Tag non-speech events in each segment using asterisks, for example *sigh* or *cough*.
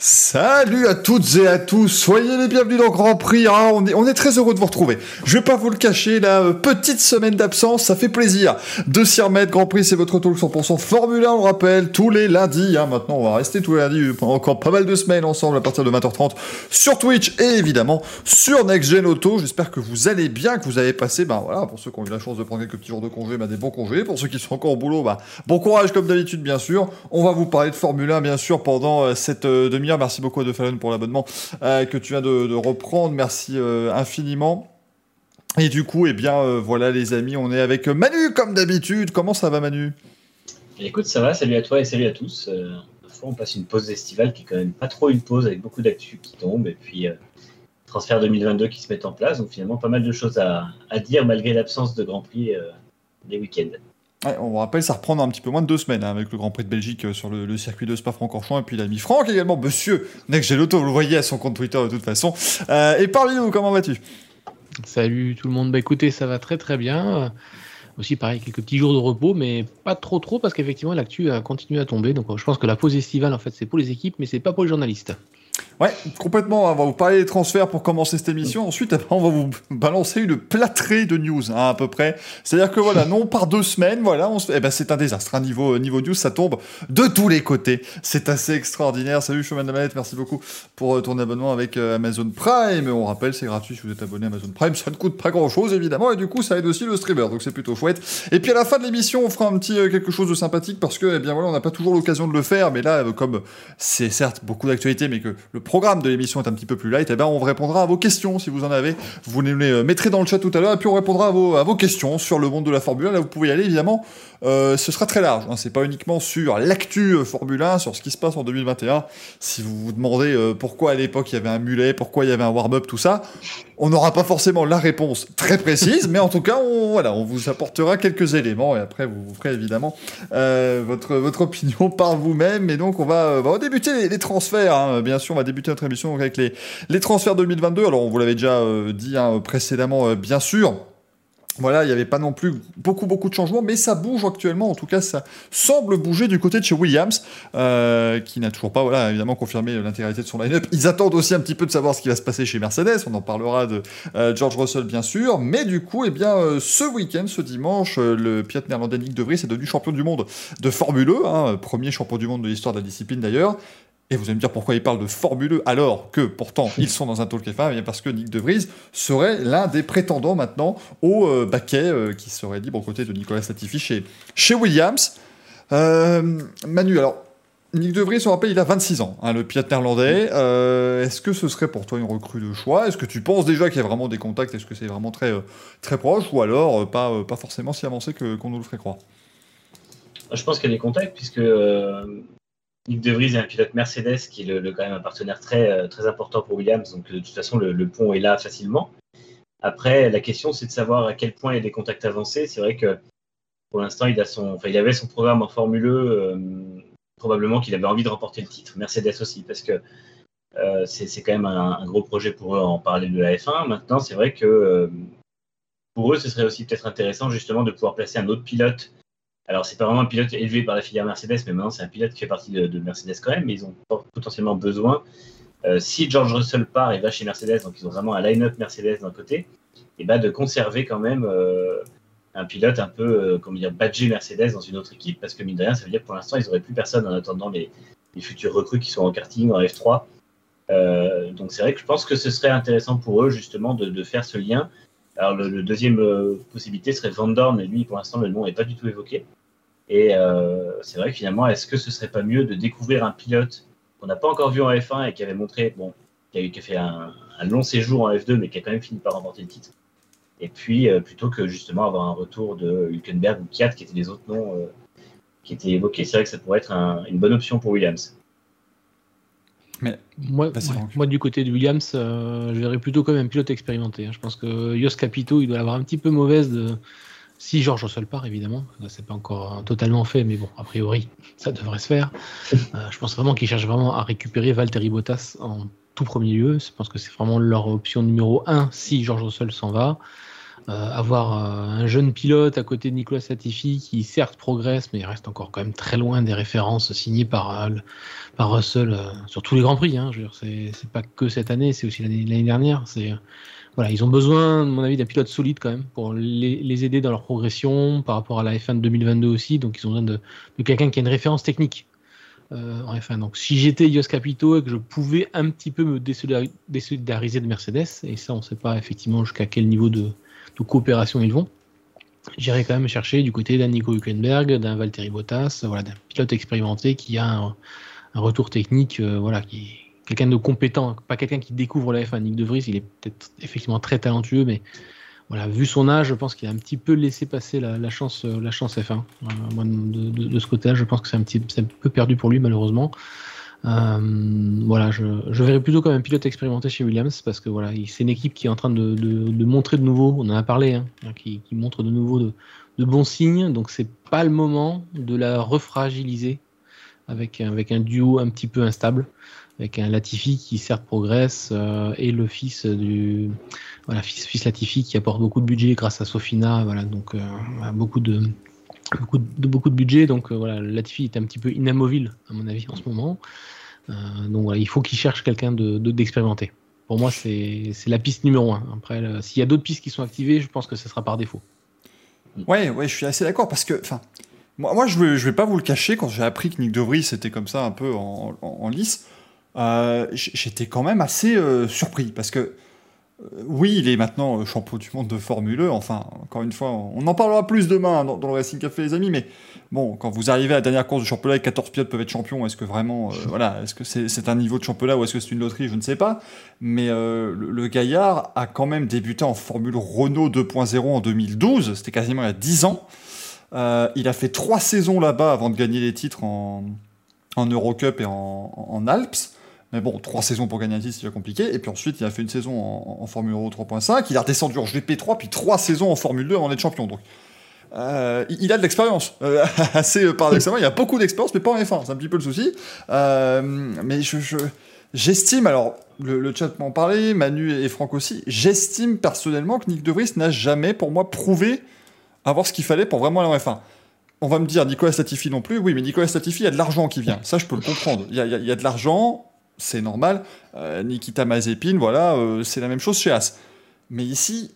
Salut à toutes et à tous, soyez les bienvenus dans Grand Prix, hein. on, est, très heureux de vous retrouver. Je vais pas vous le cacher, la euh, petite semaine d'absence, ça fait plaisir de s'y remettre. Grand Prix, c'est votre talk 100% Formule 1, on le rappelle, tous les lundis. Hein. Maintenant, on va rester tous les lundis pendant encore pas mal de semaines ensemble à partir de 20h30 sur Twitch et évidemment sur Next Gen Auto. J'espère que vous allez bien, que vous avez passé, ben voilà, pour ceux qui ont eu la chance de prendre quelques petits jours de congé, ben des bons congés. Pour ceux qui sont encore au boulot, ben, bon courage comme d'habitude, bien sûr. On va vous parler de Formule 1, bien sûr, pendant euh, cette euh, demi Merci beaucoup à De Fallon pour l'abonnement euh, que tu viens de, reprendre. Merci euh, infiniment. Et du coup, eh bien, euh, voilà les amis, on est avec Manu comme d'habitude. Comment ça va Manu? Écoute, ça va, salut à toi et salut à tous. on passe une pause estivale qui est quand même pas trop une pause avec beaucoup d'actu qui tombent et puis transfert 2022 qui se met en place. Donc finalement, pas mal de choses à, à dire malgré l'absence de Grand Prix des week-ends on rappelle, ça reprend un petit peu moins de deux semaines hein, avec le Grand Prix de Belgique euh, sur le, circuit de Spa-Francorchamps et puis l'ami Franck également, monsieur Next Geloto, vous le voyez à son compte Twitter de toute façon. Euh, et parmi nous, comment vas-tu? Salut tout le monde, bah écoutez, ça va très très bien. Aussi pareil, quelques petits jours de repos, mais pas trop trop parce qu'effectivement l'actu a continué à tomber. Donc je pense que la pause estivale en fait c'est pour les équipes, mais c'est pas pour les journalistes. Ouais, complètement. On va vous parler des transferts pour commencer cette émission. Ensuite, *laughs* on va vous balancer une plâtrée de news, hein, à peu près. C'est-à-dire que voilà, non, par deux semaines, voilà, on se... eh ben, c'est un désastre. Un hein, niveau, niveau news, ça tombe de tous les côtés. C'est assez extraordinaire. Salut, Chemin de la Manette, merci beaucoup pour euh, ton abonnement avec euh, Amazon Prime. On rappelle, c'est gratuit si vous êtes abonné à Amazon Prime. Ça ne coûte pas grand-chose, évidemment, et du coup, ça aide aussi le streamer, donc c'est plutôt chouette. Et puis à la fin de l'émission, on fera un petit euh, quelque chose de sympathique parce que, eh bien voilà, on n'a pas toujours l'occasion de le faire, mais là, comme c'est certes beaucoup d'actualité, mais que le programme de l'émission est un petit peu plus light, et eh ben on répondra à vos questions si vous en avez. Vous les euh, mettrez dans le chat tout à l'heure, et puis on répondra à vos, à vos questions sur le monde de la Formule 1. Là, vous pouvez y aller, évidemment. Euh, ce sera très large. Hein. C'est pas uniquement sur l'actu euh, Formule 1, sur ce qui se passe en 2021. Si vous vous demandez pourquoi à l'époque il y avait un mulet, pourquoi il y avait un warm-up, tout ça, on n'aura pas forcément la réponse très précise, *laughs* mais en tout cas, on, voilà, on vous apportera quelques éléments, et après vous, ferez évidemment votre, votre opinion *laughs* par vous-même. Et donc, on va, va débuter les, transferts. Hein. Bien sûr, on va débuter notre émission avec les, transferts 2022. Alors, on vous l'avait déjà euh, dit hein, précédemment, euh, bien sûr. Voilà, il n'y avait pas non plus beaucoup beaucoup de changements, mais ça bouge actuellement. En tout cas, ça semble bouger du côté de chez Williams, euh, qui n'a toujours pas, voilà, évidemment confirmé l'intégralité de son line-up. Ils attendent aussi un petit peu de savoir ce qui va se passer chez Mercedes. On en parlera de George Russell, bien sûr. Mais du coup, eh bien, ce week-end, ce dimanche, le pilote néerlandais Nick De Vries est devenu champion du monde de Formule 1, hein, premier champion du monde de l'histoire de la discipline d'ailleurs. Et vous allez me dire pourquoi il parle de Formule alors que pourtant ils sont dans un talk F1 eh Parce que Nick De Vries serait l'un des prétendants maintenant au euh, baquet euh, qui serait libre aux côtés de Nicolas Latifi chez, chez Williams. Euh, Manu, alors Nick De Vries, on rappelle, il a 26 ans, hein, le pilote néerlandais. Est-ce que ce serait pour toi une recrue de choix? Est-ce que tu penses déjà qu'il y a vraiment des contacts? Est-ce que c'est vraiment très, très proche? Ou alors pas, pas forcément si avancé qu'on nous le ferait croire? Je pense qu'il y a des contacts, puisque Nick De Vries est un pilote Mercedes qui est le, quand même un partenaire très, euh, très important pour Williams. Donc, de toute façon, le, pont est là facilement. Après, la question, c'est de savoir à quel point il y a des contacts avancés. C'est vrai que pour l'instant, il, il avait son programme en Formule E. Euh, probablement qu'il avait envie de remporter le titre. Mercedes aussi, parce que euh, c'est quand même un, gros projet pour eux en parler de la F1. Maintenant, c'est vrai que pour eux, ce serait aussi peut-être intéressant justement de pouvoir placer un autre pilote alors, c'est pas vraiment un pilote élevé par la filière Mercedes, mais maintenant, c'est un pilote qui fait partie de, Mercedes quand même, mais ils ont potentiellement besoin. Euh, si George Russell part et va chez Mercedes, donc ils ont vraiment un line-up Mercedes d'un côté, et bah de conserver quand même euh, un pilote un peu, euh, comment dire, badgé Mercedes dans une autre équipe, parce que mine de rien, ça veut dire que pour l'instant, ils n'auraient plus personne en attendant les, futurs recrues qui sont en karting, en F3. donc c'est vrai que je pense que ce serait intéressant pour eux justement de, faire ce lien. Alors le, deuxième possibilité serait Van Dorn, mais lui pour l'instant le nom n'est pas du tout évoqué. Et euh, c'est vrai que finalement, est-ce que ce serait pas mieux de découvrir un pilote qu'on n'a pas encore vu en F1 et qui avait montré, bon, qui a, fait un, long séjour en F2, mais qui a quand même fini par remporter le titre. Et puis, euh, plutôt que justement avoir un retour de Hülkenberg ou Kiat, qui étaient les autres noms euh, qui étaient évoqués, c'est vrai que ça pourrait être une bonne option pour Williams. Mais moi, moi, du côté de Williams, je verrais plutôt comme un pilote expérimenté. Hein. Je pense que Yos Capito, il doit avoir un petit peu mauvaise de, si Georges Russell part, évidemment, c'est pas encore totalement fait, mais bon, a priori, *laughs* ça devrait se faire. *laughs* Euh, je pense vraiment qu'ils cherchent vraiment à récupérer Valtteri Bottas en tout premier lieu. Je pense que c'est vraiment leur option numéro un si Georges Russell s'en va. avoir un jeune pilote à côté de Nicolas Latifi qui certes progresse, mais il reste encore quand même très loin des références signées par, par Russell sur tous les grands prix. Hein, c'est pas que cette année, c'est aussi l'année dernière. C'est voilà, ils ont besoin, à mon avis, d'un pilote solide quand même pour les, aider dans leur progression par rapport à la F1 de 2022 aussi. Donc, ils ont besoin de, quelqu'un qui a une référence technique euh, en F1. Donc, si j'étais Yos Capito et que je pouvais un petit peu me désolidariser de Mercedes, et ça, on ne sait pas effectivement jusqu'à quel niveau de, coopération ils vont, j'irais quand même chercher du côté d'un Nico Hülkenberg, d'un Valtteri Bottas, voilà, d'un pilote expérimenté qui a un, retour technique, euh, voilà, qui quelqu'un de compétent, pas quelqu'un qui découvre la F1. Nick De Vries, il est peut-être effectivement très talentueux, mais voilà, vu son âge, je pense qu'il a un petit peu laissé passer la, chance, la chance F1. Euh, de, ce côté-là, je pense que c'est un petit un peu perdu pour lui, malheureusement. Euh, voilà, je, verrais plutôt comme un pilote expérimenté chez Williams parce que voilà, c'est une équipe qui est en train de, montrer de nouveau, on en a parlé, hein, qui, montre de nouveau de, bons signes. Donc c'est pas le moment de la refragiliser avec, avec un duo un petit peu instable avec un Latifi qui certes progresse euh, et le fils du voilà fils, fils Latifi qui apporte beaucoup de budget grâce à Sofina voilà donc euh, beaucoup de beaucoup de beaucoup de budget. Donc euh, voilà Latifi est un petit peu inamovile à mon avis en ce moment. Donc voilà il faut qu'il cherche quelqu'un de d'expérimenté. Pour moi c'est la piste numéro un. Après s'il y a d'autres pistes qui sont activées je pense que ce sera par défaut. Ouais ouais je suis assez d'accord parce que enfin moi, moi je vais je vais pas vous le cacher quand j'ai appris que Nick De Vries était comme ça un peu en, en lice euh, j'étais quand même assez euh, surpris parce que euh, oui, il est maintenant champion du monde de Formule 1. Enfin, encore une fois, on en parlera plus demain dans, le Racing Café, les amis. Mais bon, quand vous arrivez à la dernière course du championnat et 14 pilotes peuvent être champions, est-ce que vraiment, *laughs* voilà, est-ce que c'est un niveau de championnat ou est-ce que c'est une loterie? Je ne sais pas. Mais le, Gaillard a quand même débuté en Formule Renault 2.0 en 2012. C'était quasiment il y a 10 ans. il a fait trois saisons là-bas avant de gagner les titres en, en Eurocup et en, en Alps. Mais bon, trois saisons pour gagner un titre, c'est déjà compliqué. Et puis ensuite, il a fait une saison en, Formule Euro 3.5. Il a redescendu en GP3, puis trois saisons en Formule 2 en être champion. Donc, euh, il a de l'expérience. Euh, *laughs* assez euh, paradoxalement, il a beaucoup d'expérience, mais pas en F1. C'est un petit peu le souci. mais je, j'estime, alors, le, chat m'en parlait, Manu et Franck aussi, j'estime personnellement que Nick De Vries n'a jamais, pour moi, prouvé avoir ce qu'il fallait pour vraiment aller en F1 on va me dire Nicolas Latifi non plus. Oui, mais Nicolas Latifi, il y a de l'argent qui vient. Ça, je peux le comprendre. Il y a, il y a de l'argent c'est normal. Euh, Nikita Mazepin, voilà, euh, c'est la même chose chez As. Mais ici,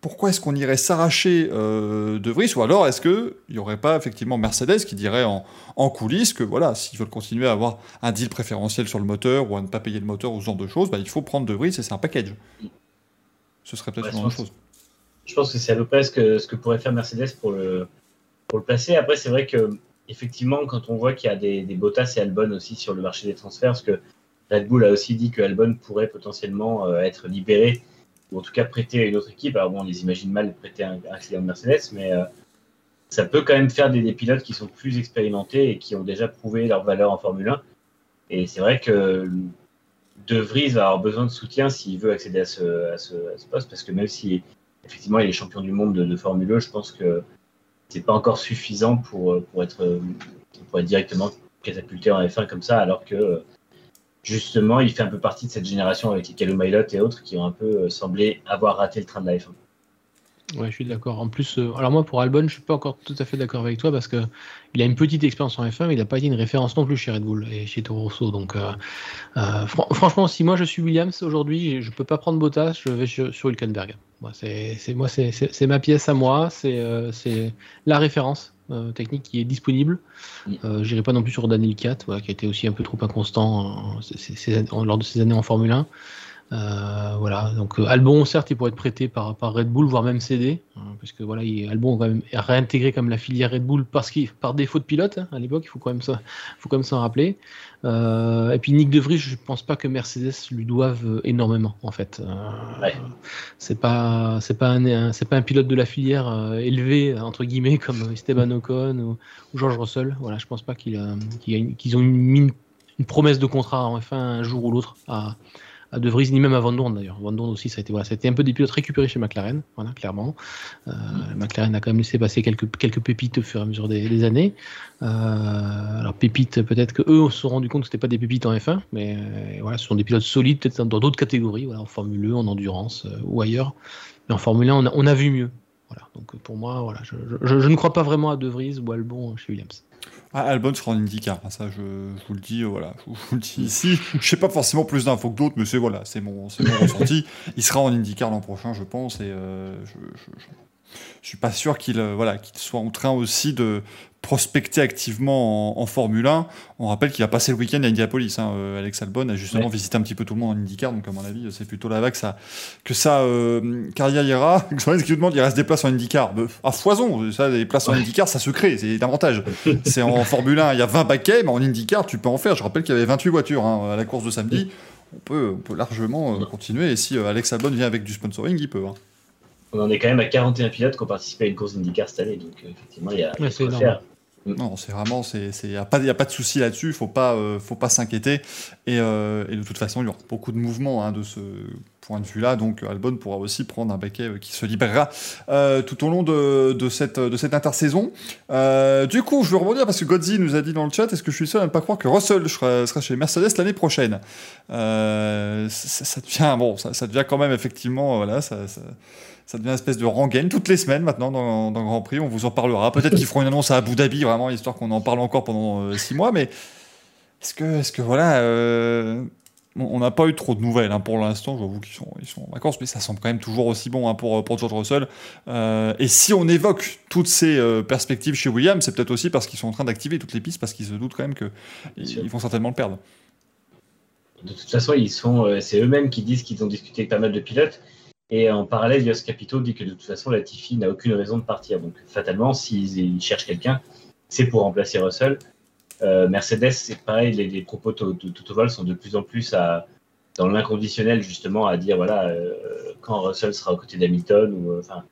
pourquoi est-ce qu'on irait s'arracher euh, de Vries? Ou alors est-ce qu'il n'y aurait pas effectivement Mercedes qui dirait en, coulisses que voilà, s'ils veulent continuer à avoir un deal préférentiel sur le moteur ou à ne pas payer le moteur ou ce genre de choses, bah, il faut prendre de Vries et c'est un package. Ce serait peut-être une autre chose. Je pense que c'est à peu près ce que, pourrait faire Mercedes pour le, pour le placer. Après, c'est vrai que effectivement, quand on voit qu'il y a des, des Bottas et Albon aussi sur le marché des transferts, parce que Red Bull a aussi dit que Albon pourrait potentiellement euh, être libéré ou en tout cas prêté à une autre équipe. Alors bon, on les imagine mal prêter à un, client de Mercedes, mais euh, ça peut quand même faire des, pilotes qui sont plus expérimentés et qui ont déjà prouvé leur valeur en Formule 1. Et c'est vrai que De Vries va avoir besoin de soutien s'il veut accéder à ce, poste, parce que même si effectivement il est champion du monde de, Formule 1, je pense que c'est pas encore suffisant pour être directement catapulté en F1 comme ça, alors que justement, il fait un peu partie de cette génération avec les Mailot et autres qui ont un peu euh, semblé avoir raté le train de la F1. Ouais, je suis d'accord. En plus, euh, alors moi pour Albon, je suis pas encore tout à fait d'accord avec toi parce que il a une petite expérience en F1, mais il n'a pas été une référence non plus chez Red Bull et chez Toro Rosso. Donc, euh, franchement, si moi je suis Williams aujourd'hui, je peux pas prendre Bottas, je vais sur, sur Hülkenberg. Moi, c'est moi, c'est ma pièce à moi, c'est la référence. Euh, technique qui est disponible. Euh, J'irai pas non plus sur Daniel 4, qui a été aussi un peu trop inconstant lors de ses années en Formule 1. Euh, voilà, donc euh, Albon, certes, il pourrait être prêté par, par Red Bull, voire même cédé, hein, parce que voilà, il, Albon quand même réintégré comme la filière Red Bull parce qu'il, par défaut de pilote hein, à l'époque, il faut quand même ça, faut quand même s'en rappeler. Euh, et puis Nick De Vries, je pense pas que Mercedes lui doive énormément en fait. C'est pas, c'est pas un, c'est pas un pilote de la filière élevé entre guillemets comme Esteban Ocon ou, George Russell. Voilà, je pense pas qu'il, qu'ils ont une, une, promesse de contrat en F1 un jour ou l'autre à à De Vries, ni même à Van Dorn d'ailleurs. Van Dorn aussi, ça a été, voilà, ça a été un peu des pilotes récupérés chez McLaren, voilà, clairement. Euh, McLaren a quand même laissé passer quelques, quelques pépites au fur et à mesure des, années. Euh, alors, pépites, peut-être qu'eux se sont rendus compte que c'était pas des pépites en F1, mais euh, voilà, ce sont des pilotes solides, peut-être dans d'autres catégories, voilà, en Formule 1, en endurance ou ailleurs. Mais en Formule 1, on a, vu mieux. Voilà. Donc pour moi, voilà, je, ne crois pas vraiment à De Vries ou Albon chez Williams. Ah, Albon sera en IndyCar, ça je, vous le dis, voilà, je vous le dis ici. Je sais pas forcément plus d'infos que d'autres, mais c'est voilà, c'est mon, mon *laughs* ressenti. Il sera en IndyCar l'an prochain, je pense, et je, je suis pas sûr qu'il euh, voilà, qu'il soit en train aussi de prospecter activement en, Formule 1. On rappelle qu'il a passé le week-end à Indianapolis. Hein, euh, Alex Albon a justement visité un petit peu tout le monde en IndyCar, donc à mon avis, c'est plutôt là-bas que ça, que ça euh, carrière ira. qui demande, il reste des places en IndyCar. à foison, ça, les places en IndyCar, ça se crée, c'est davantage. c'est en Formule 1, il y a 20 baquets, mais en IndyCar, tu peux en faire. Je rappelle qu'il y avait 28 voitures hein, à la course de samedi. On peut, on peut largement continuer. Et si Alex Albon vient avec du sponsoring, il peut. Hein on en est quand même à 41 pilotes qui ont participé à une course d'IndyCar cette année. Donc, euh, effectivement, il y a, ouais, faire. Mm. Non, c'est vraiment, il n'y a, pas, a pas de souci là-dessus, il ne faut pas, euh, faut pas s'inquiéter. Euh, et, de toute façon, il y aura beaucoup de mouvements hein, de ce point de vue-là, donc Albon pourra aussi prendre un baquet qui se libérera tout au long de, cette, de cette intersaison. du coup, je veux rebondir parce que Godzi nous a dit dans le chat est-ce que je suis seul à ne pas croire que Russell sera, chez Mercedes l'année prochaine? Ça, devient, bon, ça, devient quand même effectivement, voilà, ça ça devient une espèce de rengaine toutes les semaines maintenant dans, dans Grand Prix. On vous en parlera. Peut-être qu'ils feront une annonce à Abu Dhabi, vraiment, histoire qu'on en parle encore pendant euh, six mois. Mais est-ce que, est que voilà, euh, on n'a pas eu trop de nouvelles hein, pour l'instant. J'avoue qu'ils sont, ils sont en vacances, mais ça semble quand même toujours aussi bon hein, pour, pour George Russell. Euh, et si on évoque toutes ces perspectives chez Williams, c'est peut-être aussi parce qu'ils sont en train d'activer toutes les pistes, parce qu'ils se doutent quand même qu'ils vont certainement le perdre. De toute façon, ils sont, c'est eux-mêmes qui disent qu'ils ont discuté avec pas mal de pilotes et en parallèle, Yos Capito dit que de toute façon, la Tiffy n'a aucune raison de partir. Donc, fatalement, s'ils cherchent quelqu'un, c'est pour remplacer Russell. Euh, Mercedes, c'est pareil, les, propos de Toto Wolff sont de plus en plus dans l'inconditionnel, justement, à dire voilà, euh, quand Russell sera aux côtés d'Hamilton, ou euh, enfin,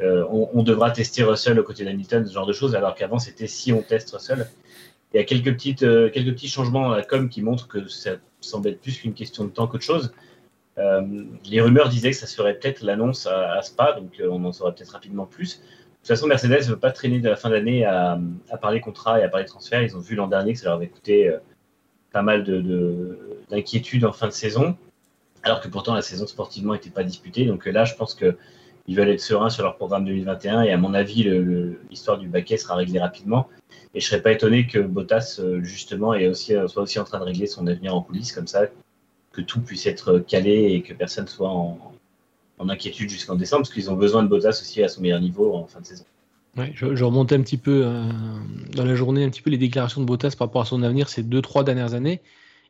on, devra tester Russell aux côtés d'Hamilton, ce genre de choses, alors qu'avant, c'était si on teste Russell. Il y a quelques, petites, quelques petits changements à la com qui montrent que ça semble être plus qu'une question de temps qu'autre chose. Euh, les rumeurs disaient que ça serait peut-être l'annonce à, Spa, donc euh, on en saura peut-être rapidement plus. De toute façon, Mercedes ne veut pas traîner de la fin d'année à, parler contrat et à parler transfert. Ils ont vu l'an dernier que ça leur avait coûté euh, pas mal d'inquiétude de, en fin de saison, alors que pourtant la saison sportivement n'était pas disputée. Donc là, je pense qu'ils veulent être sereins sur leur programme 2021 et à mon avis, l'histoire du baquet sera réglée rapidement. Et je ne serais pas étonné que Bottas, justement, soit aussi en train de régler son avenir en coulisses comme ça, que tout puisse être calé et que personne soit en, inquiétude jusqu'en décembre, parce qu'ils ont besoin de Bottas aussi à son meilleur niveau en fin de saison. Je, remontais un petit peu euh, dans la journée, un petit peu les déclarations de Bottas par rapport à son avenir ces deux, trois dernières années.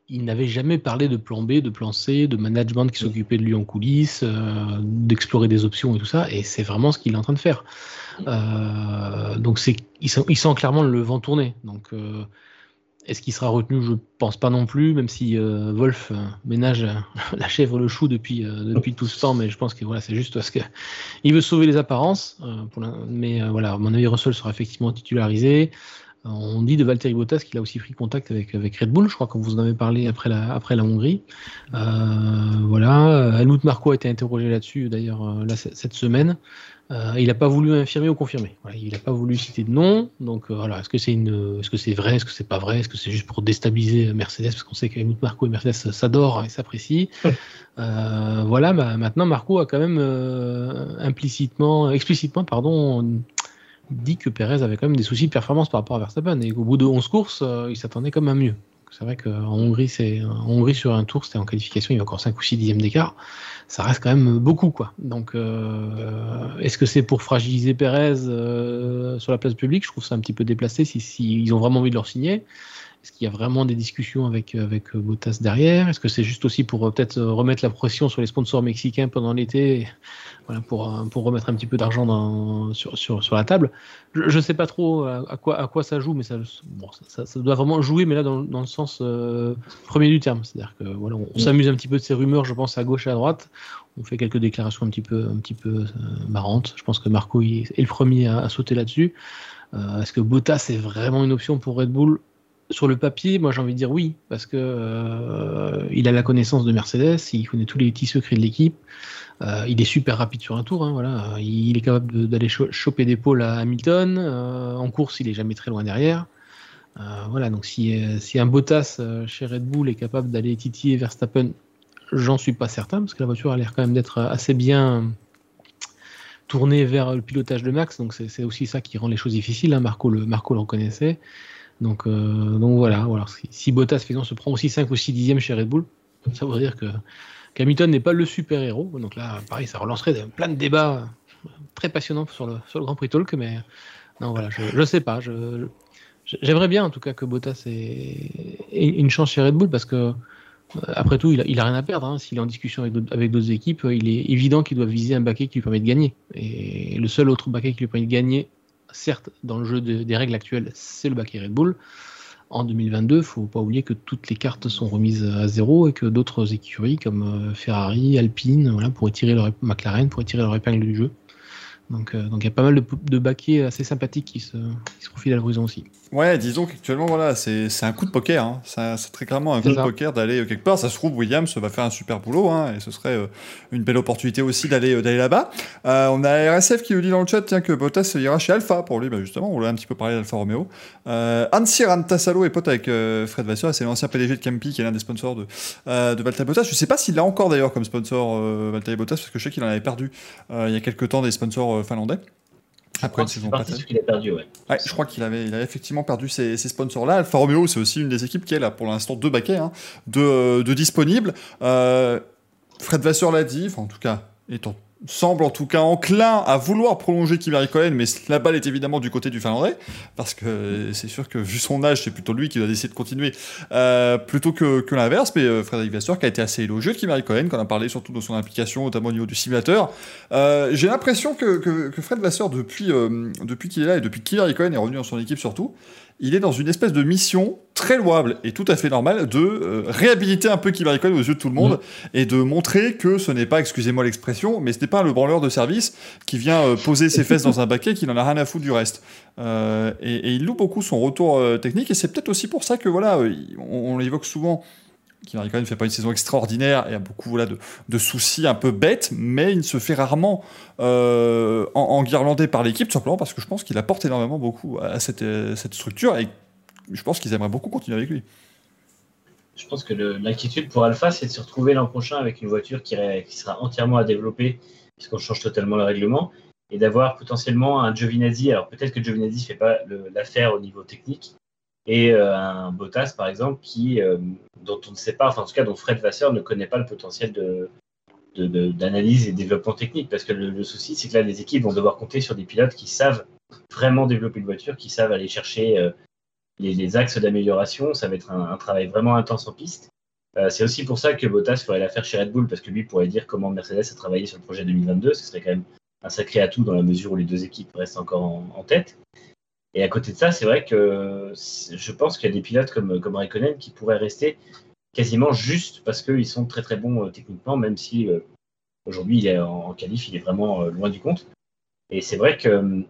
Il n'avait jamais parlé de plan B, de plan C, de management qui s'occupait de lui en coulisses, euh, d'explorer des options et tout ça. Et c'est vraiment ce qu'il est en train de faire. Euh, donc c'est, il sent, clairement le vent tourner. Est-ce qu'il sera retenu? Je pense pas non plus, même si euh, Wolf euh, ménage euh, *laughs* la chèvre le chou depuis, depuis tout ce temps, mais je pense que voilà, c'est juste parce qu'il *laughs* veut sauver les apparences. mais voilà, mon avis, Russell sera effectivement titularisé. On dit de Valtteri Bottas qu'il a aussi pris contact avec, avec Red Bull, je crois que vous en avez parlé après la, après la Hongrie. voilà, Helmut Marco a été interrogé là-dessus d'ailleurs cette semaine. Euh, il n'a pas voulu infirmer ou confirmer. il n'a pas voulu citer de nom. Donc euh, voilà, est-ce que c'est une, est-ce que c'est vrai, est-ce que c'est pas vrai, est-ce que c'est juste pour déstabiliser Mercedes? Parce qu'on sait que Marco et Mercedes s'adorent et s'apprécient. *laughs* Euh, voilà, bah, maintenant Marco a quand même implicitement, explicitement, pardon, dit que Perez avait quand même des soucis de performance par rapport à Verstappen et qu'au bout de 11 courses, il s'attendait quand même à mieux. C'est vrai qu'en Hongrie, c'est en Hongrie sur un tour, c'était en qualification, il y a encore 5 ou 6 dixièmes d'écart. Ça reste quand même beaucoup, quoi. Donc, euh, est-ce que c'est pour fragiliser Perez euh, sur la place publique? Je trouve ça un petit peu déplacé si, si ils ont vraiment envie de leur signer. Est-ce qu'il y a vraiment des discussions avec, avec Bottas derrière? Est-ce que c'est juste aussi pour euh, peut-être euh, remettre la pression sur les sponsors mexicains pendant l'été voilà, pour, euh, pour remettre un petit peu d'argent sur, sur, sur, la table? Je ne sais pas trop à, quoi, à quoi ça joue, mais ça, bon, ça, ça, doit vraiment jouer, mais là dans, dans le sens premier du terme. C'est-à-dire que voilà, on, s'amuse un petit peu de ces rumeurs, je pense, à gauche et à droite. On fait quelques déclarations un petit peu, un petit peu marrantes. Je pense que Marco est, le premier à, à sauter là-dessus. Est-ce que Bottas est vraiment une option pour Red Bull? Sur le papier, moi j'ai envie de dire oui, parce que euh, il a la connaissance de Mercedes, il connaît tous les petits secrets de l'équipe, euh, il est super rapide sur un tour, hein, voilà, il est capable d'aller choper des pôles à Hamilton, euh, en course il est jamais très loin derrière. voilà, donc si, si un Bottas chez Red Bull est capable d'aller titiller Verstappen, j'en suis pas certain, parce que la voiture a l'air quand même d'être assez bien tourné vers le pilotage de Max, donc c'est aussi ça qui rend les choses difficiles. Hein. Marco, le, Marco le reconnaissait. Donc, donc voilà, voilà. Si, Bottas se prend aussi 5 ou 6 dixièmes chez Red Bull, ça veut dire que Hamilton n'est pas le super-héros. Donc là, pareil, ça relancerait plein de débats très passionnants sur le, sur le Grand Prix Talk, mais non, voilà, je ne sais pas. J'aimerais bien en tout cas que Bottas ait, une chance chez Red Bull parce que, euh, après tout, il a, rien à perdre. Hein. S'il est en discussion avec d'autres équipes, il est évident qu'il doit viser un baquet qui lui permet de gagner. Et le seul autre baquet qui lui permet de gagner, certes, dans le jeu des règles actuelles, c'est le baquet Red Bull en 2022, il faut pas oublier que toutes les cartes sont remises à zéro et que d'autres écuries comme euh, Ferrari, Alpine, voilà, pourraient tirer McLaren pourraient tirer leur épingle du jeu. Donc, euh, il y a pas mal de, de baquets assez sympathiques qui se, qui se profilent à l'horizon aussi. Ouais, disons qu'actuellement, voilà, c'est un coup de poker. Hein. C'est très clairement un coup de poker d'aller euh, quelque part. Ça se trouve, Williams va faire un super boulot hein, et ce serait euh, une belle opportunité aussi d'aller d'aller là-bas. on a RSF qui nous dit dans le chat tiens, que Bottas ira chez Alpha pour lui, bah, justement, on l'a un petit peu parlé d'Alpha Romeo. Euh, Ansir Antasalo est pote avec Fred Vasseur, c'est l'ancien PDG de Campi qui est l'un des sponsors de, de Valtteri Bottas. Je sais pas s'il l'a encore d'ailleurs comme sponsor Valtteri Bottas parce que je sais qu'il en avait perdu il y a quelques temps des sponsors finlandais. Après une saison qu'il a perdu, ouais. je crois qu'il avait, il avait effectivement perdu ces, sponsors-là. Alfa Romeo, c'est aussi une des équipes qui est là pour l'instant deux baquets hein, de, de disponibles. Euh, Fred Vasseur l'a dit, enfin en tout cas, étant semble en tout cas enclin à vouloir prolonger Kimi Raikkonen, mais la balle est évidemment du côté du Finlandais, parce que c'est sûr que vu son âge, c'est plutôt lui qui doit décider de continuer, euh, plutôt que, que l'inverse. Mais euh, Frédéric Vasseur, qui a été assez élogieux de Kimi Raikkonen, qu'on a parlé surtout de son implication, notamment au niveau du simulateur. Euh, j'ai l'impression que, que, que, Fred Vasseur, depuis, depuis qu'il est là et depuis que Kimi Raikkonen est revenu dans son équipe surtout, il est dans une espèce de mission très louable et tout à fait normale de euh, réhabiliter un peu Raikkonen aux yeux de tout le monde mm. et de montrer que ce n'est pas, excusez-moi l'expression, mais ce n'est pas le branleur de service qui vient euh, poser ses fesses dans un baquet qui n'en a rien à foutre du reste. Euh, et, il loue beaucoup son retour technique et c'est peut-être aussi pour ça que voilà, on l'évoque souvent qui ne fait pas une saison extraordinaire et a beaucoup voilà, de, soucis un peu bêtes, mais il se fait rarement euh, en, par l'équipe, simplement parce que je pense qu'il apporte énormément beaucoup à cette, cette structure et je pense qu'ils aimeraient beaucoup continuer avec lui. Je pense que l'inquiétude pour Alpha, c'est de se retrouver l'an prochain avec une voiture qui, qui sera entièrement à développer, puisqu'on change totalement le règlement, et d'avoir potentiellement un Giovinazzi. Alors peut-être que Giovinazzi ne fait pas l'affaire au niveau technique, et euh, un Bottas, par exemple, qui, euh, dont on ne sait pas, enfin en tout cas dont Fred Vasseur ne connaît pas le potentiel de, d'analyse et développement technique. Parce que le, souci, c'est que là, les équipes vont devoir compter sur des pilotes qui savent vraiment développer une voiture, qui savent aller chercher euh, les, axes d'amélioration. Ça va être un, travail vraiment intense en piste. c'est aussi pour ça que Bottas ferait l'affaire chez Red Bull, parce que lui pourrait dire comment Mercedes a travaillé sur le projet 2022. Ce serait quand même un sacré atout dans la mesure où les deux équipes restent encore en tête. Et à côté de ça, c'est vrai que je pense qu'il y a des pilotes comme, comme Raikkonen qui pourraient rester quasiment juste parce qu'ils sont très très bons euh, techniquement, même si euh, aujourd'hui il est en, qualif, il est vraiment euh, loin du compte. Et c'est vrai que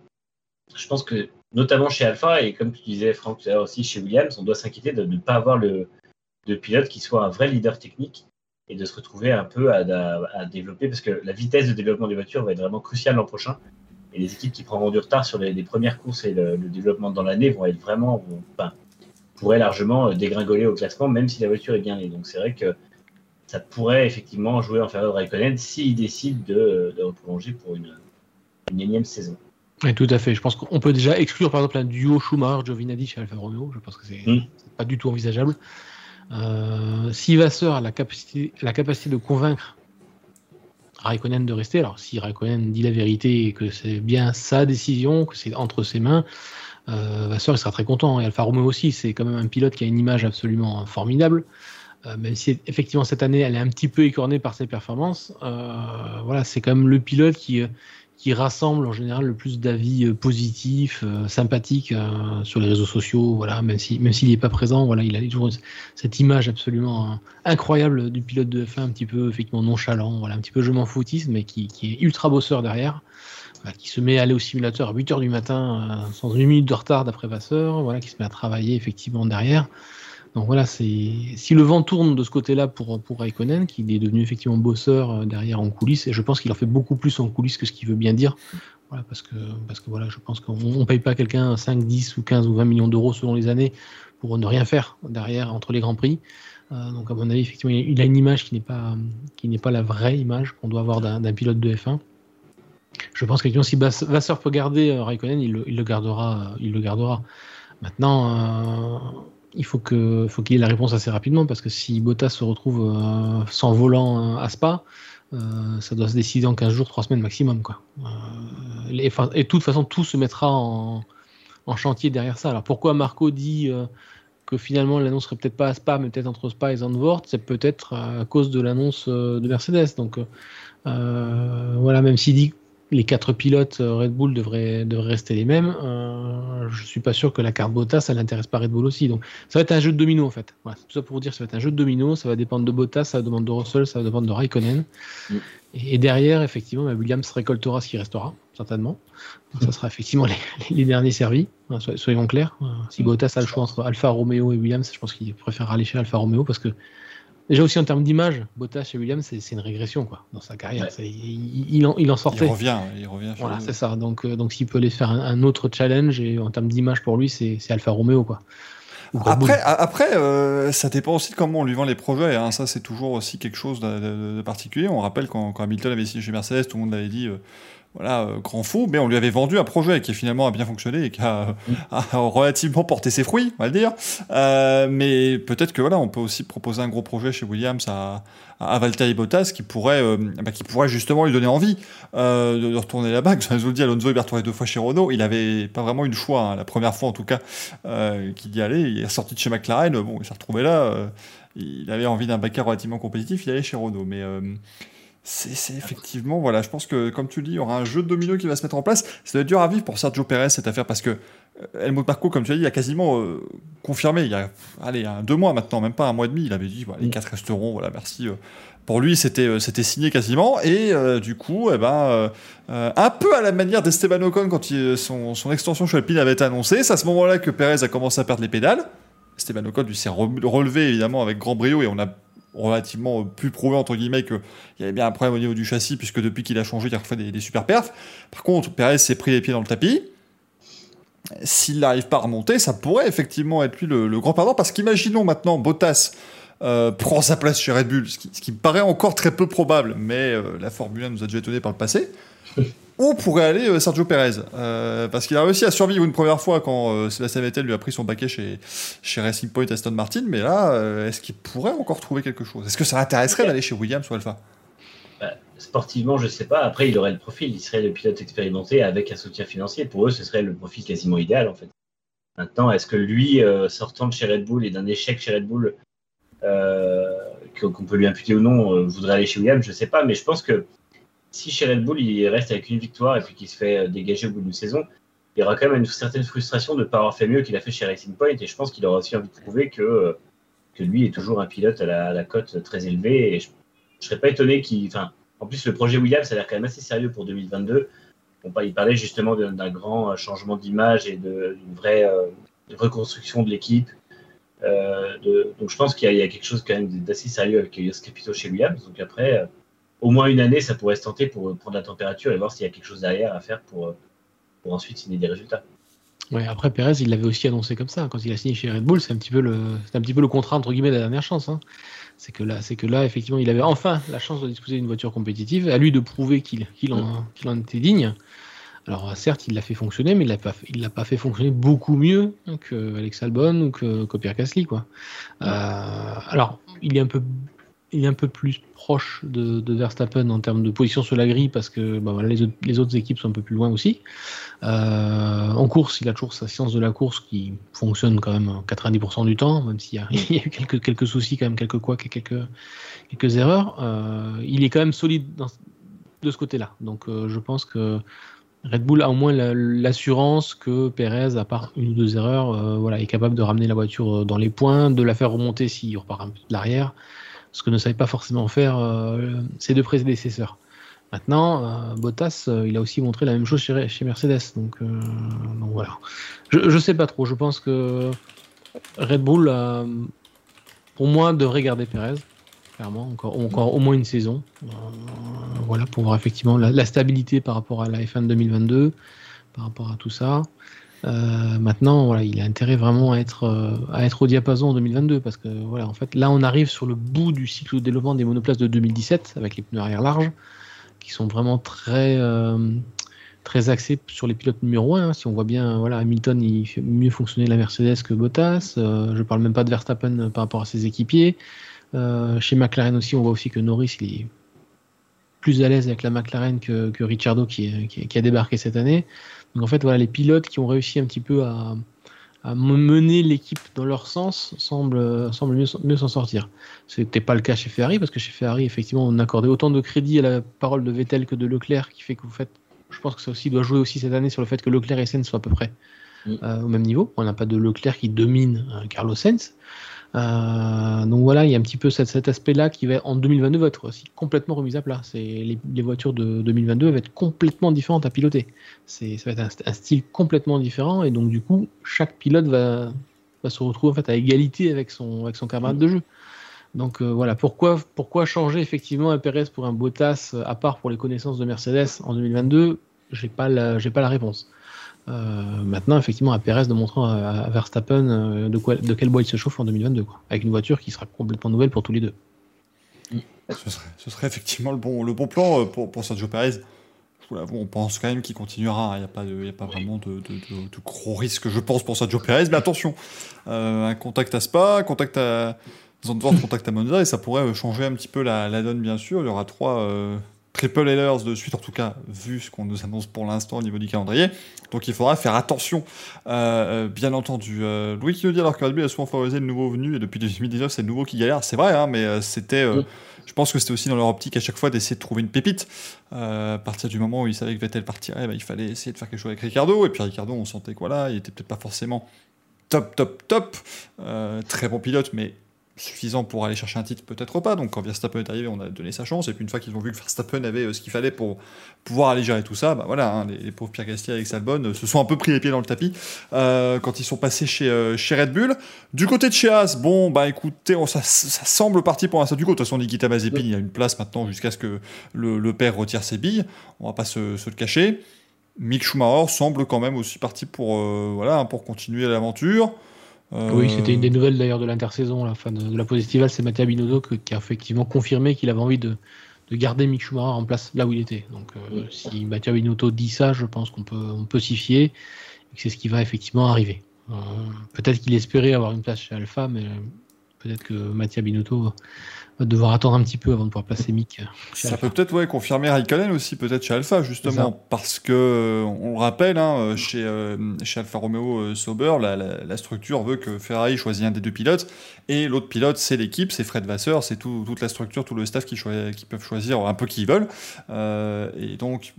je pense que notamment chez Alpha et comme tu disais Franck tout à l'heure aussi chez Williams, on doit s'inquiéter de ne pas avoir le, de pilote qui soit un vrai leader technique et de se retrouver un peu à, développer parce que la vitesse de développement des voitures va être vraiment cruciale l'an prochain et les équipes qui prendront du retard sur les, premières courses et le, développement dans l'année vont être vraiment, pourraient largement euh, dégringoler au classement, même si la voiture est bien née. Donc c'est vrai que ça pourrait effectivement jouer en faveur de Raikkonen s'il décide de, de prolonger pour une, une énième saison. Oui, tout à fait. Je pense qu'on peut déjà exclure par exemple un duo Schumacher-Giovinazzi chez Alfa Romeo. Je pense que c'est hmm. pas du tout envisageable. Euh, si Vasseur a la capacité, la capacité de convaincre Raikkonen de rester. Alors, si Raikkonen dit la vérité et que c'est bien sa décision, que c'est entre ses mains, euh, il sera très content. Et Alfa Romeo aussi, c'est quand même un pilote qui a une image absolument formidable. Euh, même si effectivement cette année elle est un petit peu écornée par ses performances, euh, voilà, c'est quand même le pilote qui, qui rassemble en général le plus d'avis euh, positifs, euh, sympathiques euh, sur les réseaux sociaux. Voilà, même si même s'il n'est pas présent, voilà, il a toujours cette image absolument incroyable du pilote de F1, un petit peu effectivement nonchalant, voilà, un petit peu je m'en foutiste, mais qui, est ultra bosseur derrière, qui se met à aller au simulateur à 8 h du matin sans une minute de retard d'après Vasseur, voilà, qui se met à travailler effectivement derrière. Donc voilà, si le vent tourne de ce côté-là pour pour Raikkonen, qui est devenu effectivement bosseur euh, derrière en coulisses, et je pense qu'il en fait beaucoup plus en coulisses que ce qu'il veut bien dire. Parce que voilà, je pense qu'on ne paye pas quelqu'un 5, 10 ou 15 ou 20 millions d'euros selon les années pour ne rien faire derrière entre les grands prix. Euh, donc à mon avis, effectivement, il a une image qui n'est pas pas la vraie image qu'on doit avoir d'un pilote de F1. Je pense que si Vasseur peut garder Raikkonen, il le, gardera. Il le gardera. Maintenant, il faut qu'il faut qu'il ait la réponse assez rapidement parce que si Bottas se retrouve sans volant à Spa, ça doit se décider en 15 jours, 3 semaines maximum. Quoi. et, de toute façon, tout se mettra en, chantier derrière ça. Alors pourquoi Marco dit euh, que finalement l'annonce serait peut-être pas à Spa, mais peut-être entre Spa et Zandvoort, c'est peut-être à cause de l'annonce euh, de Mercedes. Donc euh, voilà, même s'il dit les quatre pilotes euh, Red Bull devraient, devraient rester les mêmes. Euh, je suis pas sûr que la carte Bottas, ça n'intéresse pas Red Bull aussi. Donc, ça va être un jeu de domino en fait. Voilà, tout ça pour vous dire, ça va être un jeu de domino. Ça va dépendre de Bottas, ça va dépendre de Russell, ça va dépendre de Raikkonen. Mm. Et, derrière, effectivement, bah, Williams récoltera ce qui restera, certainement. ça sera effectivement les, derniers servis. Hein, soyons clairs. Euh, si Bottas a le choix entre Alfa Romeo et Williams, je pense qu'il préférera aller chez Alfa Romeo parce que Déjà aussi en termes d'image, Bottas et Williams, c'est une régression quoi, dans sa carrière. Il, en, il, en, sortait. Il revient, il revient. Voilà, c'est ça. Donc, euh, donc s'il peut aller faire un, autre challenge, et en termes d'image pour lui, c'est Alfa Romeo. Quoi. Après, après euh, ça dépend aussi de comment on lui vend les projets. Hein. Ça, c'est toujours aussi quelque chose de, particulier. On rappelle quand, quand, Hamilton avait signé chez Mercedes, tout le monde l'avait dit. Euh, voilà, euh, grand fou, mais on lui avait vendu un projet qui finalement a bien fonctionné et qui *laughs* a, relativement porté ses fruits, on va le dire. Euh, mais peut-être que voilà, on peut aussi proposer un gros projet chez Williams à, à Valtteri Bottas qui pourrait, euh, bah, qui pourrait justement lui donner envie de, retourner là-bas. *laughs* Je vous le dis, Alonso est retourné deux fois chez Renault. Il avait pas vraiment eu le choix, hein, la première fois en tout cas, qu'il y allait. Il est sorti de chez McLaren, bon, il s'est retrouvé là. il avait envie d'un backer relativement compétitif, il allait chez Renault. Mais c'est effectivement, voilà, je pense que, comme tu le dis, il y aura un jeu de domino qui va se mettre en place. Ça va être dur à vivre pour Sergio Perez cette affaire parce que euh, Helmut Marco, comme tu as dit, il a quasiment euh, confirmé, il y a, allez, deux mois maintenant, même pas un mois et demi, il avait dit, voilà, les mm. quatre resteront, voilà, merci. Euh. Pour lui, c'était c'était signé quasiment, et du coup, eh ben, un peu à la manière d'Esteban Ocon quand il, son, son, extension chez Alpine avait été annoncée, c'est à ce moment-là que Perez a commencé à perdre les pédales. Esteban Ocon lui s'est relevé évidemment avec grand brio et on a relativement pu prouver entre guillemets qu'il y avait bien un problème au niveau du châssis puisque depuis qu'il a changé il a refait des, super perfs. Par contre, Perez s'est pris les pieds dans le tapis. S'il n'arrive pas à remonter, ça pourrait effectivement être lui le, grand perdant parce qu'imaginons maintenant Bottas euh, prend sa place chez Red Bull, ce qui, me paraît encore très peu probable, mais euh, la Formule 1 nous a déjà étonné par le passé. *laughs* Où pourrait aller euh, Sergio Perez euh, Parce qu'il a réussi à survivre une première fois quand euh, Sébastien Vettel lui a pris son paquet chez, chez Racing Point Aston Martin, mais là, est-ce qu'il pourrait encore trouver quelque chose? Est-ce que ça l'intéresserait d'aller chez Williams ou Alpha? Bah, Sportivement, je ne sais pas. Après, il aurait le profil, il serait le pilote expérimenté avec un soutien financier. Pour eux, ce serait le profil quasiment idéal en fait. Maintenant, est-ce que lui, sortant de chez Red Bull et d'un échec chez Red Bull, qu'on peut lui imputer ou non, voudrait aller chez Williams? Je ne sais pas, mais je pense que si chez Red Bull, il reste avec une victoire et puis qu'il se fait euh, dégager au bout d'une saison, il y aura quand même une certaine frustration de ne pas avoir fait mieux qu'il a fait chez Racing Point. Et je pense qu'il aura aussi envie de prouver que, euh, que lui est toujours un pilote à la, cote très élevée. Et je ne serais pas étonné qu'il. En plus, le projet Williams, ça a l'air quand même assez sérieux pour 2022. il parlait justement d'un grand euh, changement d'image et d'une vraie reconstruction de l'équipe. donc je pense qu'il y, a quelque chose quand même d'assez sérieux avec Yos Capito chez Williams. Donc après, au moins une année, ça pourrait se tenter pour prendre la température et voir s'il y a quelque chose derrière à faire pour, pour ensuite signer des résultats. Ouais, après Perez, il l'avait aussi annoncé comme ça. Quand il a signé chez Red Bull, c'est un petit peu le, un petit peu le contrat entre guillemets de la dernière chance. Hein. C'est que là, c'est que là, effectivement, il avait enfin la chance de disposer d'une voiture compétitive. À lui de prouver qu'il en, en, était digne. Alors certes, il l'a fait fonctionner, mais il l'a pas, il l'a pas fait fonctionner beaucoup mieux que Alex Albon ou que, que Pierre Gasly, quoi. Euh, alors, il est un peu il est un peu plus proche de, Verstappen en termes de position sur la grille parce que bah les, autres, équipes sont un peu plus loin aussi. Euh, en course, il a toujours sa science de la course qui fonctionne quand même 90% du temps, même s'il *laughs* y, a eu quelques, quelques soucis, quand même quelques couacs et quelques, quelques erreurs. Euh, il est quand même solide de ce côté-là. Donc euh, je pense que Red Bull a au moins l'assurance que Perez, à part une ou deux erreurs, voilà, est capable de ramener la voiture dans les points, de la faire remonter s'il repart un peu de l'arrière ce que ne savait pas forcément faire euh, ses deux prédécesseurs. Maintenant, euh, Bottas, euh, il a aussi montré la même chose chez, chez Mercedes. Donc, voilà. Je ne sais pas trop. Je pense que Red Bull, pour moi, devrait garder Perez. Clairement, encore, au moins une saison. voilà, pour voir effectivement la, la, stabilité par rapport à la F1 2022, par rapport à tout ça. Euh, maintenant, voilà, il a intérêt vraiment à être, euh, à être au diapason en 2022 parce que voilà, en fait, là, on arrive sur le bout du cycle de développement des monoplaces de 2017 avec les pneus arrière larges qui sont vraiment très très axés sur les pilotes numéro 1. Hein. Si on voit bien, voilà, Hamilton il fait mieux fonctionner la Mercedes que Bottas. Euh, je parle même pas de Verstappen par rapport à ses équipiers. Euh, chez McLaren aussi, on voit aussi que Norris il est plus à l'aise avec la McLaren que, que Ricciardo qui, qui, a débarqué cette année. Donc en fait, voilà, les pilotes qui ont réussi un petit peu à, mener l'équipe dans leur sens semblent, semblent mieux, s'en sortir. Ce n'était pas le cas chez Ferrari, parce que chez Ferrari, effectivement, on accordait autant de crédit à la parole de Vettel que de Leclerc, qui fait que vous faites je pense que ça aussi doit jouer aussi cette année sur le fait que Leclerc et Sainz soient à peu près mm. euh, au même niveau. On n'a pas de Leclerc qui domine euh, Carlos Sainz. Euh, donc voilà, il y a un petit peu cet, aspect-là qui va en 2022 va être aussi complètement remis à plat. C'est les, voitures de 2022 vont être complètement différentes à piloter. C'est ça va être un, style complètement différent et donc du coup chaque pilote va, se retrouver en fait à égalité avec son avec son camarade de jeu. Donc euh, voilà, pourquoi, pourquoi changer effectivement un Perez pour un Bottas, à part pour les connaissances de Mercedes en 2022 J'ai pas j'ai pas la réponse. Euh, maintenant, effectivement, à Perez de montrer à, Verstappen de, quoi, de quel bois il se chauffe en 2022, quoi, avec une voiture qui sera complètement nouvelle pour tous les deux. Ce serait, ce serait effectivement le bon, le bon plan pour, pour Sergio Perez. On pense quand même qu'il continuera. Il n'y a, pas a pas vraiment de, gros risques, je pense, pour Sergio Perez. Mais attention, un contact à Spa, un contact à, Zandvoort contact à Monza et ça pourrait euh, changer un petit peu la, donne, bien sûr. Il y aura trois euh, triple headers de suite, en tout cas, vu ce qu'on nous annonce pour l'instant au niveau du calendrier. Donc il faudra faire attention, euh, bien entendu. Louis qui nous dit alors que Red a souvent favorisé le nouveau venu et depuis 2019, c'est le nouveau qui galère. C'est vrai, hein, mais c'était. Je pense que c'était aussi dans leur optique à chaque fois d'essayer de trouver une pépite. à partir du moment où ils savaient que Vettel partirait, bah, il fallait essayer de faire quelque chose avec Ricardo. Et puis Ricardo, on sentait que voilà, il était peut-être pas forcément top, top, top. très bon pilote, mais suffisant pour aller chercher un titre, peut-être pas. Donc quand Verstappen est arrivé, on a donné sa chance. Et puis une fois qu'ils ont vu que Verstappen avait euh, ce qu'il fallait pour pouvoir aller gérer tout ça, bah voilà, hein, les, pauvres Pierre Gasly avec Albon euh, se sont un peu pris les pieds dans le tapis euh, quand ils sont passés chez, chez Red Bull. Du côté de chez Haas, bon, bah écoutez, ça, semble parti pour un statu quo. De toute façon, Nikita Mazepin, il y a une place maintenant jusqu'à ce que le, père retire ses billes. On va pas se, se le cacher. Mick Schumacher semble quand même aussi parti pour, voilà, pour continuer l'aventure. Oui, c'était une des nouvelles d'ailleurs de l'intersaison, la fin de, la pause estivale, c'est Mathieu Binotto qui a effectivement confirmé qu'il avait envie de, garder Mick Schumacher en place là où il était. Donc euh, si Mathieu Binotto dit ça, je pense qu'on peut, on peut s'y fier et que c'est ce qui va effectivement arriver. Euh, peut-être qu'il espérait avoir une place chez Alpha, mais peut-être que Mathieu Binotto va devoir attendre un petit peu avant de pouvoir placer Mick. Ça peut peut-être ouais, confirmer Raikkonen aussi, peut-être chez Alpha, justement, parce que, euh, on le rappelle, hein, euh, chez, euh, chez Alfa Romeo Sauber, la, la, structure veut que Ferrari choisit un des deux pilotes, et l'autre pilote, c'est l'équipe, c'est Fred Vasseur, c'est tout, toute la structure, tout le staff qui, qui peuvent choisir un peu qui ils veulent. et donc,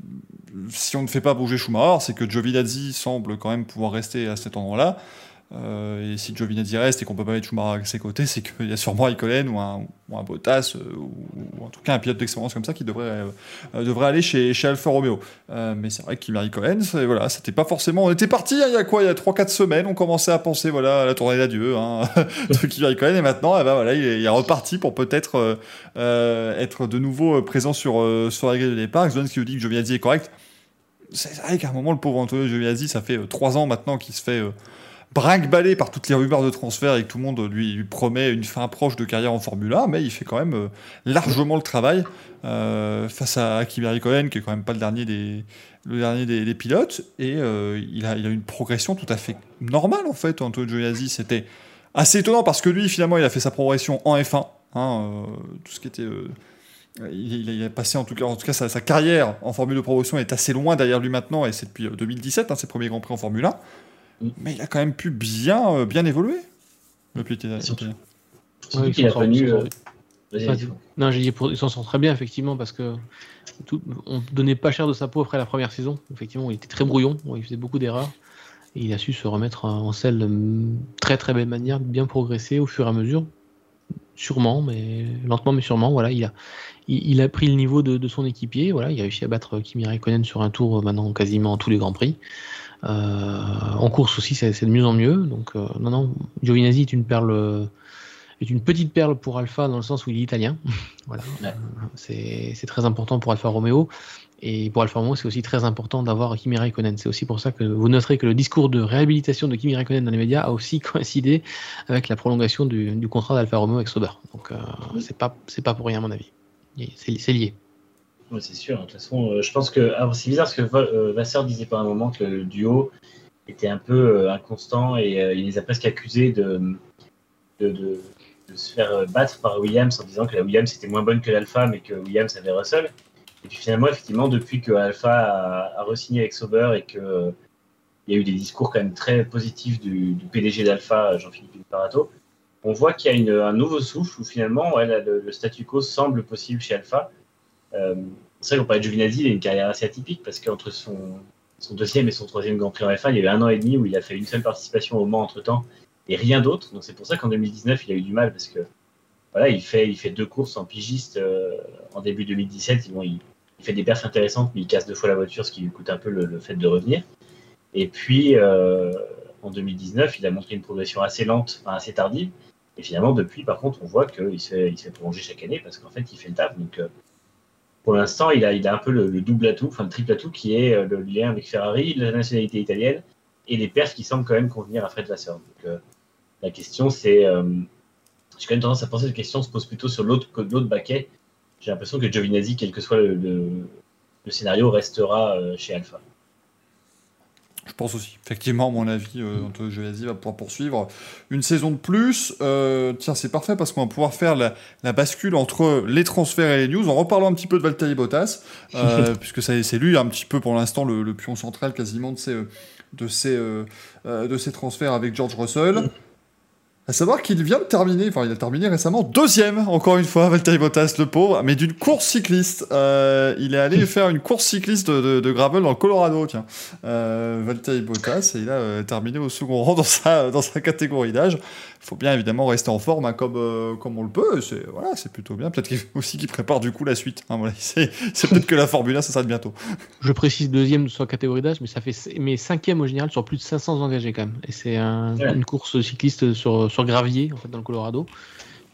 si on ne fait pas bouger Schumacher, c'est que Giovinazzi semble quand même pouvoir rester à cet endroit-là. Euh, et si Giovinazzi reste et qu'on peut pas mettre Schumacher à ses côtés, c'est qu'il y a sûrement Raikkonen ou un, ou un Bottas euh, ou, en tout cas un pilote d'expérience comme ça qui devrait, euh, devrait aller chez, chez Alfa Romeo. mais c'est vrai qu'il Raikkonen, voilà, c'était pas forcément. On était parti hein, il y a quoi Il y a 3-4 semaines, on commençait à penser voilà à la tournée d'adieu hein, *laughs* de Kimi et maintenant, eh ben, voilà, il est, reparti pour peut-être être de nouveau présent sur, sur la grille de départ. Xon qui nous dit que Giovinazzi est correct. C'est vrai qu'à un moment, le pauvre Antonio Giovinazzi, ça fait 3 ans maintenant qu'il se fait brinque-ballé par toutes les rumeurs de transfert et que tout le monde lui, promet une fin proche de carrière en Formule 1, mais il fait quand même euh, largement le travail euh, face à Kimi Cohen, qui est quand même pas le dernier des, le dernier des, pilotes, et euh, il, a, il a une progression tout à fait normale en fait. Antonio Giovinazzi, c'était assez étonnant parce que lui, finalement, il a fait sa progression en F1, hein, tout ce qui était il, a passé en tout cas, en tout cas sa, carrière en Formule de promotion est assez loin derrière lui maintenant et c'est depuis 2017, hein, ses premiers Grands Prix en Formule 1. Mais il a quand même pu bien, euh, bien évoluer. A connu. Euh, non, j'ai dit pour... il s'en sort très bien effectivement parce que tout... on donnait pas cher de sa peau après la première saison. Effectivement, il était très brouillon, il faisait beaucoup d'erreurs et il a su se remettre en selle de très très belle manière, bien progresser au fur et à mesure. Sûrement, mais lentement mais sûrement. Voilà, il a, il, a pris le niveau de, de, son équipier. Voilà, il a réussi à battre Kimi Raikkonen sur un tour maintenant quasiment tous les grands prix. Euh, en course aussi, c'est de mieux en mieux. Donc, euh, non, non, Giovinazzi est une perle est une petite perle pour Alpha dans le sens où il est italien. *laughs* voilà. C'est très important pour Alfa Romeo. Et pour Alfa Romeo, c'est aussi très important d'avoir Kimi Raikkonen. C'est aussi pour ça que vous noterez que le discours de réhabilitation de Kimi Raikkonen dans les médias a aussi *laughs* coïncidé avec la prolongation du, contrat d'Alfa Romeo avec Sauber. Donc, euh, c'est pas, pas pour rien, à mon avis. C'est lié. Oui, c'est sûr. De toute façon, je pense que c'est bizarre parce que Vasseur disait par un moment que le duo était un peu inconstant et il les a presque accusés de, de, se faire battre par Williams en disant que la Williams était moins bonne que l'Alpha, mais que Williams avait Russell. Et puis finalement, effectivement, depuis que Alpha a, a re-signé avec Sauber et que il y a eu des discours quand même très positifs du, PDG d'Alpha, Jean-Philippe Parato, on voit qu'il y a un nouveau souffle où finalement le, statu quo semble possible chez Alpha. Euh, c'est vrai qu'on parlait de Giovinazzi, il a une carrière assez atypique parce qu'entre son, deuxième et son troisième Grand Prix en F1, il y a eu un an et demi où il a fait une seule participation au Mans entre temps et rien d'autre. Donc c'est pour ça qu'en 2019, il a eu du mal parce que voilà, il fait, deux courses en pigiste euh, en début 2017. il, fait des perfs intéressantes, mais il casse deux fois la voiture, ce qui lui coûte un peu le fait de revenir. Et puis, euh, en 2019, il a montré une progression assez lente, enfin assez tardive. Et finalement, depuis, par contre, on voit qu'il se, il chaque année parce qu'en fait, il fait le taf. Euh, pour l'instant, il a, un peu le, double atout, enfin le triple atout qui est euh, le lien avec Ferrari, la nationalité italienne et les perfs qui semblent quand même convenir à Fred Vasseur. Donc, la question, c'est. j'ai quand même tendance à penser que la question se pose plutôt sur l'autre baquet. J'ai l'impression que Giovinazzi, quel que soit le scénario, restera chez Alpha. Je pense aussi. Effectivement, à mon avis, euh, Giovinazzi va pouvoir poursuivre une saison de plus. Euh, tiens, c'est parfait parce qu'on va pouvoir faire la, bascule entre les transferts et les news en reparlant un petit peu de Valtteri Bottas, euh, *laughs* puisque c'est lui un petit peu pour l'instant le, pion central quasiment de ces, de ces, euh, de ces transferts avec George Russell. À savoir qu'il vient de terminer, enfin il a terminé récemment deuxième, encore une fois, Valtteri Bottas, le pauvre, mais d'une course cycliste. Euh, il est allé faire une course cycliste de, de, gravel dans le Colorado, tiens. Euh, Valtteri Bottas, et il a euh, terminé au second rang dans sa, dans sa catégorie d'âge faut bien évidemment rester en forme hein, comme, euh, comme on le peut. C'est voilà, c'est plutôt bien. Peut-être aussi qu'il prépare du coup la suite. Hein, *laughs* c'est, peut-être que la Formule 1, ça sera de bientôt. *laughs* Je précise deuxième de sa catégorie d'âge, mais ça fait mais cinquième au général sur plus de 500 engagés quand même. Et c'est une course cycliste sur, sur gravier en fait dans le Colorado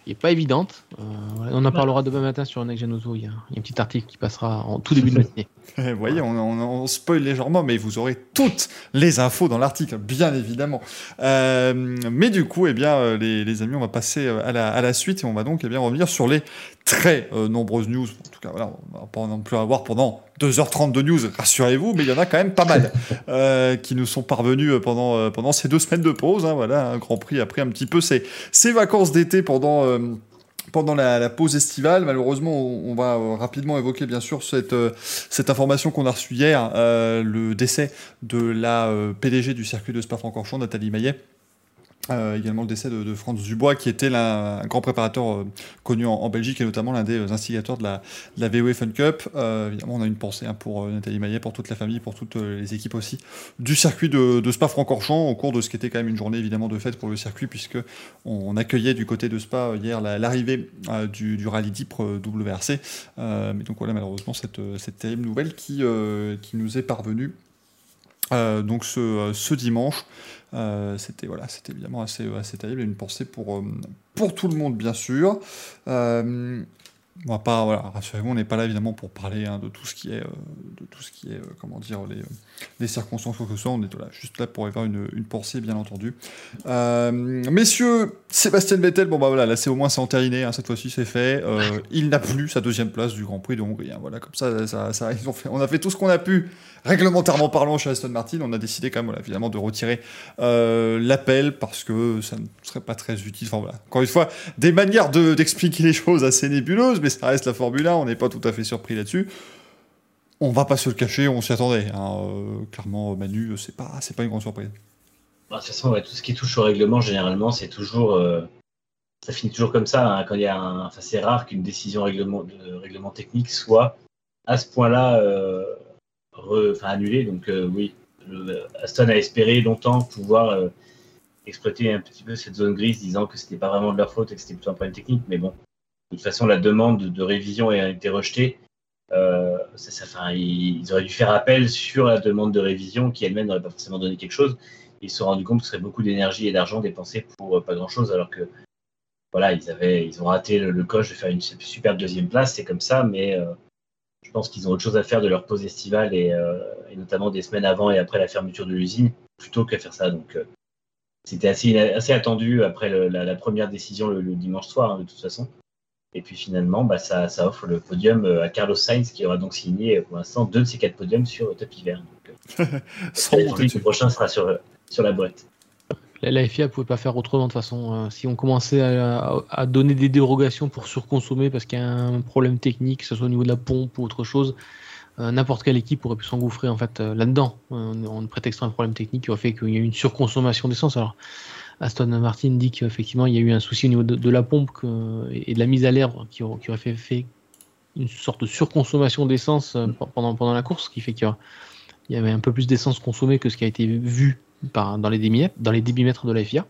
qui n'est pas évidente. Euh, on en parlera demain matin sur Next Gen Auto. Il y, a, un petit article qui passera en tout début de matinée. Vous *laughs* voyez, on, on, spoil légèrement, mais vous aurez toutes les infos dans l'article, bien évidemment. Euh, mais du coup, eh bien, euh, les, amis, on va passer à la, à la, suite et on va donc eh bien, revenir sur les très nombreuses news. En tout cas, voilà, on va pas non plus avoir pendant 2h30 de news, rassurez-vous, mais il y en a quand même pas mal *laughs* euh, qui nous sont parvenus euh, pendant, euh, pendant ces deux semaines de pause. Hein, voilà, un Grand Prix a pris un petit peu ses, ses vacances d'été pendant pendant la, pause estivale. Malheureusement, on, va rapidement évoquer bien sûr cette, cette information qu'on a reçue hier, le décès de la PDG du circuit de Spa-Francorchamps, Nathalie Maillet. Euh, également le décès de, Franz Dubois, qui était un grand préparateur euh, connu en, Belgique et notamment l'un des euh, instigateurs de la, de la Fun Cup. évidemment, on a une pensée hein, pour Nathalie Maillet, pour toute la famille, pour toutes les équipes aussi du circuit de, Spa-Francorchamps, au cours de ce qui était quand même une journée évidemment de fête pour le circuit, puisque on, accueillait du côté de Spa hier l'arrivée du, rallye Dipre WRC. mais donc voilà, malheureusement, cette, terrible nouvelle qui, nous est parvenue donc ce dimanche. Euh, c'était voilà, c'était évidemment assez, assez terrible une pensée pour, euh, pour tout le monde, bien sûr. Euh, on va pas, voilà, rassurez-vous, on n'est pas là évidemment pour parler hein, de tout ce qui est, de tout ce qui est, comment dire, les, les circonstances ou que ce soit. On est là, juste là pour avoir une, une pensée, bien entendu. messieurs, Sébastien Vettel, bon bah voilà, là c'est au moins c'est entériné, hein, cette fois-ci c'est fait. il n'a plus sa deuxième place du Grand Prix de Hongrie. Hein, voilà, comme ça, ça, ça fait, on a fait tout ce qu'on a pu réglementairement parlant chez Aston Martin, on a décidé quand même voilà, évidemment de retirer euh, l'appel parce que ça ne serait pas très utile. Enfin voilà, encore une fois, des manières d'expliquer les choses assez nébuleuses, mais ça reste la Formule 1, on n'est pas tout à fait surpris là-dessus. On va pas se le cacher, on s'y attendait. Hein. Euh, clairement, Manu, c'est pas, c'est pas une grande surprise. Bah, de toute façon, tout ce qui touche au règlement, généralement, c'est toujours. Euh, ça finit toujours comme ça. Hein. quand il y a enfin, c'est rare qu'une décision de règlement technique soit à ce point-là enfin, annulé. Donc euh, oui, Aston a espéré longtemps pouvoir euh, exploiter un petit peu cette zone grise, disant que c'était pas vraiment de leur faute et que c'était plutôt un problème technique. Mais bon, de toute façon, la demande de révision a été rejetée. Euh, ils, auraient dû faire appel sur la demande de révision qui elle-même n'aurait pas forcément donné quelque chose. Ils se sont rendus compte que ce serait beaucoup d'énergie et d'argent dépensé pour pas grand-chose, alors que voilà, ils avaient, ils ont raté le, coche de faire une superbe deuxième place, c'est comme ça, mais je pense qu'ils ont autre chose à faire de leur pause estivale euh, et, notamment des semaines avant et après la fermeture de l'usine plutôt qu'à faire ça. Donc euh, c'était assez, assez attendu après la, première décision le, dimanche soir, hein, de toute façon. Et puis finalement, bah, ça, ça, offre le podium à Carlos Sainz qui aura donc signé pour l'instant deux de ces quatre podiums sur top hiver. Donc, *laughs* le prochain sera sur, sur la boîte la FIA pouvait pas faire autrement de toute façon. Euh, si on commençait à, donner des dérogations pour surconsommer parce qu'il y a un problème technique, que ce soit au niveau de la pompe ou autre chose, euh, n'importe quelle équipe aurait pu s'engouffrer en fait euh, là-dedans en, prétextant un problème technique qui aurait fait qu'il y a eu une surconsommation d'essence. Alors Aston Martin dit qu'effectivement il y a eu un souci au niveau de, la pompe et de la mise à l'air qui, aurait fait, fait, une sorte de surconsommation d'essence pendant, pendant la course, ce qui fait qu'il y avait un peu plus d'essence consommée que ce qui a été vu dans, les débitmètres, dans de la FIA.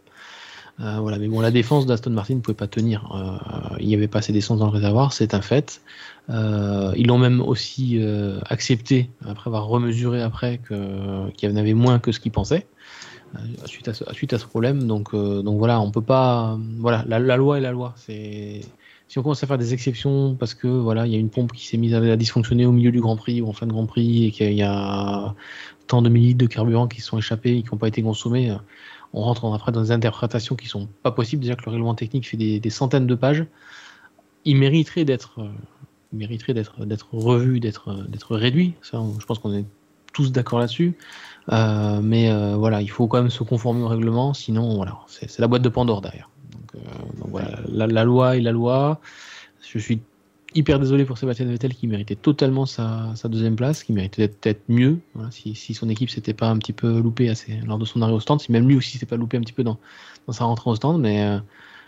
Euh, voilà, mais bon, la défense d'Aston Martin ne pouvait pas tenir. Euh, il n'y avait pas assez d'essence dans le réservoir, c'est un fait. Euh, ils l'ont même aussi accepté après avoir remesuré après qu'il y en avait moins que ce qu'ils pensaient suite à, ce, suite à ce problème. Donc, voilà, on peut pas. Voilà, la, loi est la loi. Si on commence à faire des exceptions parce que voilà, il y a une pompe qui s'est mise à, dysfonctionner au milieu du Grand Prix ou en fin de Grand Prix et qu'il y a tant de millilitres de carburant qui sont échappés et qui n'ont pas été consommés, euh, on rentre après dans des interprétations qui sont pas possibles. Déjà que le règlement technique fait des, centaines de pages, il mériterait d'être, euh, mériterait d'être, d'être revu, d'être, euh, d'être réduit. Ça, je pense qu'on est tous d'accord là-dessus. mais voilà, il faut quand même se conformer au règlement, sinon voilà, c'est, la boîte de Pandore derrière. Donc, voilà, la, la, loi est la loi. Je suis hyper désolé pour Sébastien Vettel qui méritait totalement sa, deuxième place, qui méritait peut-être mieux. si, son équipe s'était pas un petit peu loupée assez, lors de son arrivée au stand, si même lui aussi s'était pas loupé un petit peu dans, sa rentrée au stand, mais, euh,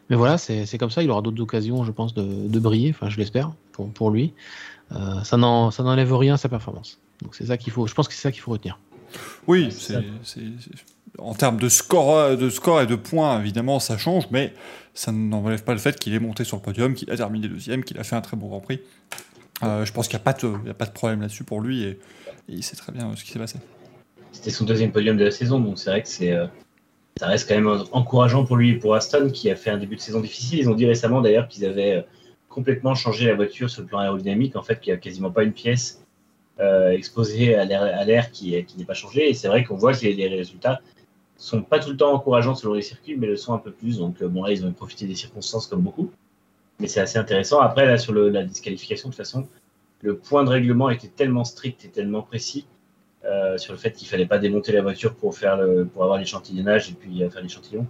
voilà, c'est comme ça. Il aura d'autres occasions, je pense, de, briller. Enfin, je l'espère pour, pour lui. Euh, ça n'enlève rien à sa performance. Donc c'est ça qu'il faut. Je pense que c'est ça qu'il faut retenir. Oui, c'est en termes de score, de score et de points, évidemment, ça change, mais ça n'enlève pas le fait qu'il est monté sur le podium, qu'il a terminé deuxième, qu'il a fait un très bon Grand Prix. Euh, je pense qu'il n'y a, pas de, a pas de problème là-dessus pour lui et, il sait très bien euh, ce qui s'est passé. C'était son deuxième podium de la saison, donc c'est vrai que c'est, euh, ça reste quand même encourageant pour lui et pour Aston qui a fait un début de saison difficile. Ils ont dit récemment d'ailleurs qu'ils avaient complètement changé la voiture sur le plan aérodynamique, en fait, qu'il n'y a quasiment pas une pièce exposée à l'air qui, n'est pas changée. Et c'est vrai qu'on voit que les résultats sont pas tout le temps encourageants selon les circuits, mais le sont un peu plus. Donc, euh, bon, là, ils ont profité des circonstances comme beaucoup. Mais c'est assez intéressant. Après, là, sur la disqualification, de toute façon, le point de règlement était tellement strict et tellement précis euh, sur le fait qu'il fallait pas démonter la voiture pour, faire pour avoir l'échantillonnage et puis euh, faire l'échantillon.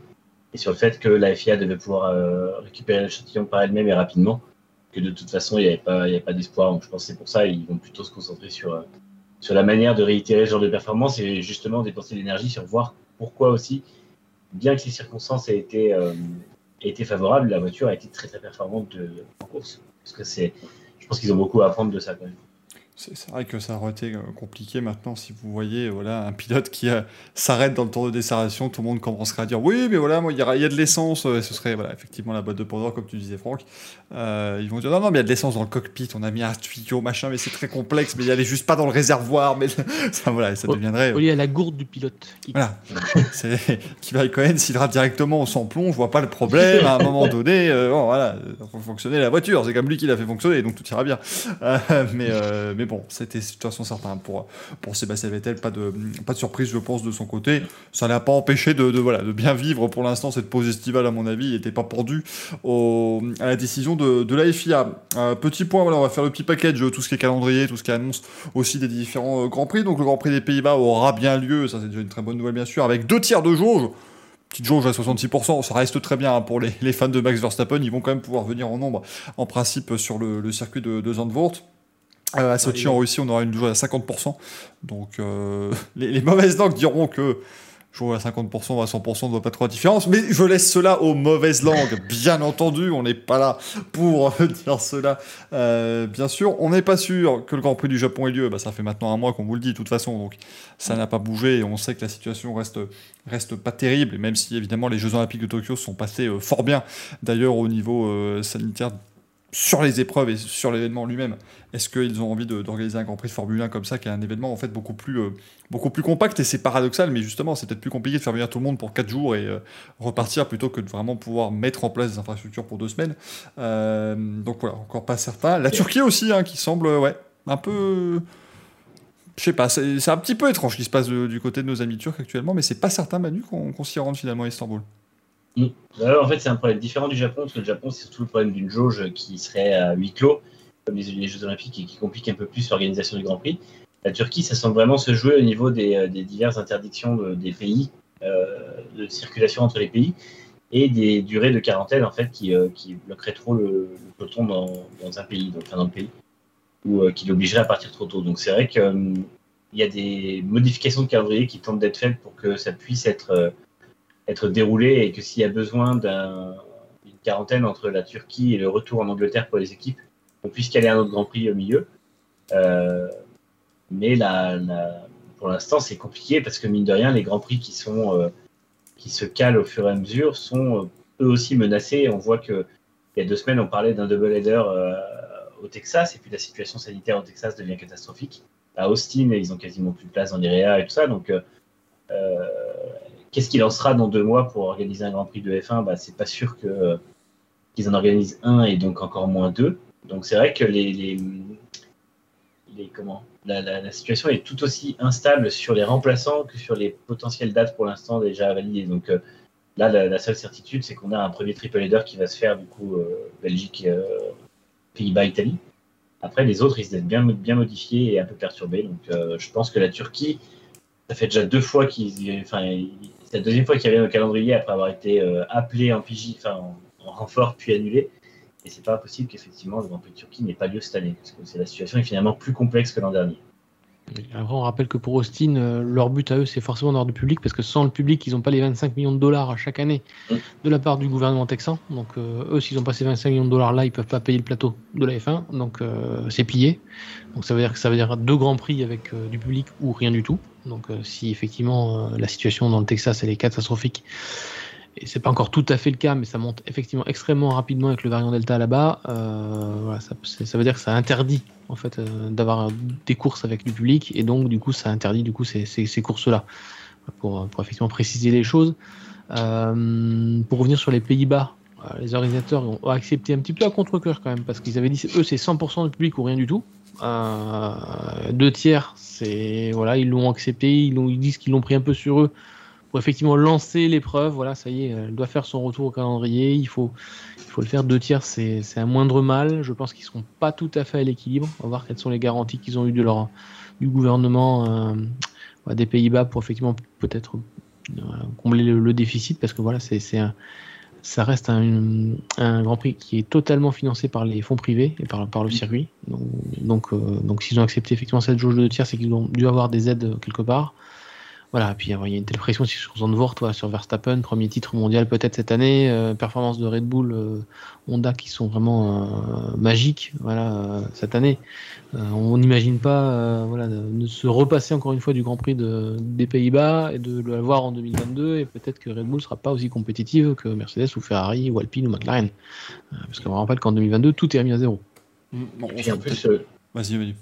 Et sur le fait que la FIA devait pouvoir récupérer l'échantillon par elle-même et rapidement. De toute façon, il n'y avait pas, pas d'espoir. Donc, je pense que c'est pour ça qu'ils vont plutôt se concentrer sur, sur la manière de réitérer ce genre de performance et justement dépenser l'énergie sur voir pourquoi aussi, bien que les circonstances aient été, euh, été favorables, la voiture a été très très performante en course. Parce que c'est, je pense qu'ils ont beaucoup à apprendre de ça quand même. C'est vrai que ça aurait été euh, compliqué maintenant si vous voyez voilà, un pilote qui euh, s'arrête dans le tour de décélération, tout le monde commencerait à dire oui, mais voilà, il y, a, de l'essence, euh, ce serait voilà, effectivement la boîte de Pandore, comme tu disais, Franck. ils vont dire non, non, mais il y a de l'essence dans le cockpit, on a mis un tuyau, machin, mais c'est très complexe, mais il n'y allait juste pas dans le réservoir, mais *laughs* ça, voilà, ça deviendrait. Il y a la gourde du pilote. Voilà, *laughs* c'est qui va Cohen, s'il rate directement au sans-plomb, je vois pas le problème, à un moment donné, bon, voilà, faut fonctionner la voiture, c'est comme lui qui l'a fait fonctionner, donc tout ira bien. mais, mais bon, c'était de toute façon certain. Pour, pour Sébastien Vettel, pas de, pas de surprise, je pense, de son côté. Ça n'a pas empêché de, voilà, de bien vivre pour l'instant cette pause estivale, à mon avis. Il n'était pas pendu à la décision de, la FIA. Euh, petit point, voilà, on va faire le petit package, tout ce qui est calendrier, tout ce qui annonce aussi des différents euh, Grands Prix. Donc le Grand Prix des Pays-Bas aura bien lieu, ça c'est déjà une très bonne nouvelle, bien sûr, avec deux tiers de jauge petite jauge à 66%, ça reste très bien hein, pour les, fans de Max Verstappen, ils vont quand même pouvoir venir en nombre en principe sur le, le circuit de, de Zandvoort. Euh, à Sochi, en Russie, on aura une jauge à 50%. Donc, euh, *laughs* les, mauvaises langues diront que jouer à 50% ou à 100% ne voit pas trop la différence. Mais je laisse cela aux mauvaises langues, *laughs* bien entendu. On n'est pas là pour *laughs* dire cela. Euh, bien sûr, on n'est pas sûr que le Grand Prix du Japon ait lieu. Bah, ça fait maintenant un mois qu'on vous le dit, de toute façon. Donc, ça n'a pas bougé et on sait que la situation reste, reste pas terrible. Même si, évidemment, les Jeux Olympiques de Tokyo sont passés fort bien. D'ailleurs, au niveau sanitaire sur les épreuves et sur l'événement lui-même. Est-ce qu'ils ont envie d'organiser un Grand Prix de Formule 1 comme ça, qui est un événement en fait beaucoup plus, euh, beaucoup plus compact et c'est paradoxal, mais justement c'est peut-être plus compliqué de faire venir tout le monde pour 4 jours et euh, repartir plutôt que de vraiment pouvoir mettre en place des infrastructures pour 2 semaines. Euh, donc voilà, encore pas certain. La Turquie aussi, hein, qui semble ouais, un peu... Je sais pas, c'est un petit peu étrange ce qui se passe du côté de nos amis turcs actuellement, mais c'est pas certain Manu qu'on s'y rende finalement à Istanbul. Mm. en fait, c'est un problème différent du Japon, parce que le Japon, c'est surtout le problème d'une jauge qui serait à huis clos, comme les, Jeux Olympiques, et qui complique un peu plus l'organisation du Grand Prix. La Turquie, ça semble vraiment se jouer au niveau des, euh, diverses interdictions des pays, euh, de circulation entre les pays, et des durées de quarantaine, en fait, qui, euh, bloqueraient trop le, peloton dans, un pays, ou qui l'obligeraient à partir trop tôt. Donc c'est vrai qu'il y a des modifications de calendrier qui tentent d'être faites pour que ça puisse être être déroulé et que s'il y a besoin d'une quarantaine entre la Turquie et le retour en Angleterre pour les équipes, on puisse caler un autre Grand Prix au milieu. Euh, mais là, pour l'instant, c'est compliqué parce que mine de rien, les Grands Prix qui, sont, euh, qui se calent au fur et à mesure sont euh, eux aussi menacés. On voit qu'il y a deux semaines, on parlait d'un double header au Texas et puis la situation sanitaire au Texas devient catastrophique. À Austin, ils ont quasiment plus de place dans l'IREA et tout ça. Donc, Qu'est-ce qu'il en sera dans deux mois pour organiser un Grand Prix de F1 bah, C'est pas sûr que, qu'ils en organisent un et donc encore moins deux. Donc c'est vrai que les, les, comment la, situation est tout aussi instable sur les remplaçants que sur les potentielles dates pour l'instant déjà validées. Donc euh, là, la, seule certitude, c'est qu'on a un premier triple header qui va se faire du coup euh, Belgique, euh, Pays-Bas, Italie. Après, les autres, ils se bien, bien modifiés et un peu perturbés. Donc je pense que la Turquie, ça fait déjà deux fois qu'ils, enfin, c'est la deuxième fois qu'il revient au calendrier après avoir été euh, appelé en PJ, enfin en, renfort puis annulé. Et c'est pas possible qu'effectivement le Grand Prix de Turquie n'ait pas lieu cette année, parce que la situation est finalement plus complexe que l'an dernier. Après, on rappelle que pour Austin, euh, leur but à eux, c'est forcément d'avoir du public, parce que sans le public, ils n'ont pas les 25 millions de dollars à chaque année de la part du gouvernement texan. Donc, euh, eux, s'ils ont passé 25 millions de dollars là, ils peuvent pas payer le plateau de la F1. Donc, c'est plié. Donc, ça veut dire que ça veut dire deux grands prix avec du public ou rien du tout. Donc euh, si effectivement euh, la situation dans le Texas elle est catastrophique, et c'est pas encore tout à fait le cas, mais ça monte effectivement extrêmement rapidement avec le variant Delta là-bas, euh, ça, veut dire que ça interdit en fait d'avoir des courses avec du public, et donc du coup ça interdit du coup ces, courses-là. Pour, effectivement préciser les choses. pour revenir sur les Pays-Bas, les organisateurs ont accepté un petit peu à contre-cœur quand même, parce qu'ils avaient dit eux c'est 100% de public ou rien du tout. deux tiers, c'est voilà, ils l'ont accepté, ils, ils disent qu'ils l'ont pris un peu sur eux pour effectivement lancer l'épreuve. Voilà, ça y est, elle doit faire son retour au calendrier. Il faut, il faut le faire deux tiers, c'est un moindre mal. Je pense qu'ils seront pas tout à fait à l'équilibre. On va voir quelles sont les garanties qu'ils ont eues de leur du gouvernement euh, des Pays-Bas pour effectivement peut-être euh, combler le, déficit parce que voilà, c'est un ça reste un, Grand Prix qui est totalement financé par les fonds privés et par, par le circuit. Donc, donc, euh, s'ils ont accepté effectivement cette jauge de tiers, c'est qu'ils ont dû avoir des aides quelque part. Voilà, puis il y a une telle pression sur Zandvoort, toi, sur Verstappen, premier titre mondial peut-être cette année, euh, performance de Red Bull, euh, Honda qui sont vraiment euh, magiques, voilà, cette année. on n'imagine pas, voilà, de, se repasser encore une fois du Grand Prix de, des Pays-Bas et de le voir en 2022, et peut-être que Red Bull sera pas aussi compétitive que Mercedes ou Ferrari ou Alpine ou McLaren, parce qu'on rappelle qu'en 2022 tout est remis à zéro. Bon, en plus, vas-y, vas-y.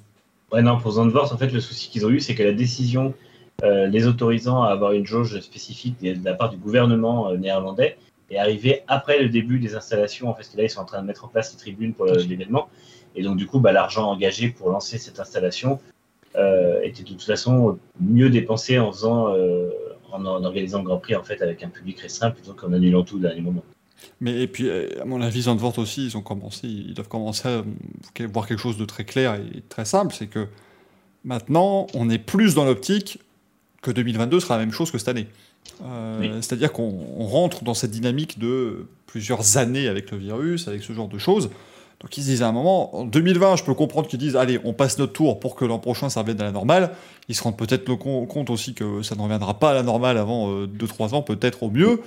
Ouais, non, pour Zandvoort, en fait, le souci qu'ils ont eu, c'est que la décision euh, les autorisant à avoir une jauge spécifique de, la part du gouvernement euh, néerlandais est arrivé après le début des installations, en fait, parce que là, ils sont en train de mettre en place les tribunes pour l'événement. Et donc, du coup, bah, l'argent engagé pour lancer cette installation euh, était de toute façon mieux dépensé en faisant, en, organisant le Grand Prix, en fait, avec un public restreint plutôt qu'en annulant tout au dernier moment. Mais et puis, à mon avis, Zandvoort aussi, ils ont commencé, ils doivent commencer à voir quelque chose de très clair et très simple, c'est que maintenant, on est plus dans l'optique que 2022 sera la même chose que cette année. Euh, c'est-à-dire qu'on rentre dans cette dynamique de plusieurs années avec le virus, avec ce genre de choses. Donc ils se disent à un moment, en 2020, je peux comprendre qu'ils disent, allez, on passe notre tour pour que l'an prochain ça revienne à la normale. Ils se rendent peut-être compte aussi que ça ne reviendra pas à la normale avant 2-3 euh, ans, peut-être au mieux.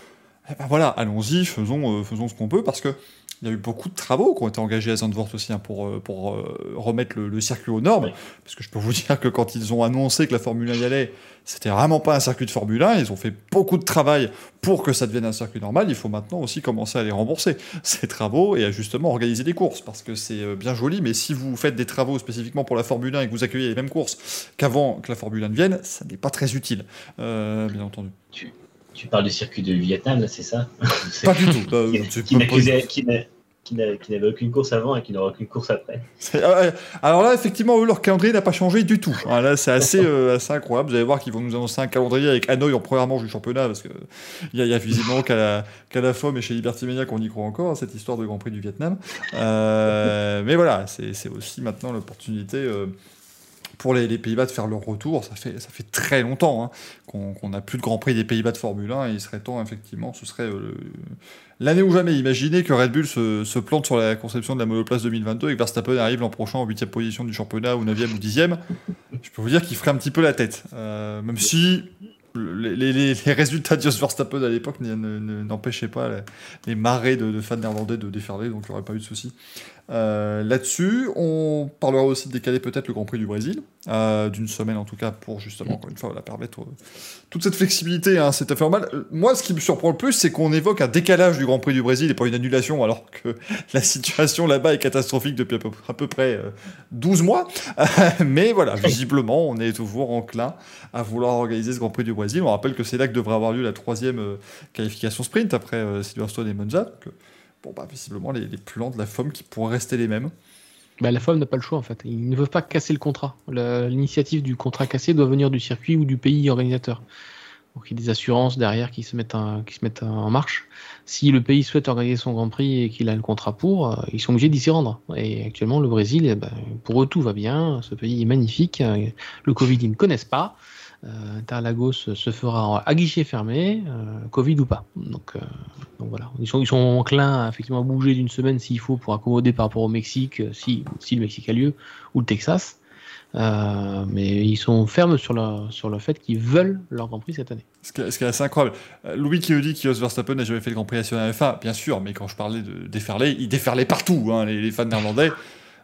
Eh ben voilà, allons-y, faisons, euh, faisons ce qu'on peut, parce que il y a eu beaucoup de travaux qui ont été engagés à Zandvoort aussi hein, pour, euh, pour euh, remettre le, circuit aux normes. Parce que je peux vous dire que quand ils ont annoncé que la Formule 1 y allait, c'était vraiment pas un circuit de Formule 1. Ils ont fait beaucoup de travail pour que ça devienne un circuit normal. Il faut maintenant aussi commencer à les rembourser, *laughs* ces travaux, et à justement organiser des courses. Parce que c'est euh, bien joli, mais si vous faites des travaux spécifiquement pour la Formule 1 et que vous accueillez les mêmes courses qu'avant que la Formule 1 vienne, ça n'est pas très utile, bien entendu. Tu parles du circuit de Vietnam, c'est ça? *laughs* Pas du tout. qui, qui n'avait aucune course avant et qui n'aura aucune course après. Ah alors là, effectivement, eux, leur calendrier n'a pas changé du tout. Hein, là, c'est assez, *laughs* euh, assez, incroyable. Vous allez voir qu'ils vont nous annoncer un calendrier avec Hanoï en première manche du championnat, parce qu'il y a visiblement qu'à la, qu la FOM et chez Liberty Media qu'on y croit encore, cette histoire de Grand Prix du Vietnam. Euh, mais voilà, c'est aussi maintenant l'opportunité. Euh, pour les, Pays-Bas de faire leur retour. Ça fait, ça fait très longtemps hein, qu'on n'a plus de Grand Prix des Pays-Bas de Formule 1 et il serait temps, effectivement, ce serait L'année ou jamais, imaginez que Red Bull se, plante sur la conception de la monoplace 2022 et que Verstappen arrive l'an prochain en 8 position du championnat ou 9e ou 10e. Je peux vous dire qu'il ferait un petit peu la tête. Euh, même si les, résultats de Verstappen à l'époque n'empêchaient pas les, marées de, de, fans néerlandais de déferler, donc il n'y aurait pas eu de souci. Euh, là-dessus, on parlera aussi de décaler peut-être le Grand Prix du Brésil, euh, d'une semaine en tout cas, pour justement, encore une fois, la permettre toute cette flexibilité. Hein, c'est à fait normal. Euh, moi, ce qui me surprend le plus, c'est qu'on évoque un décalage du Grand Prix du Brésil et pas une annulation, alors que *laughs* la situation là-bas est catastrophique depuis à peu, près 12 mois. *laughs* mais voilà, visiblement, on est toujours enclin à vouloir organiser ce Grand Prix du Brésil. On rappelle que c'est là que devrait avoir lieu la troisième qualification sprint après Silverstone et Monza. Bon, bah, visiblement, les, plans de la FOM qui pourraient rester les mêmes. Bah, la FOM n'a pas le choix en fait. Ils ne veulent pas casser le contrat. L'initiative du contrat cassé doit venir du circuit ou du pays organisateur. Donc il y a des assurances derrière qui se mettent, qui se mettent en marche. Si le pays souhaite organiser son Grand Prix et qu'il a le contrat pour, euh, ils sont obligés d'y s'y rendre. Et actuellement, le Brésil, eh ben, pour eux, tout va bien. Ce pays est magnifique. Le Covid, ils ne connaissent pas. Euh, Interlagos se fera à guichet fermé, euh, Covid ou pas. Euh, donc, voilà, ils sont, ils enclins effectivement à bouger d'une semaine s'il faut pour accommoder par rapport au Mexique, si, le Mexique a lieu, ou le Texas. mais ils sont fermes sur le, fait qu'ils veulent leur Grand Prix cette année. Ce qui, est, assez incroyable. Louis qui dit qu'Os Verstappen n'a jamais fait le Grand Prix national F1, bien sûr, mais quand je parlais de déferler, il déferlait partout, hein, les, les, fans néerlandais.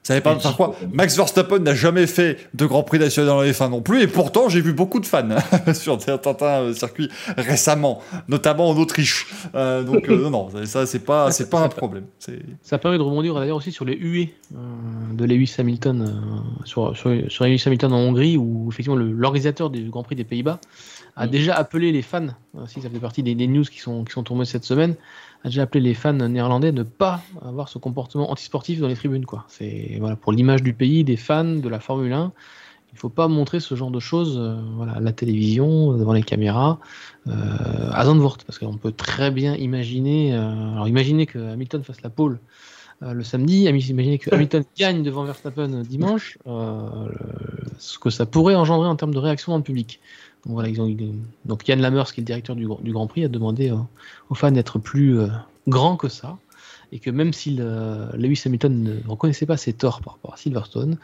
Savez pas faire quoi Max Verstappen n'a jamais fait de Grand Prix national dans les fins non plus, et pourtant j'ai vu beaucoup de fans *laughs* sur certains euh, circuits récemment, notamment en Autriche. Euh, donc euh, non, non, ça c'est pas, c'est pas un problème. Ça permet de rebondir d'ailleurs aussi sur les huées de Lewis Hamilton, sur, sur, sur, Lewis Hamilton en Hongrie, où effectivement l'organisateur du Grand Prix des Pays-Bas a déjà appelé les fans, si ça fait partie des, des, news qui sont, qui sont tombées cette semaine, a déjà appelé les fans néerlandais à ne pas avoir ce comportement antisportif dans les tribunes. Quoi. C'est voilà, pour l'image du pays, des fans, de la Formule 1. Il ne faut pas montrer ce genre de choses euh, voilà, à la télévision, devant les caméras, euh, à Zandvoort, parce qu'on peut très bien imaginer. Euh, alors, imaginez que Hamilton fasse la pole le samedi, imaginez que *laughs* Hamilton gagne devant Verstappen dimanche, ce que ça pourrait engendrer en termes de réaction dans le public. Donc, voilà, ils ont, donc Yann Lammers, qui est le directeur du, Grand Prix, a demandé euh, aux fans d'être plus euh, grand que ça. Et que même si Lewis Hamilton ne reconnaissait pas ses torts par rapport à Silverstone,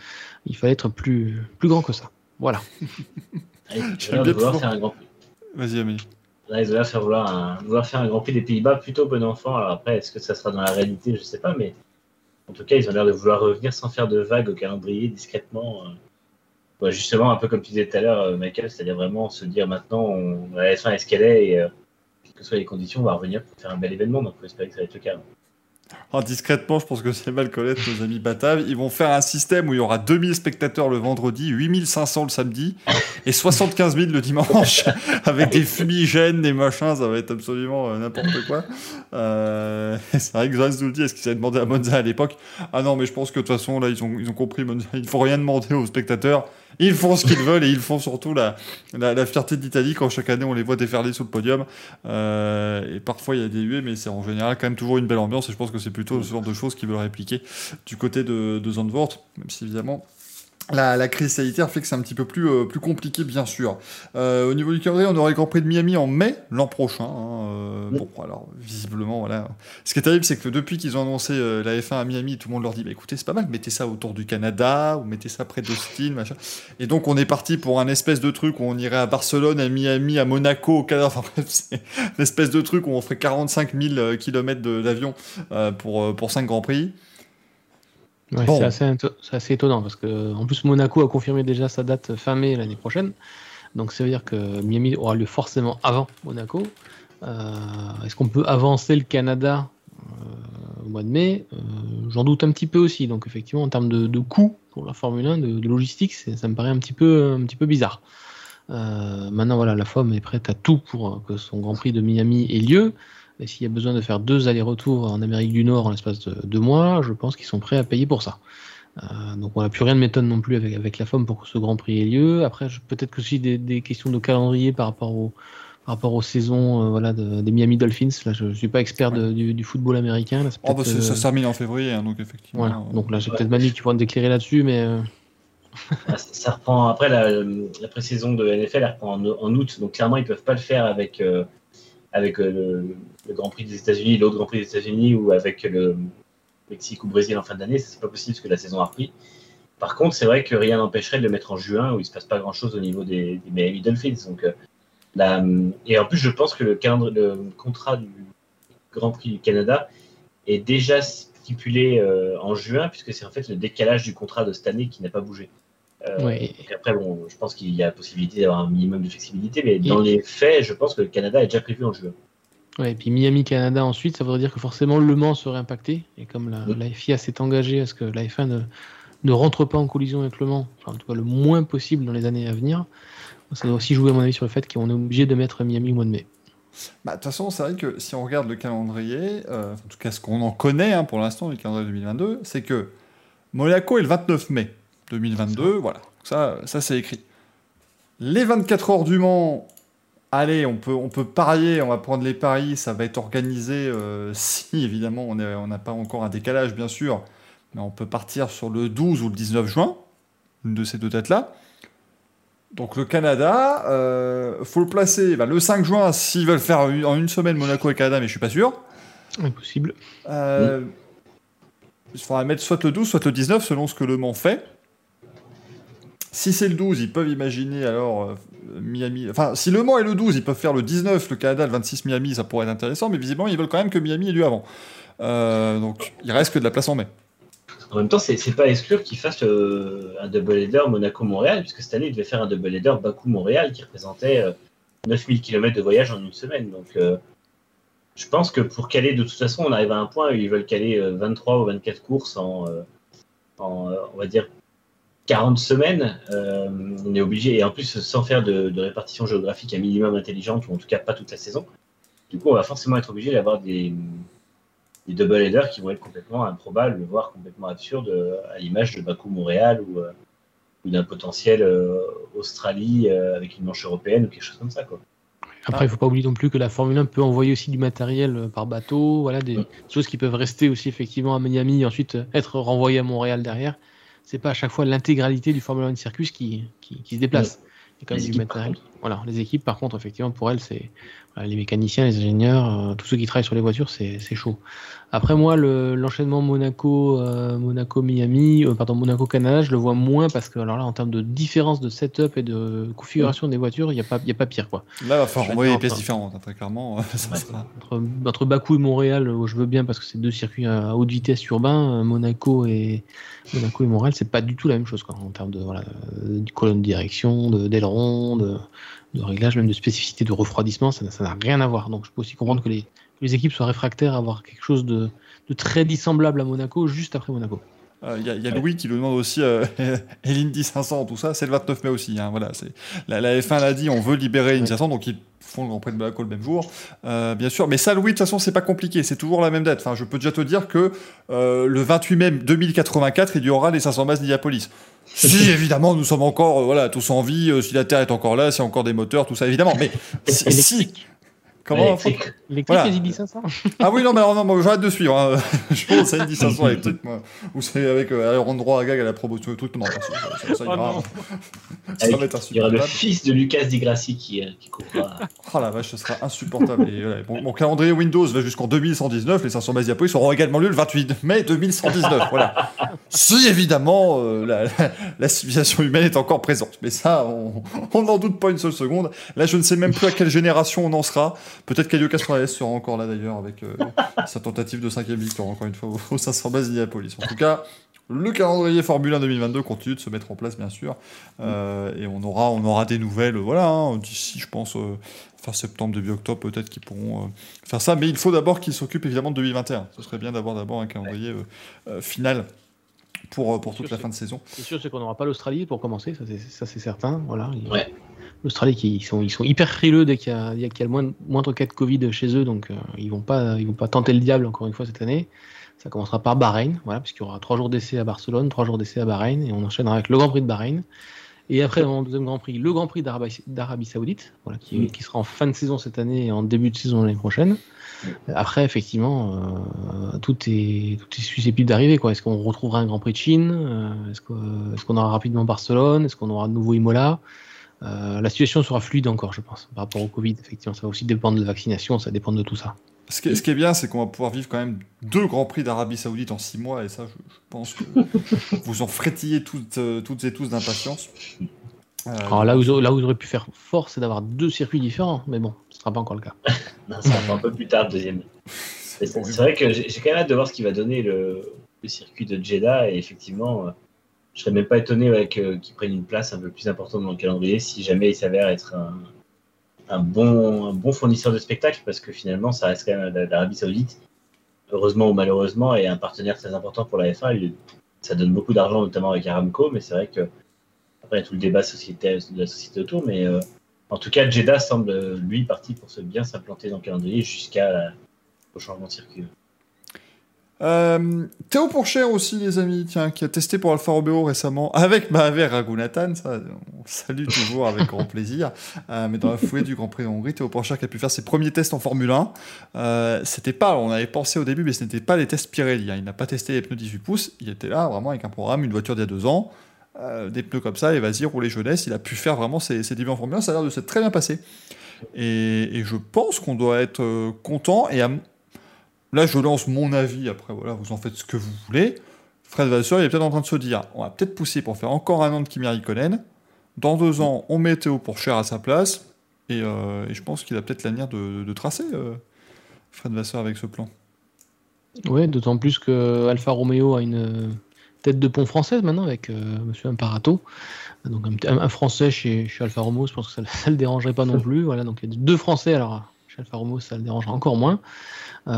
il fallait être plus, plus grand que ça. Voilà. *laughs* Vas-y, Amélie. ils ont faire vouloir, un, vouloir faire un Grand Prix des Pays-Bas plutôt bon enfant. Alors après, est-ce que ça sera dans la réalité? Je ne sais pas, mais en tout cas, ils ont l'air de vouloir revenir sans faire de vagues au calendrier, discrètement. Euh, justement, un peu comme tu disais tout à l'heure, euh, Michael, c'est-à-dire vraiment se dire maintenant, on, la F1 est ce qu'elle est et euh, quelles que soient les conditions, on va revenir pour faire un bel événement. Donc, on espérer que ça va être le cas. Oh, discrètement, je pense que c'est mal connaître nos amis bataves. Ils vont faire un système où il y aura 2000 spectateurs le vendredi, 8500 le samedi et 75 000 le dimanche *laughs* avec des fumigènes, des machins. Ça va être absolument euh, n'importe quoi. c'est vrai que Zaz nous dit est-ce qu'ils avaient demandé à Monza à l'époque? Ah non, mais je pense que de toute façon, là, ils ont, compris. Il ne faut rien demander aux spectateurs. Ils font ce qu'ils veulent et ils font surtout la, la, fierté d'Italie quand chaque année on les voit déferler sur le podium. Euh, et parfois il y a des huées, mais c'est en général quand même toujours une belle ambiance et je pense que c'est plutôt ce genre de choses qu'ils veulent répliquer du côté de, de Zandvoort, même si évidemment la, crise sanitaire fait que c'est un petit peu plus, euh, plus compliqué, bien sûr. Euh, au niveau du calendrier, on aurait le Grand Prix de Miami en mai l'an prochain. Hein, euh, bon, alors, visiblement, voilà. Ce qui est terrible, c'est que depuis qu'ils ont annoncé la F1 à Miami, tout le monde leur dit bah, écoutez, c'est pas mal, mettez ça autour du Canada, ou mettez ça près d'Austin, machin. Et donc, on est parti pour un espèce de truc où on irait à Barcelone, à Miami, à Monaco, au Canada. *laughs* Enfin, bref, c'est une espèce de truc où on ferait 45 000 km d'avion pour, pour 5 Grands Prix. C'est assez, étonnant parce que en plus Monaco a confirmé déjà sa date fin mai l'année prochaine. Donc ça veut dire que Miami aura lieu forcément avant Monaco. Euh, est-ce qu'on peut avancer le Canada euh, au mois de mai? Euh, J'en doute un petit peu aussi. Donc effectivement en termes de, de coût pour la Formule 1, de, logistique, ça me paraît un petit peu, un petit peu bizarre. maintenant voilà, la FOM est prête à tout pour que son Grand Prix de Miami ait lieu. Et s'il y a besoin de faire deux allers-retours en Amérique du Nord en l'espace de deux mois, je pense qu'ils sont prêts à payer pour ça. Euh, donc on n'a plus rien de m'étonne non plus avec, avec la FOM pour que ce Grand Prix ait lieu. Après, peut-être que aussi des, questions de calendrier par rapport, au, par rapport aux saisons euh, voilà, des Miami Dolphins. Là, je ne suis pas expert du, football américain. Là, oh, bah, ça se termine en février, hein, donc effectivement. Voilà. Donc là, j'ai peut-être Manu qui pourra me déclarer là-dessus, mais. Ah, ça reprend après la, la pré-saison de NFL, elle reprend en, août, donc clairement ils peuvent pas le faire avec, euh, avec le, Grand Prix des États-Unis, l'autre Grand Prix des États-Unis ou avec le Mexique ou Brésil en fin d'année, c'est pas possible parce que la saison a repris. Par contre, c'est vrai que rien n'empêcherait de le mettre en juin où il se passe pas grand-chose au niveau des, des Miami Dolphins. Euh, et en plus, je pense que le, le contrat du Grand Prix du Canada est déjà stipulé euh, en juin puisque c'est en fait le décalage du contrat de cette année qui n'a pas bougé. Euh, après, bon, je pense qu'il y a la possibilité d'avoir un minimum de flexibilité, mais dans les faits, je pense que le Canada est déjà prévu en juin. Ouais, et puis Miami-Canada ensuite, ça voudrait dire que forcément Le Mans serait impacté. Et comme la, FIA s'est engagée à ce que la F1 ne, ne, rentre pas en collision avec Le Mans, enfin, en tout cas le moins possible dans les années à venir, ça doit aussi jouer à mon avis sur le fait qu'on est obligé de mettre Miami au mois de mai. Bah, de toute façon, c'est vrai que si on regarde le calendrier, euh, en tout cas ce qu'on en connaît hein, pour l'instant du calendrier 2022, c'est que Monaco est le 29 mai. 2022, voilà. Ça, ça c'est écrit. Les 24 heures du Mans, allez, on peut, on peut parier, on va prendre les paris, ça va être organisé euh, *laughs* si évidemment on n'a pas encore un décalage, bien sûr, mais on peut partir sur le 12 ou le 19 juin, une de ces deux dates-là. Donc le Canada, euh, faut le placer bah, le 5 juin s'ils veulent faire en une semaine Monaco et Canada, mais je suis pas sûr. Impossible. Euh, Il faudra mettre soit le 12, soit le 19, selon ce que Le Mans fait. Si c'est le 12, ils peuvent imaginer alors euh, Miami. Enfin, si Le Mans est le 12, ils peuvent faire le 19, le Canada, le 26 Miami, ça pourrait être intéressant, mais visiblement, ils veulent quand même que Miami ait lieu avant. Euh, donc, il reste que de la place en mai. En même temps, c'est pas exclure qu'ils fassent euh, un double header Monaco-Montréal, puisque cette année, ils devaient faire un double header Bakou-Montréal qui représentait 9000 km de voyage en une semaine. Donc, je pense que pour caler, de toute façon, on arrive à un point où ils veulent caler 23 ou 24 courses en on va dire, 40 semaines, euh, on est obligé, et en plus sans faire de, répartition géographique un minimum intelligente, ou en tout cas pas toute la saison, du coup on va forcément être obligé d'avoir des, double headers qui vont être complètement improbables, voire complètement absurdes, euh, à l'image de Bakou-Montréal ou, euh, d'un potentiel Australie avec une manche européenne ou quelque chose comme ça. Quoi. Après, il ne faut pas oublier non plus que la Formule 1 peut envoyer aussi du matériel par bateau, voilà, des choses qui peuvent rester aussi effectivement à Miami et ensuite être renvoyées à Montréal derrière c'est pas à chaque fois l'intégralité du Formula 1 Circus qui, qui, se déplace. les équipes, Voilà, les équipes, par contre, effectivement, pour elles, c'est les mécaniciens, les ingénieurs, euh, tous ceux qui travaillent sur les voitures, c'est chaud. Après, moi, l'enchaînement Monaco, euh, Monaco, Miami, euh, pardon, Monaco, Canada, je le vois moins parce que, alors là, en termes de différence de setup et de configuration des voitures, il n'y a, pas, a pas pire, quoi. Là, il va falloir envoyer des pièces différentes, hein, très clairement. *laughs* entre, Bakou et Montréal, je veux bien parce que c'est deux circuits à haute vitesse urbain, Monaco et, Monaco et Montréal, c'est pas du tout la même chose, quoi, en termes de, voilà, de colonne de direction, d'aileron, de, de, réglage, même de spécificité de refroidissement, ça n'a rien à voir. Donc, je peux aussi comprendre que les les équipes soient réfractaires à avoir quelque chose de, très dissemblable à Monaco juste après Monaco. Il euh, y, a Louis qui le demande aussi, euh, *laughs* l'Indy 500, tout ça, c'est le 29 mai aussi. Hein, voilà, la, la F1 l'a dit, on veut libérer l'Indy 500, donc ils font le Grand Prix de Monaco le même jour, euh, bien sûr. Mais ça, Louis, de toute façon, c'est pas compliqué, c'est toujours la même date. Enfin, je peux déjà te dire que euh, le 28 mai 2084, il y aura les 500 bases d'Indianapolis. *laughs* si, évidemment, nous sommes encore voilà, tous en vie, si la Terre est encore là, s'il y a encore des moteurs, tout ça, évidemment. Mais si, Comment Électrique, électrique voilà. 500 Ah oui, non, mais alors, non, moi, j'arrête de suivre. Hein. *laughs* je pense à une 500 électrique, *laughs* moi. Ou c'est avec euh, droit à gag à la promotion, le truc. Non, ça, ça, ça, ira. Oh *laughs* ça va il y aura le fils de Lucas Di Grassi qui, euh, qui courra. oh la vache, ce sera insupportable. Et, voilà, mon, calendrier Windows va jusqu'en 2119. Les 500 bases diapo seront également lieu le 28 mai 2119. voilà. Si, évidemment, euh, la, la, civilisation humaine est encore présente. Mais ça, on n'en doute pas une seule seconde. Là, je ne sais même plus à quelle génération on en sera. Peut-être qu'Alio Castroneves sera encore là d'ailleurs avec euh, sa tentative de cinquième victoire, encore une fois, au 500 bases d'Indianapolis. En tout cas, le calendrier Formule 1 2022 continue de se mettre en place, bien sûr. Euh, et on aura, on aura des nouvelles, voilà, hein, d'ici, je pense, euh, fin septembre, début octobre, peut-être qu'ils pourront faire ça. Mais il faut d'abord qu'ils s'occupent évidemment de 2021. Ce serait bien d'avoir d'abord un calendrier final pour, pour toute la fin de saison. C'est sûr, c'est qu'on n'aura pas l'Australie pour commencer, ça c'est certain. Voilà. Ouais. l'Australie qui ils sont, ils sont hyper frileux dès qu'il y y a, le moindre, cas de Covid chez eux, donc ils vont pas vont pas tenter le diable encore une fois cette année. Ça commencera par Bahreïn, voilà, puisqu'il y aura trois jours d'essai à Barcelone, trois jours d'essai à Bahreïn, et on enchaînera avec le Grand Prix de Bahreïn. Et après, en deuxième Grand Prix, le Grand Prix d'Arabie Saoudite, voilà, qui, qui, sera en fin de saison cette année et en début de saison l'année prochaine. Après, effectivement, euh, tout, est, tout est susceptible d'arriver. Est-ce qu'on retrouvera un Grand Prix de Chine? Euh, Est-ce qu'on aura rapidement Barcelone? Est-ce qu'on aura de nouveau Imola? Euh, La situation sera fluide encore, je pense, par rapport au Covid. Effectivement, ça va aussi dépendre de la vaccination, ça dépend de tout ça. Ce qui, est, bien, c'est qu'on va pouvoir vivre quand même deux Grands Prix d'Arabie Saoudite en six mois, et ça, je, pense que *laughs* vous en frétillez toutes, toutes et tous d'impatience. Alors là où, là où vous aurez pu faire fort, c'est d'avoir deux circuits différents, mais bon, ce ne sera pas encore le cas. *laughs* non, ça sera un peu plus tard, le deuxième. *laughs* C'est vrai que j'ai quand même hâte de voir ce qui va donner le, circuit de Jeddah, et effectivement, je serais même pas étonné qu'ils prennent une place un peu plus importante dans le calendrier si jamais il s'avère être un, bon, fournisseur de spectacle, parce que finalement, ça reste quand même l'Arabie Saoudite, heureusement ou malheureusement, et un partenaire très important pour la F1. Ça donne beaucoup d'argent, notamment avec Aramco, mais c'est vrai que après, il y a tout le débat de la société autour, mais euh, en tout cas, Jeddah semble, lui, parti pour se bien s'implanter dans le calendrier jusqu'à au changement de circuit. Euh, Théo Pourchère aussi, les amis, tiens, qui a testé pour Alfa Romeo récemment avec Mahaver Raghunathan. Ça, on salue toujours avec grand *laughs* plaisir. Euh, mais dans la foulée du Grand Prix de Hongrie, Théo Pourchère qui a pu faire ses premiers tests en Formule 1. Euh, c'était pas, on avait pensé au début, mais ce n'était pas les tests Pirelli. Hein. Il n'a pas testé les pneus 18 pouces. Il était là vraiment avec un programme, une voiture d'il y a deux ans. Des pneus comme ça, et vas-y, rouler jeunesse. Il a pu faire vraiment ses, ses débuts en Formule 1, ça a l'air de s'être très bien passé. Et, je pense qu'on doit être content. Et là, je lance mon avis, après, voilà, vous en faites ce que vous voulez. Fred Vasseur, il est peut-être en train de se dire on va peut-être pousser pour faire encore un an de Kimi Raikkonen. Dans deux ans, on met Théo pour cher à sa place. Et, euh, je pense qu'il a peut-être l'avenir de, de tracer, Fred Vasseur, avec ce plan. Oui, d'autant plus que Alfa Romeo a une tête de pont française maintenant avec euh, Monsieur Imparato. Donc un, français chez, chez, Alfa Romeo, je pense que ça, *laughs* ne le dérangerait pas non *laughs* plus. Voilà, donc il y a deux français alors chez Alfa Romeo, ça le dérangerait encore moins. Euh,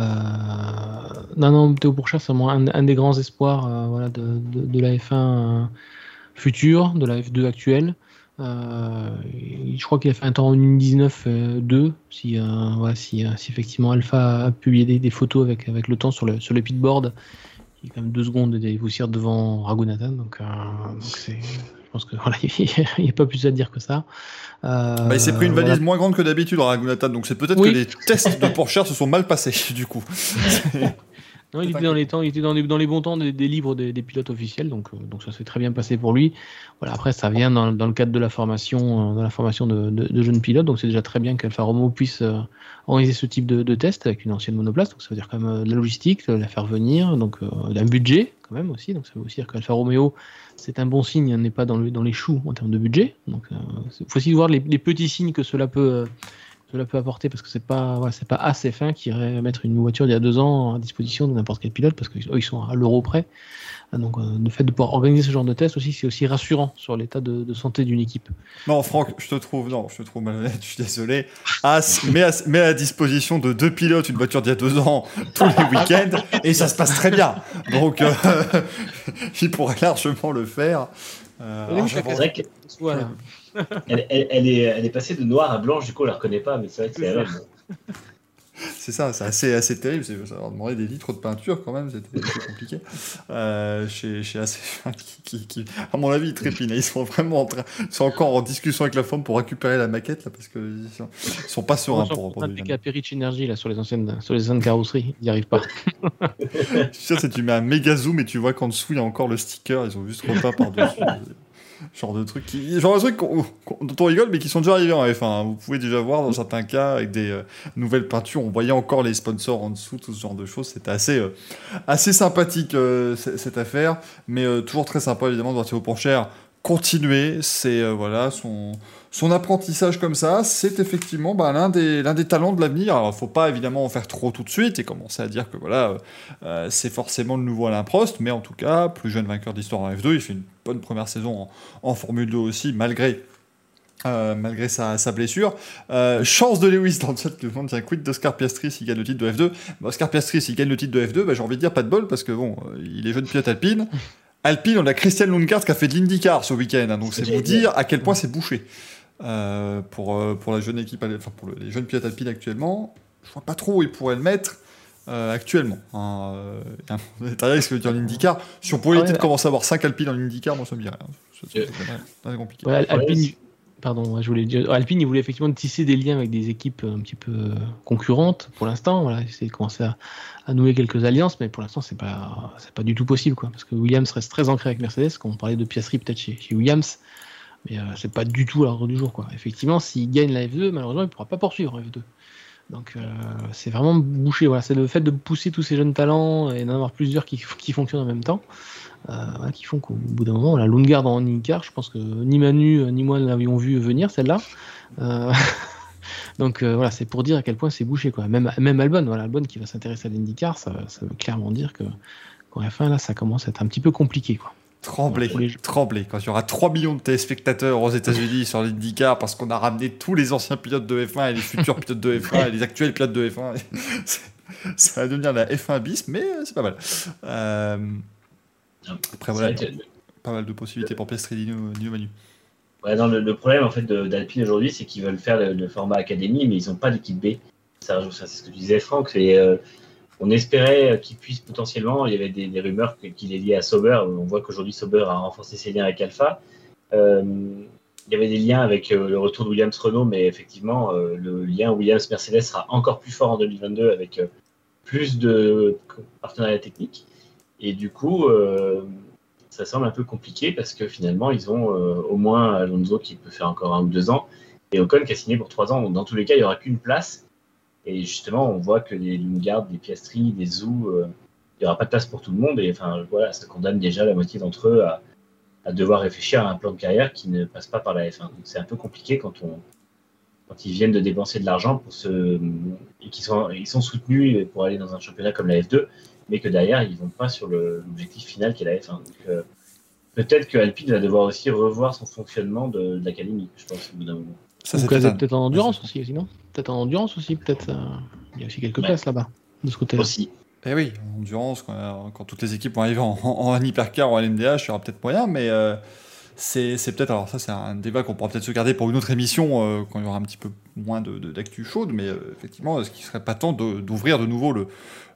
non, non, Théo Pourchard, c'est un, des grands espoirs euh, de, la F1 future, de la F2 actuelle. je crois qu'il a fait un temps en 1.19.2 si, voilà, si, si, effectivement Alpha a publié des, photos avec, avec le temps sur le, sur le pitboard il y a quand même deux secondes de poussières devant Raghunathan, donc, euh, je pense que *laughs* voilà, il n'y a pas plus à dire que ça. Euh, bah, il s'est pris une valise moins grande que d'habitude, Raghunathan, donc c'est peut-être que les tests de Porsche se sont mal passés *laughs* du coup. *laughs* Non, il était dans les temps, il était dans les, dans les bons temps des, livres des, pilotes officiels, donc, euh, donc ça s'est très bien passé pour lui. Voilà, après, ça vient dans, dans le cadre de la formation, euh, dans la formation de, de, jeunes pilotes, donc c'est déjà très bien qu'Alfa Romeo puisse euh, organiser ce type de, de, test avec une ancienne monoplace. Donc ça veut dire quand même de la logistique, de la faire venir, donc d'un budget quand même aussi. Donc ça veut aussi dire qu'Alfa Romeo, c'est un bon signe, n'est pas dans, le, dans les choux en termes de budget. Donc il faut aussi voir les, petits signes que cela peut cela peut apporter parce que c'est pas c'est pas assez fin qui irait mettre une voiture d'il y a deux ans à disposition de n'importe quel pilote parce qu'ils ils sont à l'euro près. Ah, donc euh, le fait de pouvoir organiser ce genre de test aussi, c'est aussi rassurant sur l'état de, santé d'une équipe. Non, Franck, je te trouve non, je te trouve malhonnête. *laughs* Je suis désolé. As met à, met à disposition de deux pilotes une voiture d'il y a deux ans *laughs* tous les week-ends et ça se passe très bien. Donc euh, *laughs* il pourrait largement le faire. Euh, c'est vrai que elle, est, elle est passée de noir à blanche, du coup on la reconnaît pas, mais c'est vrai que c'est la même. C'est ça, c'est assez, assez terrible. Ça leur demandait des litres de peinture quand même, c'était compliqué. Euh, chez, chez qui, qui, à mon avis, ils trépignent. Ils sont vraiment en train, ils sont encore en discussion avec la forme pour récupérer la maquette là, parce qu'ils sont, sont pas sereins pour reprendre. Il y a Perich Energy là sur les anciennes, sur les anciennes carrosseries, ils n'y arrivent pas. Je suis sûr, tu mets un méga zoom et tu vois qu'en dessous il y a encore le sticker, ils ont juste repeint par dessus *laughs* genre de trucs qui, genre de trucs dont on rigole, mais qui sont déjà arrivés en F1. Hein. Vous pouvez déjà voir dans certains cas avec des euh, nouvelles peintures, on voyait encore les sponsors en dessous, tout ce genre de choses. C'était assez, euh, assez sympathique euh, cette affaire, mais toujours très sympa évidemment de voir Théo Pourchère continuer. C'est voilà son son apprentissage comme ça, c'est effectivement bah, l'un des, des talents de l'avenir. Alors, il ne faut pas évidemment en faire trop tout de suite et commencer à dire que voilà, euh, c'est forcément le nouveau Alain Prost, mais en tout cas, plus jeune vainqueur d'histoire en F2, il fait une bonne première saison en, Formule 2 aussi, malgré euh, malgré sa, blessure. Euh, chance de Lewis dans le chat que le monde tient quid d'Oscar Piastri s'il gagne le titre de F2. Bah, Oscar Piastri s'il gagne le titre de F2, bah, j'ai envie de dire pas de bol parce que bon, il est jeune pilote alpine. *laughs* Alpine, on a Christian Lundgaard qui a fait de l'IndyCar ce week-end, hein, donc c'est vous dire à quel point c'est bouché. Pour, pour la jeune équipe, enfin pour les jeunes pilotes alpines actuellement. Je vois pas trop où ils pourraient le mettre. actuellement. Hein, euh, ce que dire l'IndyCar. Si on pouvait ah éviter de commencer à avoir 5 Alpines en IndyCar, moi ça me dirait. C'est compliqué. Alpine, Pardon, je voulais dire. Alpine, il voulait effectivement tisser des liens avec des équipes un petit peu euh, concurrentes pour l'instant. Voilà, essayer de commencer à, nouer quelques alliances, mais pour l'instant, c'est pas, c'est pas du tout possible, quoi. Parce que Williams reste très ancré avec Mercedes, quand on parlait de piècerie peut-être chez, Williams, mais euh, c'est pas du tout l'ordre du jour, quoi. Effectivement, s'il gagne la F2, malheureusement, il pourra pas poursuivre en F2. Donc euh, c'est vraiment bouché. Voilà, c'est le fait de pousser tous ces jeunes talents et d'en avoir plusieurs qui, *laughs* qui fonctionnent en même temps. Euh, qui font qu'au bout d'un moment, la Lundgaard en IndyCar, je pense que ni Manu ni moi ne l'avions vu venir celle-là. *laughs* Donc voilà, c'est pour dire à quel point c'est bouché. Quoi. Même, même Albon, voilà, Albon qui va s'intéresser à l'IndyCar, ça, ça, veut clairement dire que qu'en F1, là, ça commence à être un petit peu compliqué. Quoi. Trembler, trembler. Quand il y aura 3 millions de téléspectateurs aux États-Unis sur l'IndyCar parce qu'on a ramené tous les anciens pilotes de F1 et les futurs *laughs* pilotes de F1 et les actuels pilotes de F1, *laughs* ça va devenir la F1 bis, mais c'est pas mal. Euh, après, voilà, pas mal de possibilités pour Piastri, New Manu. Ouais, non, le, problème en fait d'Alpine aujourd'hui, c'est qu'ils veulent faire le, format académie, mais ils n'ont pas d'équipe B. Ça, c'est ce que tu disais, Franck. Euh, on espérait qu'ils puissent potentiellement. Il y avait des, rumeurs qu'il est lié à Sauber. On voit qu'aujourd'hui Sauber a renforcé ses liens avec Alpha. Euh, il y avait des liens avec euh, le retour de Williams Renault, mais effectivement, le lien Williams Mercedes sera encore plus fort en 2022 avec plus de partenariats techniques. Et du coup, euh, ça semble un peu compliqué parce que finalement, ils ont euh, au moins Alonso qui peut faire encore un ou deux ans et Ocon qui a signé pour trois ans. Donc, dans tous les cas, il n'y aura qu'une place. Et justement, on voit que les Lundgaard, des Piastri, des Zou, euh, il n'y aura pas de place pour tout le monde. Et enfin, voilà, ça condamne déjà la moitié d'entre eux à, devoir réfléchir à un plan de carrière qui ne passe pas par la F1. Donc, c'est un peu compliqué quand on, quand ils viennent de dépenser de l'argent pour se et qu'ils sont ils sont soutenus pour aller dans un championnat comme la F2 mais que derrière, ils vont pas sur l'objectif final qui est la F1. Donc, euh, peut-être que Alpine va devoir aussi revoir son fonctionnement de, l'académie, je pense, au bout d'un moment. Ça, c'est peut-être en endurance aussi, sinon Peut-être en endurance aussi, peut-être. Euh, il y a aussi quelques places là-bas, de ce côté-là. Aussi. Eh oui, en endurance, quand, toutes les équipes vont arriver en, en, hypercar ou en LMDH, il y aura peut-être moyen, mais euh, c'est peut-être. Alors, ça, c'est un débat qu'on pourra peut-être se garder pour une autre émission quand il y aura un petit peu moins d'actu de, chaude, mais effectivement, est-ce qu'il ne serait pas temps d'ouvrir de, nouveau le,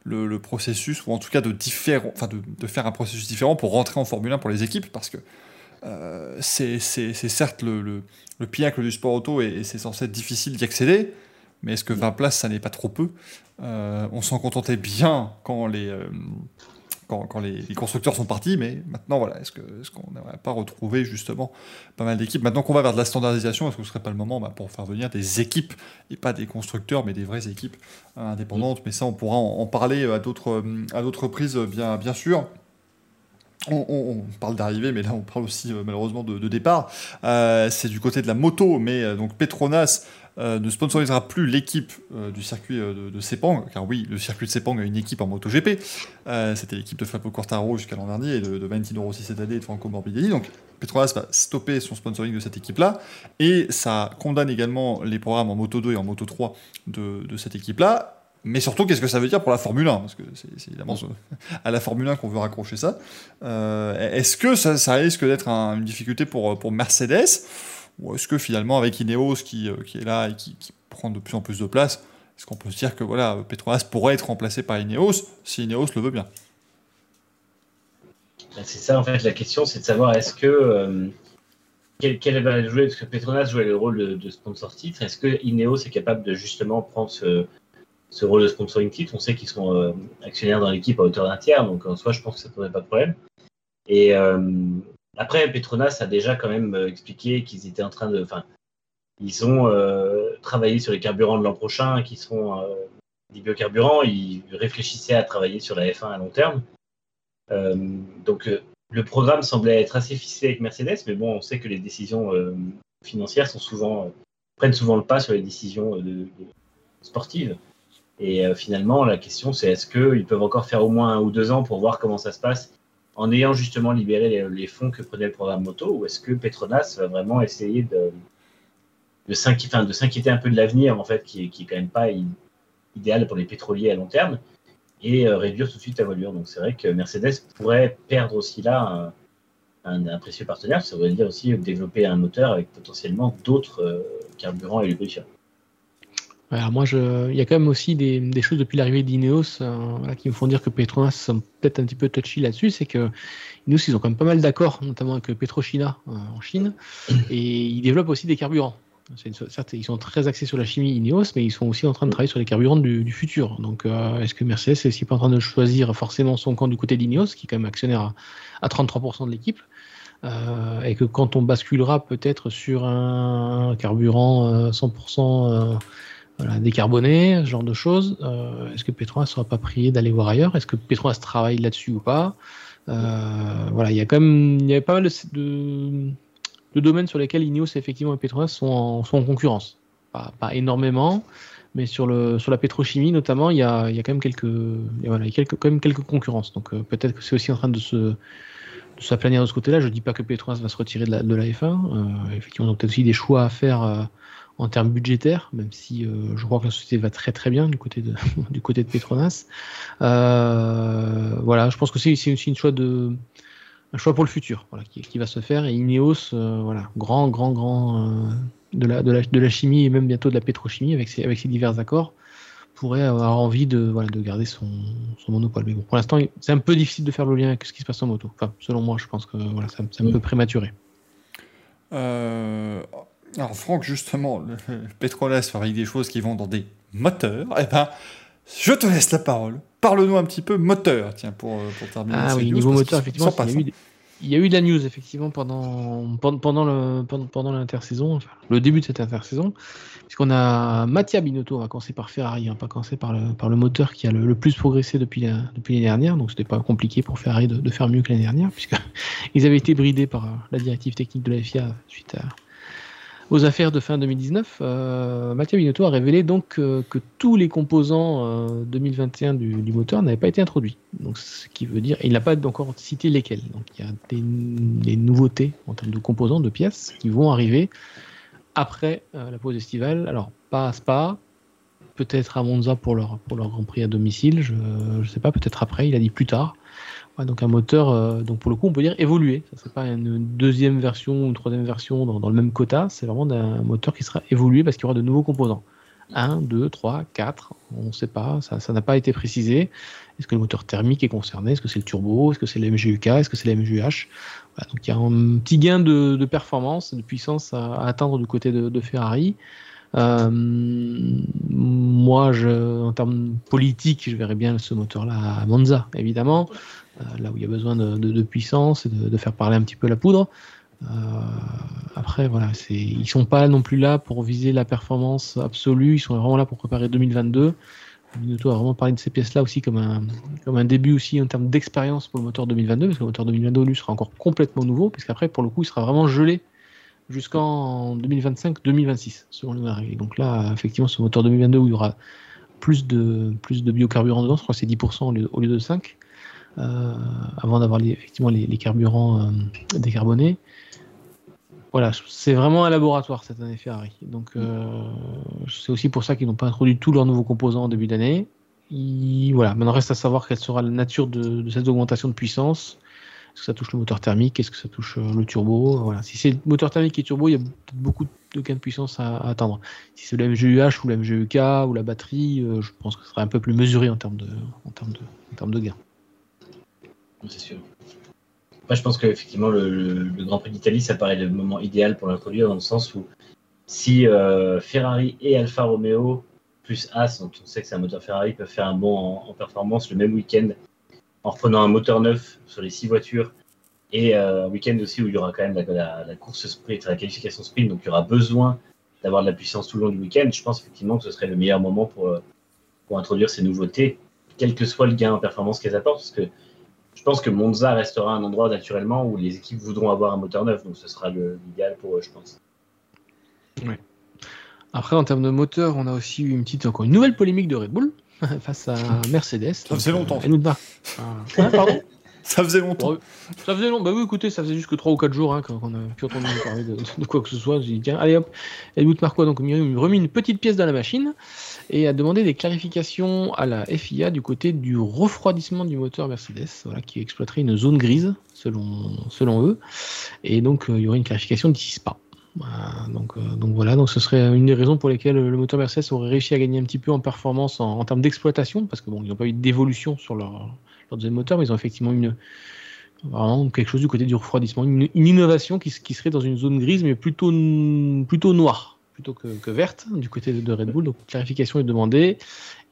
le, processus, ou en tout cas de, différent, enfin de, faire un processus différent pour rentrer en Formule 1 pour les équipes, parce que euh, c'est certes le, le, le, pinacle du sport auto et, c'est censé être difficile d'y accéder, mais est-ce que 20 places, ça n'est pas trop peu? Euh, On s'en contentait bien quand les, euh, quand, les, constructeurs sont partis, mais maintenant, voilà, est-ce qu'on est n'aurait pas retrouvé justement pas mal d'équipes? Maintenant qu'on va vers de la standardisation, est-ce que ce serait pas le moment bah, pour faire venir des équipes, et pas des constructeurs, mais des vraies équipes indépendantes? Mais ça, on pourra en, parler à d'autres reprises, bien, bien sûr. On, parle d'arrivée, mais là on parle aussi euh, malheureusement de, départ. Euh, c'est du côté de la moto, mais donc Petronas euh, ne sponsorisera plus l'équipe euh, du circuit euh, de, Sepang, car oui, le circuit de Sepang a une équipe en MotoGP. C'était l'équipe de Fabio Quartaro jusqu'à l'an dernier, et de, de Valentino Rossi cette année et de Franco Morbidelli. Donc Petronas va stopper son sponsoring de cette équipe-là, et ça condamne également les programmes en Moto 2 et en Moto 3 de, de cette équipe-là. Mais surtout, qu'est-ce que ça veut dire pour la Formule 1 Parce que c'est évidemment *laughs* à la Formule 1 qu'on veut raccrocher ça. Est-ce que ça, risque d'être une difficulté pour, Mercedes? Ou est-ce que finalement, avec Ineos qui, euh, est là et qui, prend de plus en plus de place, est-ce qu'on peut se dire que voilà, Petronas pourrait être remplacé par Ineos si Ineos le veut bien? Ben, C'est ça, en fait, la question, c'est de savoir est-ce que. Euh, va jouer? Est-ce que Petronas jouait le rôle de, sponsor titre Est-ce que Ineos est capable de justement prendre ce, ce rôle de sponsoring titre On sait qu'ils sont euh, actionnaires dans l'équipe à hauteur d'un tiers, donc en soi, je pense que ça ne poserait pas de problème. Et, après, Petronas a déjà quand même euh, expliqué qu'ils étaient en train de. Enfin, ils ont euh, travaillé sur les carburants de l'an prochain, qui euh, des biocarburants. Ils réfléchissaient à travailler sur la F1 à long terme. donc, le programme semblait être assez ficelé avec Mercedes, mais bon, on sait que les décisions financières sont souvent, prennent souvent le pas sur les décisions sportives. Et finalement, la question, c'est est-ce qu'ils peuvent encore faire au moins un ou deux ans pour voir comment ça se passe en ayant justement libéré les, fonds que prenait le programme moto ou est-ce que Petronas va vraiment essayer de, s'inquiéter un peu de l'avenir en fait qui est, qui quand même pas idéal pour les pétroliers à long terme et euh, réduire tout de suite la voilure donc c'est vrai que Mercedes pourrait perdre aussi là un, précieux partenaire, ça veut dire aussi développer un moteur avec potentiellement d'autres carburants et lubrifiants. Alors moi, je... il y a quand même aussi des, choses depuis l'arrivée d'Ineos qui me font dire que Petronas sont peut-être un petit peu touchy là-dessus. C'est que Ineos, ils ont quand même pas mal d'accords, notamment avec Petrochina en Chine, et ils développent aussi des carburants. Certes, ils sont très axés sur la chimie Ineos, mais ils sont aussi en train de travailler sur les carburants du, futur. Donc, euh, est-ce que Mercedes est aussi pas en train de choisir forcément son camp du côté d'Ineos, qui est quand même actionnaire à, 33% de l'équipe euh, et que quand on basculera peut-être sur un carburant 100% euh, décarboné, ce genre de choses, est-ce que Petronas ne sera pas prié d'aller voir ailleurs? Est-ce que Petronas travaille là-dessus ou pas? Voilà, il y a quand même y a pas mal de domaines sur lesquels Ineos effectivement et Petronas sont en, sont en concurrence. Pas, énormément, mais sur, la pétrochimie notamment, il y a, quand même quelques, voilà, concurrences. Donc euh, peut-être que c'est aussi en train de s'aplanir de ce côté-là. Je ne dis pas que Petronas va se retirer de la, de la F1. Euh, effectivement, on a peut-être aussi des choix à faire euh, en termes budgétaires, même si je crois que la société va très très bien du côté de, *laughs* du côté de Petronas. voilà, je pense que c'est aussi une choix de un choix pour le futur voilà, qui, va se faire. Et Ineos, euh, voilà, grand, grand, grand euh, de, la, de, la, de, la, chimie et même bientôt de la pétrochimie avec ses, avec ses divers accords, pourrait avoir envie de, voilà, de garder son, son monopole. Mais bon, pour l'instant, c'est un peu difficile de faire le lien avec ce qui se passe en moto. Enfin, selon moi, je pense que voilà, c'est un peu prématuré. Euh, alors, Franck, justement, le, Petronas fait des choses qui vont dans des moteurs. Eh ben, je te laisse la parole. Parle-nous un petit peu moteur, tiens, pour, pour terminer. Ah oui, niveau moteur, effectivement, il y, a eu, de la news, effectivement, pendant, pendant, le, pendant, l'intersaison, le début de cette intersaison, puisqu'on a Mattia Binotto, on va commencer par Ferrari, hein, pas commencer par le, par le moteur qui a le, plus progressé depuis, la, depuis l'année dernière, donc c'était pas compliqué pour Ferrari de, de faire mieux que l'année dernière, puisqu'ils *laughs* avaient été bridés par la directive technique de la FIA suite à, aux affaires de fin 2019, euh, Mathieu Binotto a révélé donc euh, que tous les composants 2021 euh, du, moteur n'avaient pas été introduits. Donc, ce qui veut dire, il n'a pas encore cité lesquels. Donc, il y a des, nouveautés en termes de composants, de pièces, qui vont arriver après la pause estivale. Alors, pas à Spa, peut-être à Monza pour leur, pour leur Grand Prix à domicile, je ne sais pas, peut-être après, il a dit plus tard donc un moteur, euh, donc pour le coup, on peut dire évolué. Ça serait pas une deuxième version ou une troisième version dans, le même quota. C'est vraiment un moteur qui sera évolué parce qu'il y aura de nouveaux composants. 1, 2, 3, 4, on ne sait pas, ça n'a pas été précisé. Est-ce que le moteur thermique est concerné? Est-ce que c'est le turbo? Est-ce que c'est le MGUK Est-ce que c'est le MGUH Donc il y a un petit gain de, performance, de puissance à, atteindre du côté de, Ferrari. Euh, moi, en termes politiques, je verrais bien ce moteur-là à Monza, évidemment. Euh, là où il y a besoin de, puissance et de, faire parler un petit peu la poudre. Euh, après, voilà, c'est, ils sont pas non plus là pour viser la performance absolue, ils sont vraiment là pour préparer 2022. Minuto a vraiment parlé de ces pièces-là aussi comme un, comme un début aussi en termes d'expérience pour le moteur 2022, parce que le moteur 2022 lui sera encore complètement nouveau, puisqu'après, pour le coup, il sera vraiment gelé jusqu'en 2025-2026, selon les Donc là, effectivement, ce moteur 2022 où il y aura plus de, plus de biocarburants dedans, je crois que c'est 10% au lieu, de 5%, euh, avant d'avoir effectivement les, carburants euh, décarbonés. Voilà, c'est vraiment un laboratoire cette année Ferrari. Donc euh, c'est aussi pour ça qu'ils n'ont pas introduit tous leurs nouveaux composants en début d'année. Voilà, maintenant reste à savoir quelle sera la nature de, cette augmentation de puissance. Est-ce que ça touche le moteur thermique? Est-ce que ça touche le turbo? Si c'est le moteur thermique et turbo, il y a beaucoup de gains de puissance à, atteindre. Si c'est le MGUH ou le MGUK ou la batterie, je pense que ce sera un peu plus mesuré en termes de, en termes en gains c'est sûr. Après, je pense qu'effectivement, le, Grand Prix d'Italie, ça paraît le moment idéal pour l'introduire dans le sens où si euh, Ferrari et Alfa Romeo plus As, on sait que c'est un moteur Ferrari, peuvent faire un bond en, performance le même week-end en reprenant un moteur neuf sur les six voitures. Et euh, un week-end aussi où il y aura quand même la, course sprint, la qualification sprint, donc il y aura besoin d'avoir de la puissance tout le long du week-end. Je pense effectivement que ce serait le meilleur moment pour, euh, pour introduire ces nouveautés, quel que soit le gain en performance qu'elles apportent, parce que je pense que Monza restera un endroit naturellement où les équipes voudront avoir un moteur neuf, donc ce sera l'idéal pour eux, je pense. Après, en termes de moteur, on a aussi eu une petite, encore une nouvelle polémique de Red Bull *laughs* face à Mercedes. Ça faisait longtemps. Elle nous bat. Ah, pardon *laughs* Ça faisait longtemps. ça faisait longtemps. Bah oui, écoutez, ça faisait juste que 3 ou 4 jours hein, quand on a pu entendre parler de, quoi que ce soit. J'ai dit, tiens, allez hop. Helmut Marco donc, m'a remis une petite pièce dans la machine et a demandé des clarifications à la FIA du côté du refroidissement du moteur Mercedes, voilà, qui exploiterait une zone grise, selon, selon eux. Et donc, euh, il y aurait une clarification d'ici Spa. Donc, euh, donc voilà, donc ce serait une des raisons pour lesquelles le moteur Mercedes aurait réussi à gagner un petit peu en performance en, termes d'exploitation, parce que bon, ils n'ont pas eu d'évolution sur leur, leur deuxième moteur, mais ils ont effectivement une, quelque chose du côté du refroidissement, une, innovation qui, serait dans une zone grise, mais plutôt, plutôt noire, plutôt que, verte, du côté de, Red Bull. Donc, clarification est demandée.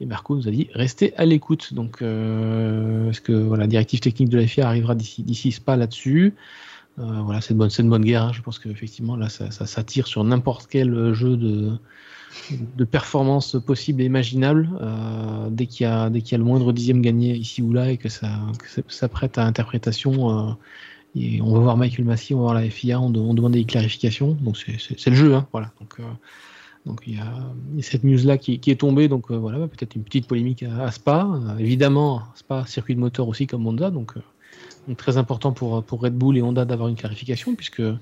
Et Marco nous a dit restez à l'écoute. Donc, euh, est-ce que voilà, la directive technique de la FIA arrivera d'ici pas là-dessus? Euh, Voilà, c'est une bonne, bonne guerre. Hein. Je pense qu'effectivement, là, ça, ça, tire sur n'importe quel jeu de de performance possible et imaginable euh, dès qu'il y, a, y a le moindre dixième gagné ici ou là et que ça, ça prête à interprétation. Euh, et on va voir Michael Massey, on va voir la FIA, on, demande des clarifications. Donc c'est, le jeu, hein, voilà. Donc, euh, donc il y, a, cette news là qui, est tombée, donc voilà, peut-être une petite polémique à, Spa. évidemment, Spa circuit de moteur aussi comme Honda, donc, très important pour, Red Bull et Honda d'avoir une clarification puisque euh,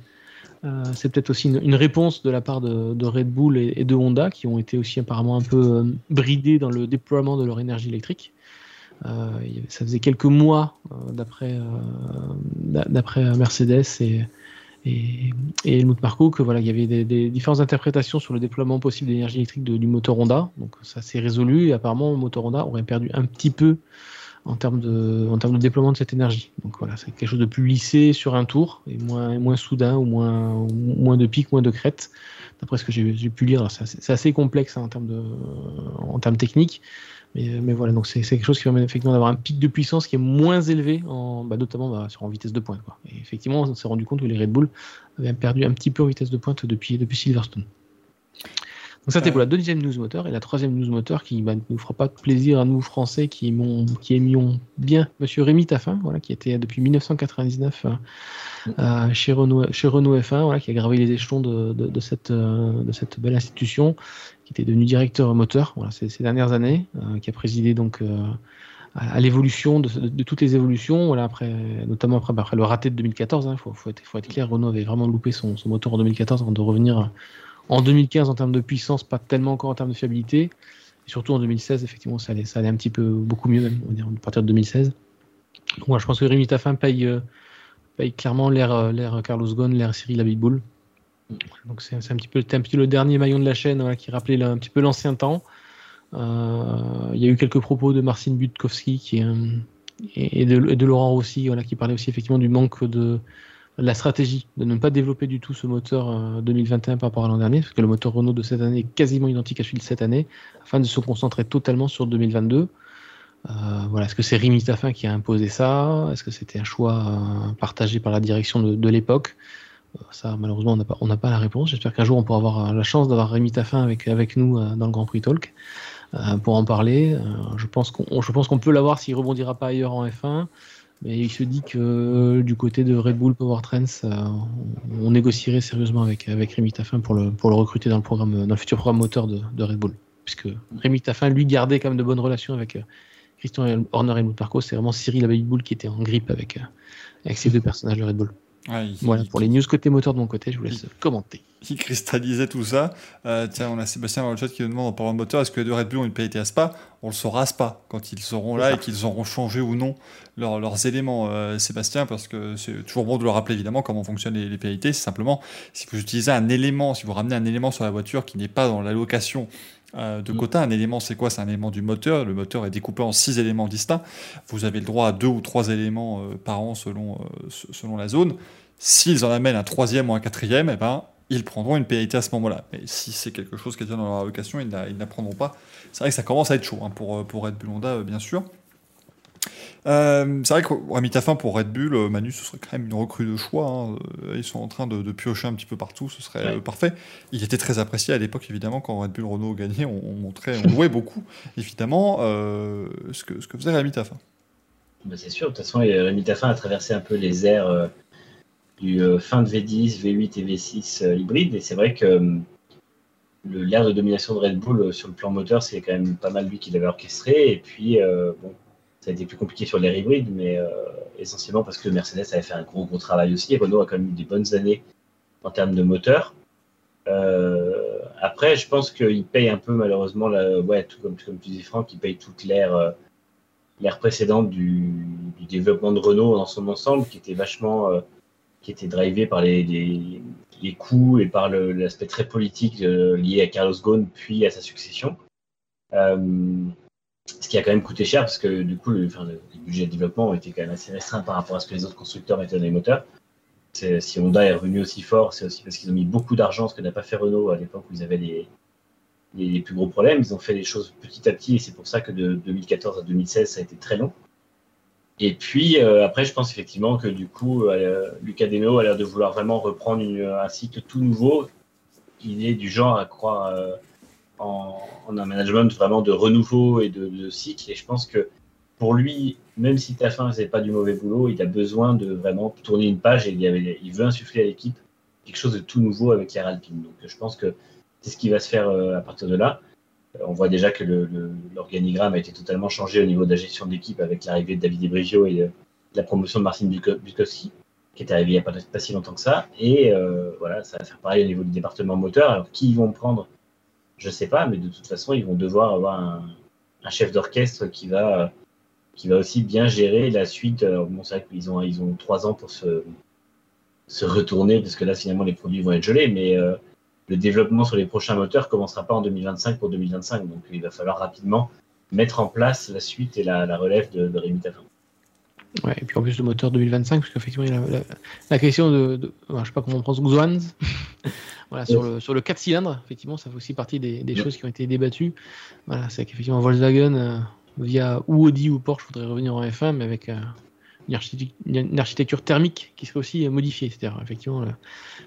c'est peut-être aussi une, réponse de la part de, Red Bull et, de Honda qui ont été aussi apparemment un peu euh, bridés dans le déploiement de leur énergie électrique. Euh, ça faisait quelques mois d'après Mercedes et, et, Helmut Marko que voilà il y avait des, différentes interprétations sur le déploiement possible d'énergie électrique du moteur Honda. Donc ça s'est résolu et apparemment le moteur Honda aurait perdu un petit peu en termes de, en termes de déploiement de cette énergie. Donc voilà, c'est quelque chose de plus lissé sur un tour et moins, moins soudain ou moins, moins de pics, moins de crêtes. D'après ce que j'ai pu lire, c'est assez, complexe hein, en, termes de, en termes techniques. Mais, mais voilà, donc c'est quelque chose qui permet effectivement d'avoir un pic de puissance qui est moins élevé, en, bah, notamment bah, sur, en vitesse de pointe. Quoi. Et effectivement, on s'est rendu compte que les Red Bull avaient perdu un petit peu en vitesse de pointe depuis, depuis Silverstone. Donc ça c'était pour la deuxième news moteur. Et la troisième news moteur qui ne bah, nous fera pas plaisir à nous français qui, qui aimions bien Monsieur Rémi Taffin, voilà, qui était depuis 1999 euh, euh, chez, Renault, chez Renault F1, voilà, qui a gravé les échelons de, de, cette, euh, de cette belle institution, qui était devenu directeur moteur voilà, ces, ces dernières années, qui a présidé donc à, l'évolution de, de, toutes les évolutions, voilà, après, notamment après, bah, après le raté de 2014. Il hein, faut, faut, être, faut, être, clair, Renault avait vraiment loupé son, son moteur en 2014 avant de revenir en 2015, en termes de puissance, pas tellement encore en termes de fiabilité. Et surtout en 2016, effectivement, ça allait, un petit peu beaucoup mieux, même, on à partir de 2016. Donc, je pense que Rémi Taffin paye, euh, paye clairement l'air, euh, l'air Carlos Ghosn, l'air Cyril Abitboul. Donc, c'est, un, petit peu, le dernier maillon de la chaîne qui rappelait un petit peu l'ancien temps. Euh, il y a eu quelques propos de Marcin Butkowski et, de, Laurent Rossi qui parlait aussi effectivement du manque de, la stratégie de ne pas développer du tout ce moteur 2021 euh, par rapport à l'an dernier, parce que le moteur Renault de cette année est quasiment identique à celui de cette année, afin de se concentrer totalement sur 2022. Euh, voilà, est-ce que c'est Rémi Taffin qui a imposé ça? Est-ce que c'était un choix euh, partagé par la direction de, l'époque? Ça, malheureusement, on n'a pas, la réponse. J'espère qu'un jour on pourra avoir la chance d'avoir Rémi Taffin avec, avec nous dans le Grand Prix Talk pour en parler. je pense qu'on peut l'avoir s'il rebondira pas ailleurs en F1. Mais il se dit que euh, du côté de Red Bull Powertrains, euh, on négocierait sérieusement avec, avec Rémi Taffin pour le, recruter dans le, futur programme moteur de, Red Bull. Puisque Rémi Taffin, lui, gardait quand même de bonnes relations avec euh, Christian Horner et Helmut Marko. C'est vraiment Cyril Abitboul qui était en grippe avec, avec ces deux personnages de Red Bull voilà, pour les news côté moteur de mon côté, je vous laisse commenter. Qui cristallisait tout ça. Euh, tiens, on a Sébastien dans le chat qui nous demande en parlant de moteur, est-ce que les deux Red Bull ont une pénalité à Spa? On le saura à Spa, quand ils seront là et qu'ils auront changé ou non leurs éléments, euh, Sébastien, parce que c'est toujours bon de le rappeler évidemment comment fonctionnent les, les C'est simplement, si vous utilisez un élément, si vous ramenez un élément sur la voiture qui n'est pas dans l'allocation euh, de quota. Un élément, c'est quoi? C'est un élément du moteur. Le moteur est découpé en six éléments distincts. Vous avez le droit à deux ou trois éléments par an selon, selon la zone. S'ils en amènent un troisième ou un quatrième, eh ben, ils prendront une pénalité à ce moment-là. Mais si c'est quelque chose qui est dans leur allocation, ils ne la prendront pas. C'est vrai que ça commence à être chaud hein, pour, euh, pour Red Bull Honda, euh, bien sûr. Euh, c'est vrai que Rami Taffin pour Red Bull, Manu, ce serait quand même une recrue de choix. Hein. Ils sont en train de, piocher un petit peu partout, ce serait parfait. Il était très apprécié à l'époque, évidemment, quand Red Bull Renault gagnait, on, montrait, on louait beaucoup, évidemment, ce, que, ce que faisait Rami Taffin. Bah, c'est sûr, de toute façon, Rami Taffin a traversé un peu les airs du euh, fin de V10, V8 et V6 euh, hybride. Et c'est vrai que euh, l'ère de domination de Red Bull sur le plan moteur, c'est quand même pas mal lui qui l'avait orchestré. Et puis, bon, ça a été plus compliqué sur l'air hybride, mais essentiellement parce que Mercedes avait fait un gros gros travail aussi. Renault a quand même eu des bonnes années en termes de moteur. après, je pense qu'il paye un peu malheureusement, la, ouais, tout comme, comme tu dis Franck, il paye toute l'ère l'ère précédente du, développement de Renault dans son ensemble, qui était vachement, euh, qui était drivé par les, les, coûts et par l'aspect très politique euh, lié à Carlos Ghosn puis à sa succession. Euh, ce qui a quand même coûté cher parce que du coup, le, budget de développement était quand même assez restreint par rapport à ce que les autres constructeurs mettaient dans les moteurs. Si Honda est revenu aussi fort, c'est aussi parce qu'ils ont mis beaucoup d'argent, ce que n'a pas fait Renault à l'époque où ils avaient des, les, plus gros problèmes. Ils ont fait les choses petit à petit et c'est pour ça que de 2014 à 2016, ça a été très long. Et puis euh, après, je pense effectivement que du coup, euh, Deno a l'air de vouloir vraiment reprendre un cycle tout nouveau. Il est du genre à croire euh, en, un management vraiment de renouveau et de, cycle. Et je pense que pour lui, même si Taffin ne faisait pas du mauvais boulot, il a besoin de vraiment tourner une page et il, veut insuffler à l'équipe quelque chose de tout nouveau avec Pierre Alpine. Donc je pense que c'est ce qui va se faire euh, à partir de là. Euh, on voit déjà que l'organigramme a été totalement changé au niveau de la gestion d'équipe avec l'arrivée de David Ebrigio et euh, la promotion de Marcin Bukowski, qui est arrivé il n'y a pas, si longtemps que ça. Et voilà, ça va faire pareil au niveau du département moteur. Alors, qui vont prendre Je ne sais pas, mais de toute façon, ils vont devoir avoir un, chef d'orchestre qui va, aussi bien gérer la suite. bon, c'est vrai qu'ils ont, ils ont trois ans pour se, retourner, parce que là, finalement, les produits vont être gelés, mais le développement sur les prochains moteurs commencera pas en 2025 pour 2025. Donc il va falloir rapidement mettre en place la suite et la, relève de, de Rémi Taffin. Ouais, et puis en plus le moteur 2025, parce qu'effectivement, il y a la, question de, je sais pas comment on prononce, Xwans, *laughs* voilà, sur, le, sur le 4 cylindres, effectivement, ça fait aussi partie des, choses qui ont été débattues. Voilà, c'est qu'effectivement, Volkswagen, euh, via ou Audi ou Porsche, voudrait revenir en F1, mais avec euh, une, architecture thermique qui serait aussi euh, modifiée. C'est-à-dire, effectivement,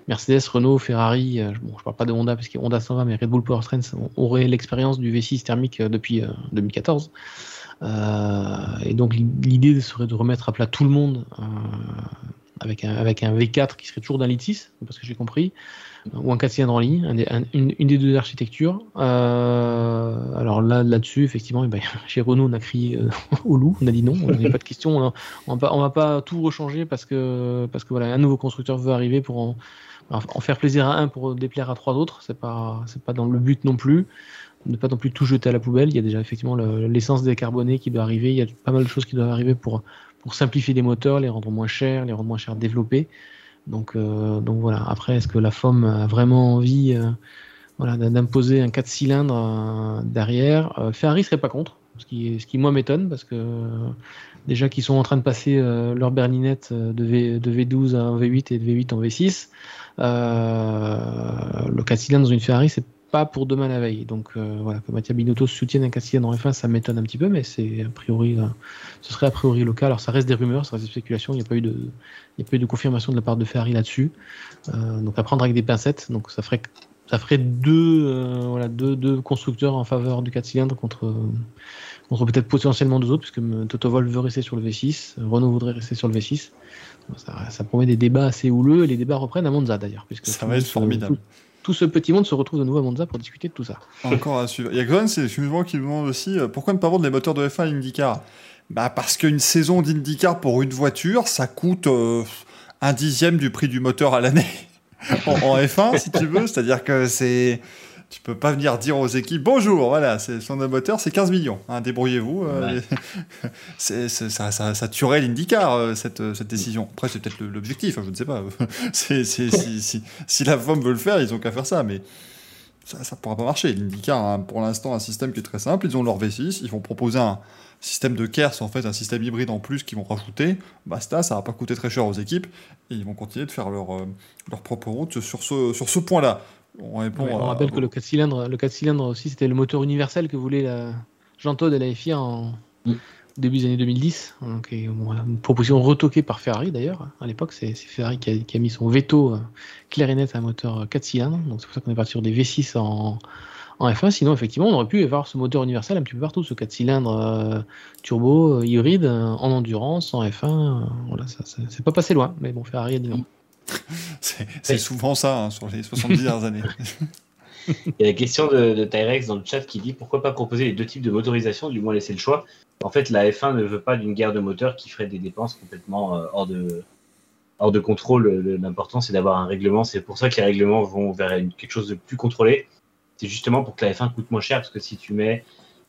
Mercedes, Renault, Ferrari, euh, bon, je parle pas de Honda parce que Honda s'en va, mais Red Bull Powertrain aurait l'expérience du V6 thermique depuis 2014. Et donc, l'idée serait de remettre à plat tout le monde avec, un, avec un V4 qui serait toujours d'un litre 6, parce que j'ai compris ou un 4 cylindres en ligne, une, des deux architectures. Euh, alors là, là-dessus, effectivement, eh ben, *laughs* chez Renault, on a crié euh, *laughs* au loup, on a dit non, on n'a pas de question, on, va, va pas tout rechanger parce que, parce que voilà, un nouveau constructeur veut arriver pour en, en faire plaisir à un pour déplaire à trois autres. C'est pas, pas dans le but non plus. Ne pas non plus tout jeter à la poubelle. Il y a déjà effectivement l'essence décarbonée qui doit arriver. Il y a pas mal de choses qui doivent arriver pour, pour simplifier les moteurs, les rendre moins chers, les rendre moins chers à développer. Donc, euh, donc voilà. Après, est-ce que la FOM a vraiment envie euh, voilà, d'imposer un 4 cylindres euh, derrière? Ferrari serait pas contre, ce qui, ce qui moi m'étonne parce que déjà qu'ils sont en train de passer leur berlinette de, v, de V12 à V8 et de V8 en V6. le 4 cylindres dans une Ferrari, c'est pas pour demain la veille. Donc euh, voilà, que Mattia Binotto soutienne un Castilla dans F1, ça m'étonne un petit peu, mais c'est a priori, euh, ce serait a priori le cas. Alors ça reste des rumeurs, ça reste des spéculations. Il n'y a pas eu de, il y a pas eu de confirmation de la part de Ferrari là-dessus. Euh, donc à prendre avec des pincettes. Donc ça ferait, ça ferait deux, voilà, deux, deux, constructeurs en faveur du 4 cylindres contre, contre peut-être potentiellement deux autres, puisque Toto Wolff veut rester sur le V6, Renault voudrait rester sur le V6. Ça, ça, promet des débats assez houleux et les débats reprennent à Monza d'ailleurs. Puisque ça va être formidable tout ce petit monde se retrouve de nouveau à Monza pour discuter de tout ça. Encore à suivre. Il y a Gwen, c'est souvent qui demande aussi euh, pourquoi ne pas vendre les moteurs de F1 à IndyCar? Bah Parce qu'une saison d'IndyCar pour une voiture, ça coûte euh, un dixième du prix du moteur à l'année *laughs* en, F1, si tu veux. C'est-à-dire que c'est. Tu peux pas venir dire aux équipes bonjour, voilà, c'est son moteur, c'est 15 millions, hein, débrouillez-vous. Euh, *laughs* ça, ça, ça, tuerait l'IndyCar cette, cette décision. Après, c'est peut-être l'objectif, hein, je ne sais pas. *laughs* c'est, si, si, si, la femme veut le faire, ils ont qu'à faire ça, mais ça ne pourra pas marcher. L'IndyCar a pour l'instant un système qui est très simple. Ils ont leur V6, ils vont proposer un système de KERS, en fait, un système hybride en plus qu'ils vont rajouter. Basta, ça va pas coûter très cher aux équipes et ils vont continuer de faire leur, leur propre route sur ce, sur ce point-là. On, rappelle que le 4 cylindres, le 4 cylindres aussi, c'était le moteur universel que voulait la Jean Todt et la FIA en mm. début des années 2010. Donc, une proposition retoquée par Ferrari d'ailleurs. À l'époque, c'est Ferrari qui a, mis son veto euh, clair et net à un moteur 4 cylindres. Donc c'est pour ça qu'on est parti sur des V6 en, en F1. Sinon, effectivement, on aurait pu avoir ce moteur universel un petit peu partout, ce 4 cylindres euh, turbo, euh, hybride, en endurance, en F1. voilà, ça, c'est pas passé loin. Mais bon, Ferrari a dit non. *laughs* c'est souvent ça hein, sur les 70 dernières années. *laughs* Il y a la question de, de Tyrex dans le chat qui dit pourquoi pas proposer les deux types de motorisation, du moins laisser le choix. En fait, la F1 ne veut pas d'une guerre de moteur qui ferait des dépenses complètement euh, hors, de, hors de contrôle. L'important, c'est d'avoir un règlement. C'est pour ça que les règlements vont vers quelque chose de plus contrôlé. C'est justement pour que la F1 coûte moins cher, parce que si tu mets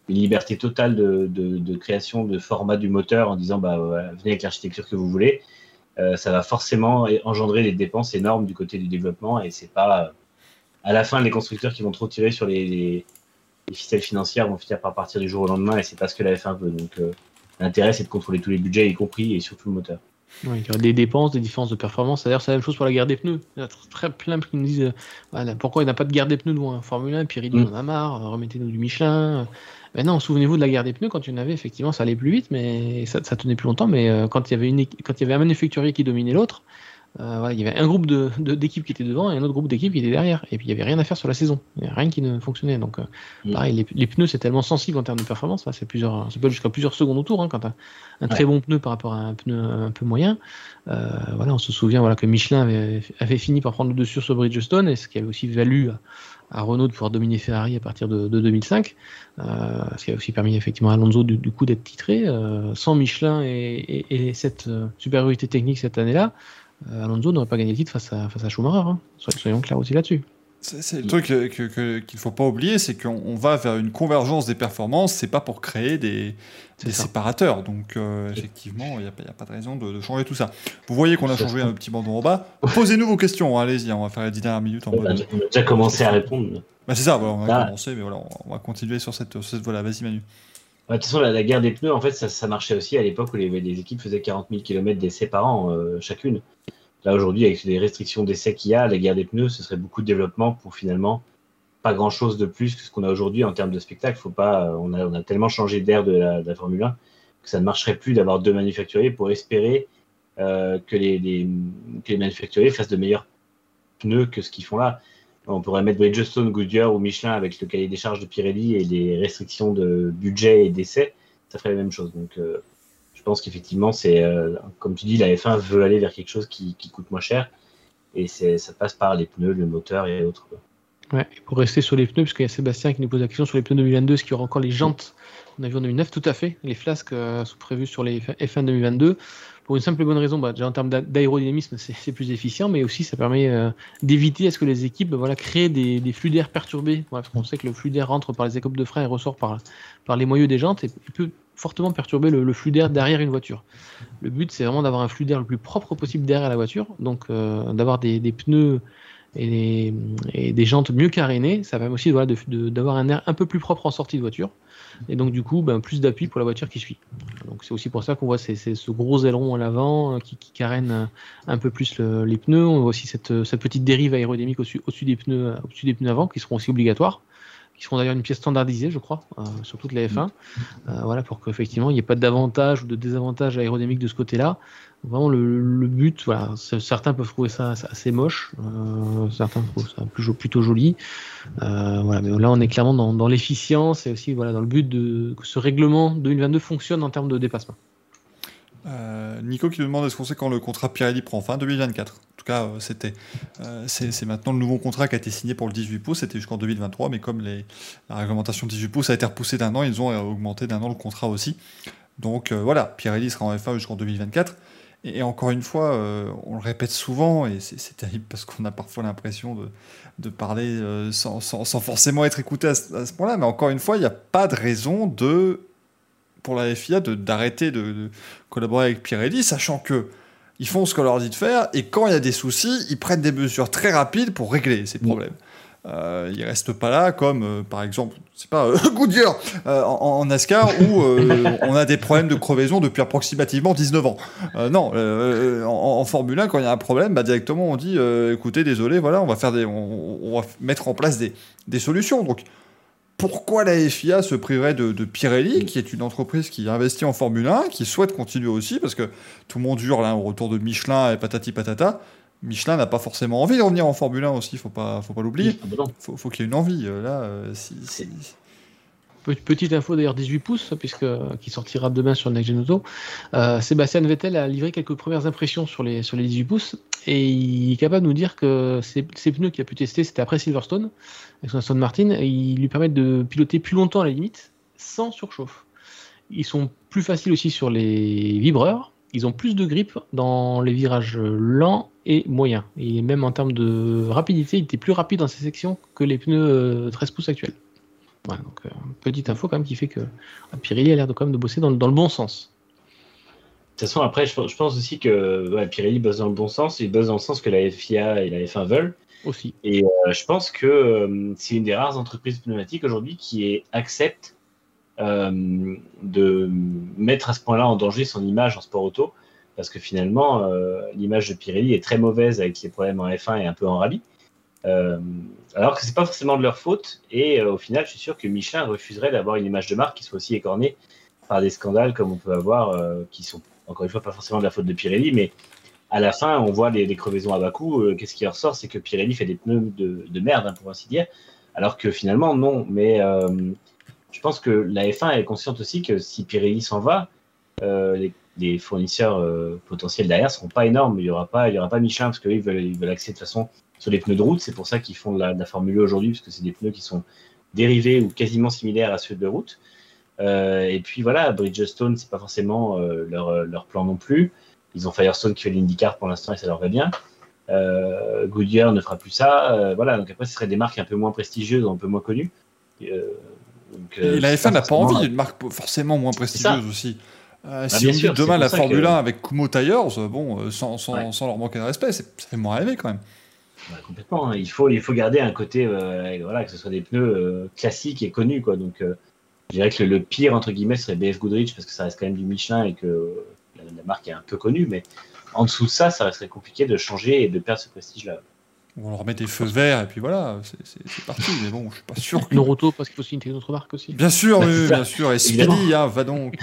une liberté totale de, création de format du moteur en disant bah, venez avec l'architecture que vous voulez, euh, ça va forcément engendrer des dépenses énormes du côté du développement et c'est pas à la fin les constructeurs qui vont trop tirer sur les, ficelles financières vont finir par partir du jour au lendemain et c'est pas ce que la F1 veut. Donc euh, l'intérêt c'est de contrôler tous les budgets, y compris et surtout le moteur. Oui, il y a des dépenses, des différences de performance. D'ailleurs, c'est la même chose pour la guerre des pneus. Il y a très plein qui nous disent euh, pourquoi il n'y a pas de guerre des pneus en Formule 1, Pirelli mm. en a marre, remettez-nous du Michelin. Ben non, souvenez-vous de la guerre des pneus, quand il y en avait, effectivement, ça allait plus vite, mais ça, tenait plus longtemps. Mais euh, quand, il y avait une, quand il y avait un manufacturier qui dominait l'autre, euh, il y avait un groupe d'équipes de, d'équipes qui était devant et un autre groupe d'équipes qui était derrière. Et puis il n'y avait rien à faire sur la saison. Il n'y avait rien qui ne fonctionnait. Donc, euh, mm. pareil, les, pneus, c'est tellement sensible en termes de performance. c'est plusieurs, ça peut jusqu'à plusieurs secondes autour hein, quand tu as un très bon pneu par rapport à un pneu un peu moyen. voilà, on se souvient voilà, que Michelin avait, avait, fini par prendre le dessus sur Bridgestone et ce qui avait aussi valu à Renault de pouvoir dominer Ferrari à partir de, 2005, euh, ce qui a aussi permis effectivement à Alonso du, coup d'être titré. Euh, sans Michelin et, cette euh, supériorité technique cette année-là, Alonso n'aurait pas gagné le titre face à, face à Schumacher. Hein. Soyons clairs aussi là-dessus. C'est le truc qu'il ne faut pas oublier, c'est qu'on va vers une convergence des performances, c'est pas pour créer des, séparateurs. Donc, euh, effectivement, il n'y a, pas de raison de, changer tout ça. Vous voyez qu'on a changé un petit bandeau en bas. Posez-nous vos questions, hein, allez-y, on va faire les 10 dernières minutes en mode. On a déjà commencé à répondre. Bah, c'est ça, on a commencé, mais voilà, on va continuer sur cette, cette voie-là. Vas-y, Manu. de toute façon, la, guerre des pneus, en fait, ça, marchait aussi à l'époque où les, équipes faisaient 40 000 km d'essais par an, euh, chacune. Là, aujourd'hui, avec les restrictions d'essai qu'il y a, la guerre des pneus, ce serait beaucoup de développement pour finalement pas grand chose de plus que ce qu'on a aujourd'hui en termes de spectacle. Faut pas, on, a, on a tellement changé d'air de la, Formule 1 que ça ne marcherait plus d'avoir deux manufacturiers pour espérer euh, que, les, manufacturiers fassent de meilleurs pneus que ce qu'ils font là. On pourrait mettre Bridgestone, Goodyear ou Michelin avec le cahier des charges de Pirelli et les restrictions de budget et d'essai, ça ferait la même chose. Donc, euh, pense qu'effectivement, c'est euh, comme tu dis, la F1 veut aller vers quelque chose qui, coûte moins cher et ça passe par les pneus, le moteur et autres. Pour rester sur les pneus, parce qu'il y a Sébastien qui nous pose la question sur les pneus 2022, est-ce qu'il y aura encore les jantes On a vu en 2009, tout à fait. Les flasques euh, sont prévues sur les F1 2022 pour une simple et bonne raison. Bah, déjà en termes d'aérodynamisme, c'est plus efficient, mais aussi ça permet euh, d'éviter à ce que les équipes créent des, des flux d'air perturbés. Voilà, parce qu'on sait que le flux d'air rentre par les écopes de frein et ressort par, par les moyeux des jantes et peut fortement perturber le, flux d'air derrière une voiture. Le but, c'est vraiment d'avoir un flux d'air le plus propre possible derrière la voiture, donc euh, d'avoir des, pneus et des, jantes mieux carénées. Ça permet aussi voilà, d'avoir un air un peu plus propre en sortie de voiture, et donc du coup, ben, plus d'appui pour la voiture qui suit. Donc c'est aussi pour ça qu'on voit ce gros aileron à l'avant euh, qui, qui, carène un peu plus les pneus. On voit aussi cette, cette petite dérive aérodynamique au-dessus des au-dessus des pneus avant, qui seront aussi obligatoires qui seront d'ailleurs une pièce standardisée, je crois, euh, sur toutes les F1. Euh, voilà, pour qu'effectivement, il n'y ait pas d'avantage ou de désavantage aérodynamique de ce côté-là. Vraiment, le, but, voilà, certains peuvent trouver ça assez moche, euh, certains trouvent ça plutôt joli. voilà, mais là, on est clairement dans, dans l'efficience et aussi voilà, dans le but de que ce règlement 2022 fonctionne en termes de dépassement. Euh, Nico qui nous demande est-ce qu'on sait quand le contrat Pirelli prend fin? 2024. En tout cas, euh, c'était, euh, c'est, maintenant le nouveau contrat qui a été signé pour le 18 pouces. C'était jusqu'en 2023, mais comme la réglementation 18 pouces a été repoussée d'un an, ils ont augmenté d'un an le contrat aussi. Donc voilà, Pirelli sera en F1 jusqu'en 2024. Et, encore une fois, on le répète souvent, et c'est, terrible parce qu'on a parfois l'impression de, de parler sans, sans, forcément être écouté à à ce point-là. Mais encore une fois, il n'y a pas de raison de pour la FIA d'arrêter de, collaborer avec Pirelli, sachant que ils font ce qu'on leur dit de faire, et quand il y a des soucis, ils prennent des mesures très rapides pour régler ces problèmes. Euh, ils restent pas là comme euh, par exemple c'est pas euh, *laughs* Goodyear euh, en, NASCAR où on a des problèmes de crevaison depuis approximativement 19 ans. non, en, Formule 1 quand il y a un problème, bah, directement on dit écoutez désolé voilà on va faire des on, va mettre en place des, des solutions. Donc pourquoi la FIA se priverait de, Pirelli, qui est une entreprise qui investit en Formule 1, qui souhaite continuer aussi, parce que tout le monde hurle là, au retour de Michelin et patati patata. Michelin n'a pas forcément envie de revenir en Formule 1 aussi, faut pas, faut pas l'oublier. Ah, bah faut, faut qu'il y ait une envie. Euh, là, euh, Petite info d'ailleurs 18 pouces, puisque qui sortira demain sur Next Gen Auto. Euh, Sébastien Vettel a livré quelques premières impressions sur les, sur les 18 pouces et il est capable de nous dire que ces, pneus qu'il a pu tester, c'était après Silverstone, avec Aston Martin, ils lui permettent de piloter plus longtemps à la limite, sans surchauffe. Ils sont plus faciles aussi sur les vibreurs, ils ont plus de grip dans les virages lents et moyens. Et même en termes de rapidité, il était plus rapide dans ces sections que les pneus 13 euh, pouces actuels. Voilà, donc, euh, petite info quand même qui fait que Pirelli a l'air de, quand même de bosser dans, le bon sens. De toute façon, après, je, pense aussi que Pirelli bosse dans le bon sens. Il bosse dans le sens que la FIA et la F1 veulent. Et euh, je pense que c'est une des rares entreprises pneumatiques aujourd'hui qui accepte de mettre à ce point-là en danger son image en sport auto. Parce que finalement, l'image de Pirelli est très mauvaise avec ses problèmes en F1 et un peu en rallye. Euh, alors que c'est pas forcément de leur faute. Et euh, au final, je suis sûr que Michelin refuserait d'avoir une image de marque qui soit aussi écornée par des scandales comme on peut avoir, euh, qui sont encore une fois pas forcément de la faute de Pirelli, mais à la fin, on voit des, crevaisons à bas coût. Qu'est-ce qui ressort? C'est que Pirelli fait des pneus de, merde, hein, pour ainsi dire. Alors que finalement, non. Mais je pense que la F1 est consciente aussi que si Pirelli s'en va, les, fournisseurs potentiels derrière seront pas énormes. Il y aura pas, aura pas Michelin parce qu'ils veulent, ils de toute façon sur les pneus de route. C'est pour ça qu'ils font de la, Formule 1 e aujourd'hui, parce que c'est des pneus qui sont dérivés ou quasiment similaires à ceux de route. Euh, et puis voilà, Bridgestone, c'est pas forcément euh, leur, plan non plus. Ils ont Firestone qui fait l'IndyCar pour l'instant et ça leur va bien. Euh, Goodyear ne fera plus ça. voilà, donc après, ce serait des marques un peu moins prestigieuses, un peu moins connues. et la F1 n'a pas envie d'une marque forcément moins prestigieuse aussi. Ah, si on dit demain la Formule 1 avec Kumo Tires, bon, sans, sans, sans, leur manquer de respect, c'est fait moins rêver quand même complètement. Hein. Il, faut, il faut garder un côté, euh, voilà, que ce soit des pneus euh, classiques et connus. Quoi. Donc, euh, je dirais que le, pire, entre guillemets, serait BF Goodrich parce que ça reste quand même du Michelin et que la, marque est un peu connue. Mais en dessous de ça, ça resterait compliqué de changer et de perdre ce prestige-là. On leur met des feux verts et puis voilà, c'est parti. Mais bon, je suis pas sûr. Que... Noroto, parce qu'il faut aussi une autre marque aussi. Bien sûr, oui, bien sûr. Et Speedy, hein, va donc. *laughs*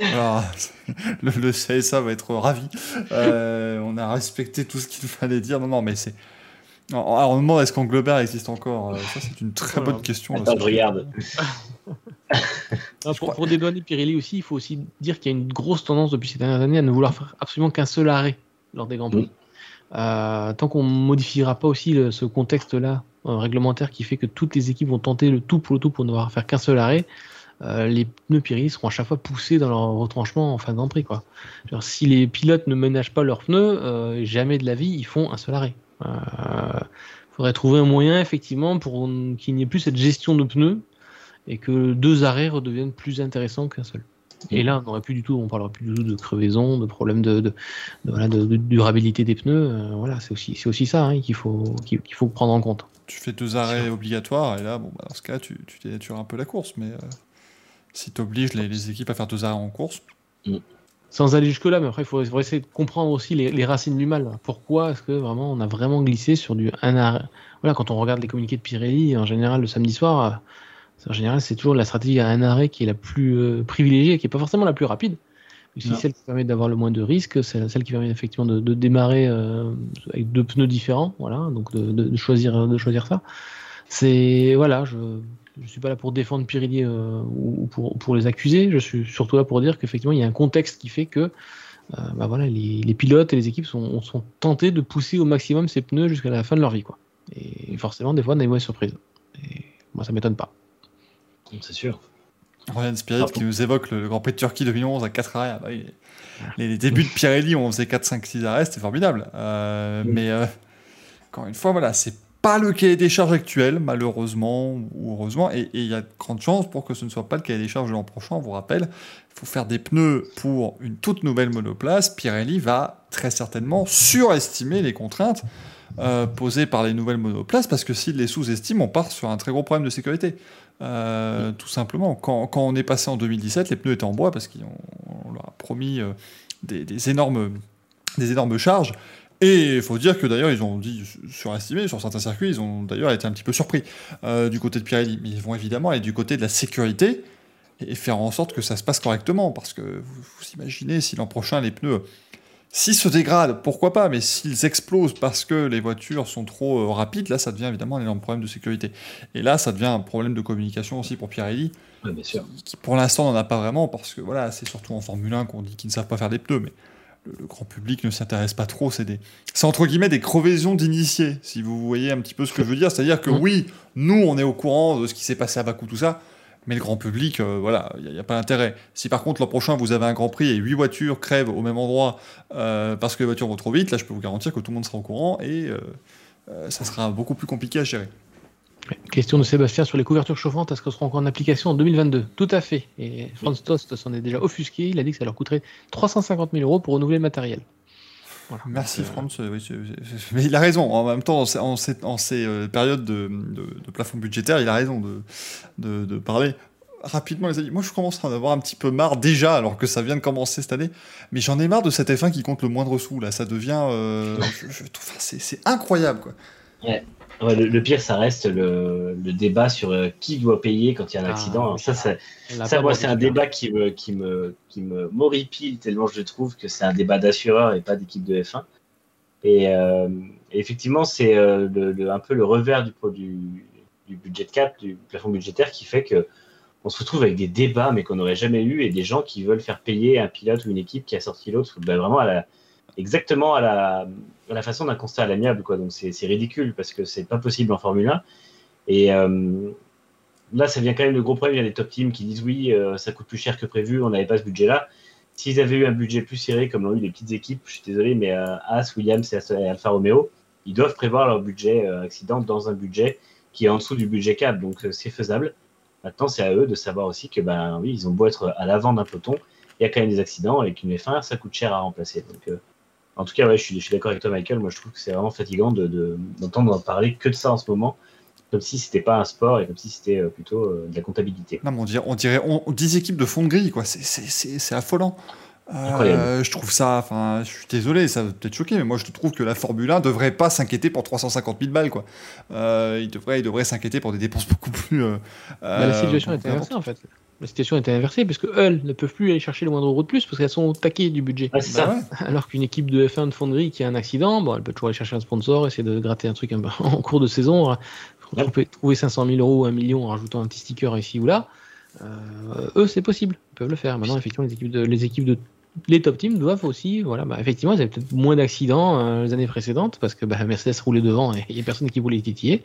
le, le, CSA va être ravi. Euh, on a respecté tout ce qu'il fallait dire. Non, non, mais c'est. Alors, on demande est-ce qu'Angleberg existe encore euh, Ça, c'est une très bonne question. Attends, je regarde. *laughs* pour, pour dédouaner Pirelli aussi, il faut aussi dire qu'il y a une grosse tendance depuis ces dernières années à ne vouloir faire absolument qu'un seul arrêt lors des Grands Prix. Euh, tant qu'on modifiera pas aussi ce contexte-là réglementaire qui fait que toutes les équipes vont tenter le tout pour le tout pour ne devoir faire qu'un seul arrêt, euh, les pneus Pirelli seront à chaque fois poussés dans leur retranchement en fin de Grand Prix. Quoi. si les pilotes ne ménagent pas leurs pneus, euh, jamais de la vie ils font un seul arrêt. Il euh, faudrait trouver un moyen effectivement pour qu'il n'y ait plus cette gestion de pneus et que deux arrêts redeviennent plus intéressants qu'un seul. Et là, on n'aurait plus du tout, on parlera plus du tout de crevaison, de problème de, de, durabilité des pneus. voilà, c'est aussi, aussi ça hein, qu'il faut, qu'il, faut prendre en compte. Tu fais deux arrêts obligatoires et là, bon, bah, dans ce cas, tu, tu un peu la course, mais si tu obliges les, équipes à faire deux arrêts en course. Mm. Sans aller jusque-là, mais après, il faut, essayer de comprendre aussi les, racines du mal. Pourquoi est-ce que vraiment on a vraiment glissé sur du un arrêt? Voilà, quand on regarde les communiqués de Pirelli, en général, le samedi soir, en général, c'est toujours la stratégie à un arrêt qui est la plus euh, privilégiée, qui n'est pas forcément la plus rapide. C'est celle qui permet d'avoir le moins de risques, c'est celle qui permet effectivement de, démarrer euh, avec deux pneus différents, voilà, donc de, de, choisir, de choisir ça. C'est voilà, je, je ne suis pas là pour défendre Pirelli euh, ou, pour, les accuser. Je suis surtout là pour dire qu'effectivement, il y a un contexte qui fait que euh, bah voilà, les, pilotes et les équipes sont, sont, tentés de pousser au maximum ces pneus jusqu'à la fin de leur vie. Quoi. Et forcément, des fois, on a des mauvaises surprises. Et moi, ça m'étonne pas. C'est sûr. Ryan Spirit qui nous évoque le, Grand Prix de Turquie 2011 à 4 arrêts. Ah bah les, débuts de Pirelli où on faisait 4, 5, 6 arrêts, c'était formidable. Euh, mais encore une fois, voilà, c'est pas le cahier des charges actuel, malheureusement ou heureusement, et il y a de grandes chances pour que ce ne soit pas le cahier des charges de l'an prochain. On vous rappelle, il faut faire des pneus pour une toute nouvelle monoplace. Pirelli va très certainement surestimer les contraintes euh, posées par les nouvelles monoplaces, parce que s'il les sous-estime, on part sur un très gros problème de sécurité. Euh, tout simplement, quand, quand, on est passé en 2017, les pneus étaient en bois parce qu'on leur a promis euh, des, des, énormes, des énormes charges. Et il faut dire que d'ailleurs, ils ont dit surestimé sur certains circuits, ils ont d'ailleurs été un petit peu surpris euh, du côté de Pirelli. Mais ils vont évidemment aller du côté de la sécurité et faire en sorte que ça se passe correctement. Parce que vous, imaginez si l'an prochain les pneus S'ils se dégradent, pourquoi pas, mais s'ils explosent parce que les voitures sont trop euh, rapides, là, ça devient évidemment un énorme problème de sécurité. Et là, ça devient un problème de communication aussi pour Pirelli, oui, bien sûr. qui, pour l'instant n'en a pas vraiment, parce que voilà, c'est surtout en Formule 1 qu'on dit qu'ils ne savent pas faire des pneus, mais le, grand public ne s'intéresse pas trop. C'est des, c'est entre guillemets des crevaisons d'initiés, si vous voyez un petit peu ce que je veux dire. C'est-à-dire que oui, nous, on est au courant de ce qui s'est passé à Bakou, tout ça, mais le grand public, euh, voilà, il n'y a, pas d'intérêt. Si par contre l'an prochain vous avez un Grand Prix et 8 voitures crèvent au même endroit euh, parce que les voitures vont trop vite, là je peux vous garantir que tout le monde sera au courant et euh, ça sera beaucoup plus compliqué à gérer. Question de Sébastien sur les couvertures chauffantes, est-ce qu'elles seront encore en application en 2022 Tout à fait. Et Franz Tost s'en est déjà offusqué, il a dit que ça leur coûterait 350 000 euros pour renouveler le matériel. Merci Franz. mais il a raison. En même temps, en ces, euh, périodes de, plafond budgétaire, il a raison de, parler rapidement les amis. Moi, je commence à en avoir un petit peu marre déjà, alors que ça vient de commencer cette année. Mais j'en ai marre de cette F1 qui compte le moindre sou. Là, ça devient, euh, c'est incroyable quoi. Le, pire, ça reste le, débat sur euh, qui doit payer quand il y a un ah, accident. ça, ça, moi, c'est un débat qui me, qui me, qui me m'horripile tellement je trouve que c'est un débat d'assureur et pas d'équipe de F1. Et, euh, effectivement, c'est euh, un peu le revers du, du, du budget cap, du plafond budgétaire, qui fait que on se retrouve avec des débats, mais qu'on n'aurait jamais eu, et des gens qui veulent faire payer un pilote ou une équipe qui a sorti l'autre, ben, vraiment à la, exactement à la, la façon d'un constat à l'amiable. Quoi. Donc c'est ridicule parce que c'est pas possible en Formule 1. Et euh, là, ça vient quand même le gros problème. Il y a des top teams qui disent oui, euh, ça coûte plus cher que prévu, on n'avait pas ce budget-là. S'ils avaient eu un budget plus serré, comme l'ont eu les petites équipes, je suis désolé, mais euh, As, Williams et Alfa Romeo, ils doivent prévoir leur budget accident dans un budget qui est en dessous du budget cap. Donc c'est faisable. Maintenant, c'est à eux de savoir aussi que, ben oui, ils ont beau être à l'avant d'un peloton, il y a quand même des accidents et qu'une F1, ça coûte cher à remplacer. Donc en tout cas, ouais, je suis, d'accord avec toi, Michael. Moi, je trouve que c'est vraiment fatigant d'entendre de, parler que de ça en ce moment, comme si c'était pas un sport et comme si c'était euh, plutôt euh, de la comptabilité. Non, on dirait, on dirait 10 équipes de fond de grille, quoi. C'est affolant. Euh, je trouve ça, enfin, je suis désolé, ça va peut-être choquer, mais moi je trouve que la Formule 1 devrait pas s'inquiéter pour 350 000 balles, quoi. il devrait, il devrait s'inquiéter pour des dépenses *laughs* beaucoup plus. Bah, la situation est inversée en fait la situation était inversée, puisque elles ne peuvent plus aller chercher le moindre euro de plus, parce qu'elles sont au taquet du budget. Bah Alors qu'une équipe de F1 de fonderie qui a un accident, bon, elle peut toujours aller chercher un sponsor, essayer de gratter un truc *laughs* en cours de saison, trouver, trouver 500 000 euros ou 1 million en rajoutant un petit sticker ici ou là. Euh, eux, c'est possible, ils peuvent le faire. Maintenant, effectivement, les équipes de, les équipes de les top teams doivent aussi, voilà, bah, effectivement, ils avaient peut-être moins d'accidents euh, les années précédentes parce que bah, Mercedes roulait devant et il n'y a personne qui voulait les titiller.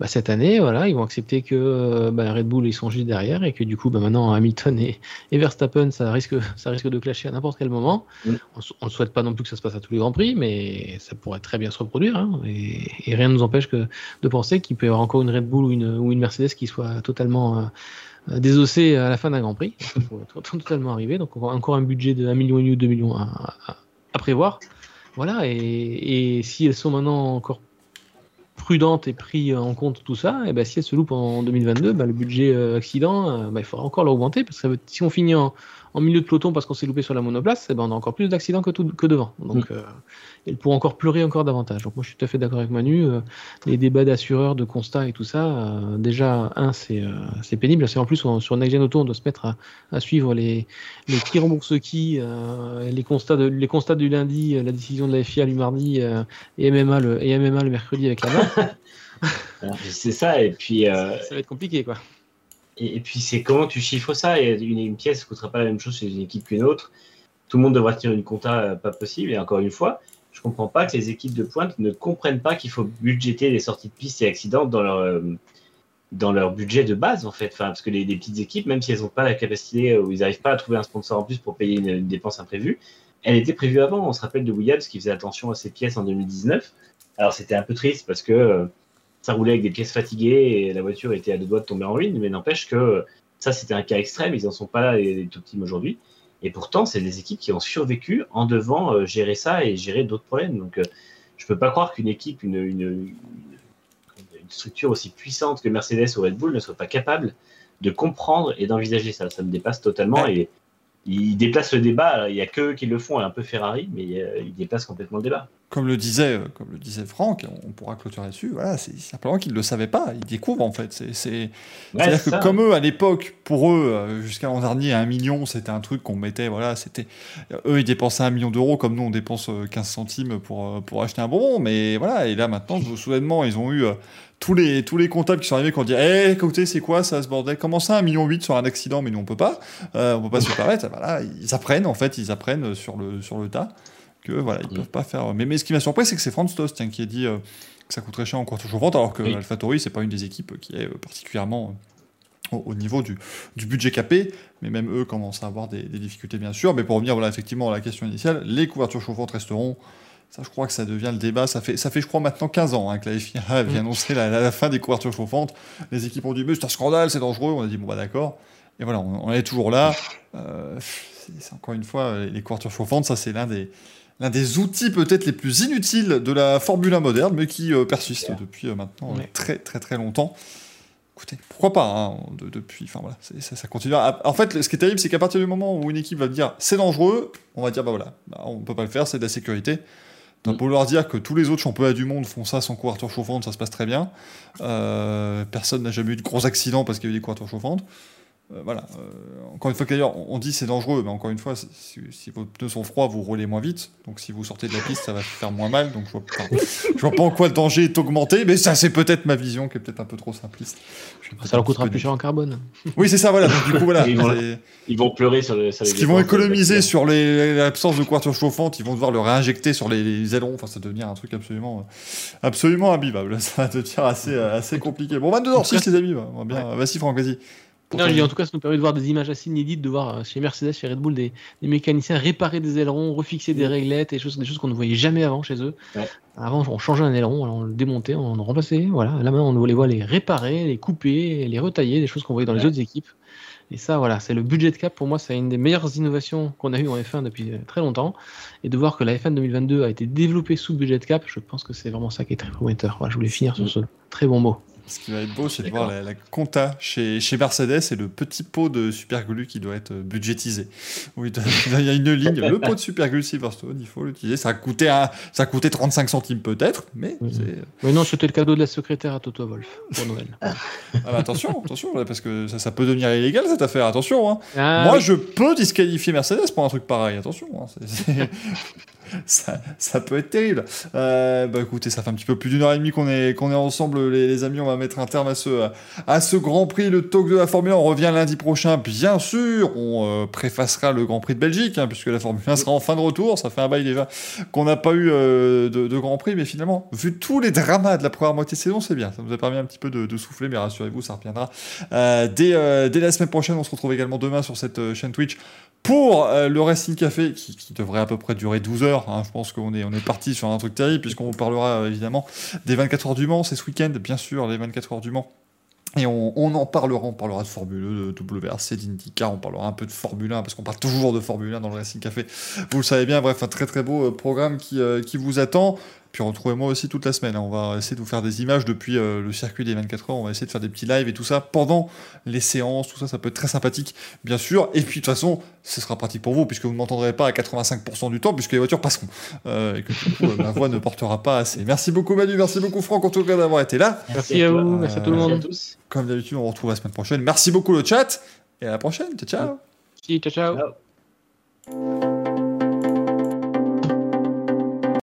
Bah, cette année, voilà, ils vont accepter que euh, bah, Red Bull ils sont juste derrière et que du coup, bah, maintenant Hamilton et, Verstappen, ça risque, ça risque de clasher à n'importe quel moment. Mm. On ne souhaite pas non plus que ça se passe à tous les grands prix, mais ça pourrait très bien se reproduire. Hein, et, rien ne nous empêche que, de penser qu'il peut y avoir encore une Red Bull ou une, ou une Mercedes qui soit totalement euh, désossée à la fin d'un grand prix. *laughs* Totalement arriver. Donc encore un budget de 1 million ou 2 millions à, prévoir. Voilà, et, si elles sont maintenant encore prudente et pris en compte tout ça, et ben si elle se loupe en 2022, ben le budget euh, accident, euh, ben il faudra encore l'augmenter parce que si on finit en, en milieu de peloton parce qu'on s'est loupé sur la monoplace, eh ben on a encore plus d'accidents que, que devant. Donc, mm. euh, elle encore pleurer encore davantage. Donc, moi, je suis tout à fait d'accord avec Manu. Euh, les débats d'assureurs, de constats et tout ça, euh, déjà, un, c'est c'est pénible. C'est en plus, sur Next Gen Auto, on doit se mettre à, suivre les, les qui rembourse qui, les, constats de, les constats du lundi, la décision de la FIA du mardi et, MMA le, et MMA le mercredi avec la main. *laughs* c'est ça, et puis. ça va être compliqué, quoi. Et, puis, c'est comment tu chiffres ça? Une, une pièce ne coûtera pas la même chose chez une équipe qu'une autre. Tout le monde devra tenir une compta euh, pas possible. Et encore une fois, je ne comprends pas que les équipes de pointe ne comprennent pas qu'il faut budgéter les sorties de piste et accidents dans leur, euh, dans leur budget de base, en fait. Enfin, parce que les, petites équipes, même si elles n'ont pas la capacité euh, ou ils n'arrivent pas à trouver un sponsor en plus pour payer une, dépense imprévue, elle était prévue avant. On se rappelle de Williams qui faisait attention à ses pièces en 2019. Alors, c'était un peu triste parce que ça roulait avec des pièces fatiguées et la voiture était à deux doigts de tomber en ruine, mais n'empêche que ça, c'était un cas extrême, ils n'en sont pas là, les, top teams aujourd'hui. Et pourtant, c'est des équipes qui ont survécu en devant euh, gérer ça et gérer d'autres problèmes. Donc, euh, je ne peux pas croire qu'une équipe, une, une, structure aussi puissante que Mercedes ou Red Bull ne soit pas capable de comprendre et d'envisager ça. Ça me dépasse totalement. Et ils déplacent le débat. Il n'y a que eux qui le font, un peu Ferrari, mais euh, ils déplacent complètement le débat. Comme le disait, euh, comme le disait Franck, on pourra clôturer dessus. Voilà, c'est simplement qu'ils ne le savaient pas. Ils découvrent en fait. C'est, c'est... à dire que comme eux à l'époque, pour eux, euh, jusqu'à l'an dernier, un million, c'était un truc qu'on mettait. Voilà, c'était eux ils dépensaient un million d'euros comme nous on dépense 15 centimes pour pour acheter un bonbon. Mais voilà, et là maintenant, *laughs* soudainement, ils ont eu tous les, tous les comptables qui sont arrivés qui ont dit Eh, écoutez, c'est quoi ça, ce bordel? Comment ça, 1,8 million sur un accident? Mais nous, on peut pas. Euh, on peut pas se permettre. Voilà, ils apprennent, en fait, ils apprennent sur le, sur le tas que voilà, ils mm. peuvent pas faire. Mais, mais ce qui m'a surpris, c'est que c'est Franz Tost tiens, qui a dit euh, que ça coûterait cher en courte chauffante, alors que oui. AlphaTauri, c'est pas une des équipes qui est euh, particulièrement au, niveau du, du, budget capé, mais même eux commencent à avoir des, des, difficultés, bien sûr. Mais pour revenir voilà, effectivement à la question initiale, les couvertures chauffantes resteront ça, je crois que ça devient le débat. Ça fait, ça fait je crois, maintenant 15 ans hein, que la FIA avait mm. annoncé la, fin des couvertures chauffantes. Les équipes ont dit, mais c'est un scandale, c'est dangereux. On a dit, bon, bah d'accord. Et voilà, on, est toujours là. Euh, c'est encore une fois, les couvertures chauffantes, ça, c'est l'un des, l'un des outils peut-être les plus inutiles de la Formule 1 moderne, mais qui euh, persiste depuis euh, maintenant très, très, très longtemps. Écoutez, pourquoi pas hein, depuis, enfin voilà, ça, ça, continue. En fait, ce qui est terrible, c'est qu'à partir du moment où une équipe va dire c'est dangereux, on va dire bah voilà, bah, on peut pas le faire, c'est de la sécurité. Donc, pour leur dire que tous les autres championnats du monde font ça sans couverture chauffante, ça se passe très bien. Euh, personne n'a jamais eu de gros accidents parce qu'il y a eu des couvertures chauffantes. Euh, voilà. Euh, encore une fois, d'ailleurs, on dit c'est dangereux, mais encore une fois, si, vos pneus sont froids, vous roulez moins vite. Donc si vous sortez de la piste, ça va faire moins mal. Donc je vois, vois pas en quoi le danger est augmenté, mais ça, c'est peut-être ma vision qui est peut-être un peu trop simpliste. Ça leur coûtera plus cher en carbone. Oui, c'est ça, voilà. du coup, voilà. *laughs* Ils vont, pleurer sur, les, Ce qu'ils vont économiser sur l'absence de couverture chauffante, ils vont devoir le réinjecter sur les, ailerons. Enfin, ça devient un truc absolument, absolument imbivable. *laughs* Ça va devenir assez, assez compliqué. Bon, 22h06, *laughs* les amis. Bien. Vas-y, Franck, vas-y. Non, en tout cas, ça nous permet de voir des images assez inédites, de voir euh, chez Mercedes, chez Red Bull, des, mécaniciens réparer des ailerons, refixer des réglettes, des choses, des choses qu'on ne voyait jamais avant chez eux. Avant, on changeait un aileron, on le démontait, on le remplaçait. Voilà. Là maintenant, on les voit les réparer, les couper, les retailler, des choses qu'on voyait dans les autres équipes. Et ça, voilà, c'est le budget de cap. Pour moi, c'est une des meilleures innovations qu'on a eues en F1 depuis euh, très longtemps. Et de voir que la F1 2022 a été développée sous budget de cap, je pense que c'est vraiment ça qui est très prometteur. Voilà, je voulais finir sur ce très bon mot. Ce qui va être beau, c'est de voir la, compta chez, chez, Mercedes et le petit pot de superglue qui doit être budgétisé. Oui, il y a une ligne, le pot de superglue Silverstone, il faut l'utiliser. Ça a coûté, ça a coûté 35 centimes peut-être, mais c'est. Mais non, c'était le cadeau de la secrétaire à Toto Wolf pour Noël. *laughs* ah, bah attention, attention, parce que ça, ça, peut devenir illégal cette affaire, attention. Hein. Ah Moi, je peux disqualifier Mercedes pour un truc pareil, attention. Hein. *laughs* *laughs* ça, peut être terrible. Euh, bah écoutez, ça fait un petit peu plus d'une heure et demie qu'on est, est ensemble, les, amis. On va mettre un terme à ce, à ce Grand Prix, le talk de la Formule 1. On revient lundi prochain, bien sûr. On euh, préfacera le Grand Prix de Belgique, hein, puisque la Formule 1 sera en fin de retour. Ça fait un bail déjà qu'on n'a pas eu euh, de, de, Grand Prix, mais finalement, vu tous les dramas de la première moitié de saison, c'est bien. Ça nous a permis un petit peu de, de souffler, mais rassurez-vous, ça reviendra dès, dès la semaine prochaine. On se retrouve également demain sur cette chaîne Twitch pour euh, le Racing Café, qui, devrait à peu près durer 12 heures, hein, je pense qu'on est, on est parti sur un truc terrible, puisqu'on vous parlera euh, évidemment des 24 heures du Mans, c'est ce week-end, bien sûr, les 24 heures du Mans. Et on, en parlera, on parlera de Formule 2, de WRC, d'IndyCar, on parlera un peu de Formule 1, parce qu'on parle toujours de Formule 1 dans le Racing Café. Vous le savez bien, bref, un très très beau euh, programme qui, qui vous attend. Puis retrouvez-moi aussi toute la semaine. Hein. On va essayer de vous faire des images depuis euh, le circuit des 24 heures. On va essayer de faire des petits lives et tout ça pendant les séances. Tout ça, ça peut être très sympathique, bien sûr. Et puis de toute façon, ce sera pratique pour vous puisque vous ne m'entendrez pas à 85% du temps puisque les voitures passeront. Euh, et que du coup, ma voix ne portera pas assez. Merci beaucoup Manu, merci beaucoup Franck en tout cas d'avoir été là. Merci, à vous, merci à tout le monde. Euh, comme d'habitude, on se retrouve la semaine prochaine. Merci beaucoup le chat et à la prochaine. Ciao ciao. ciao. ciao.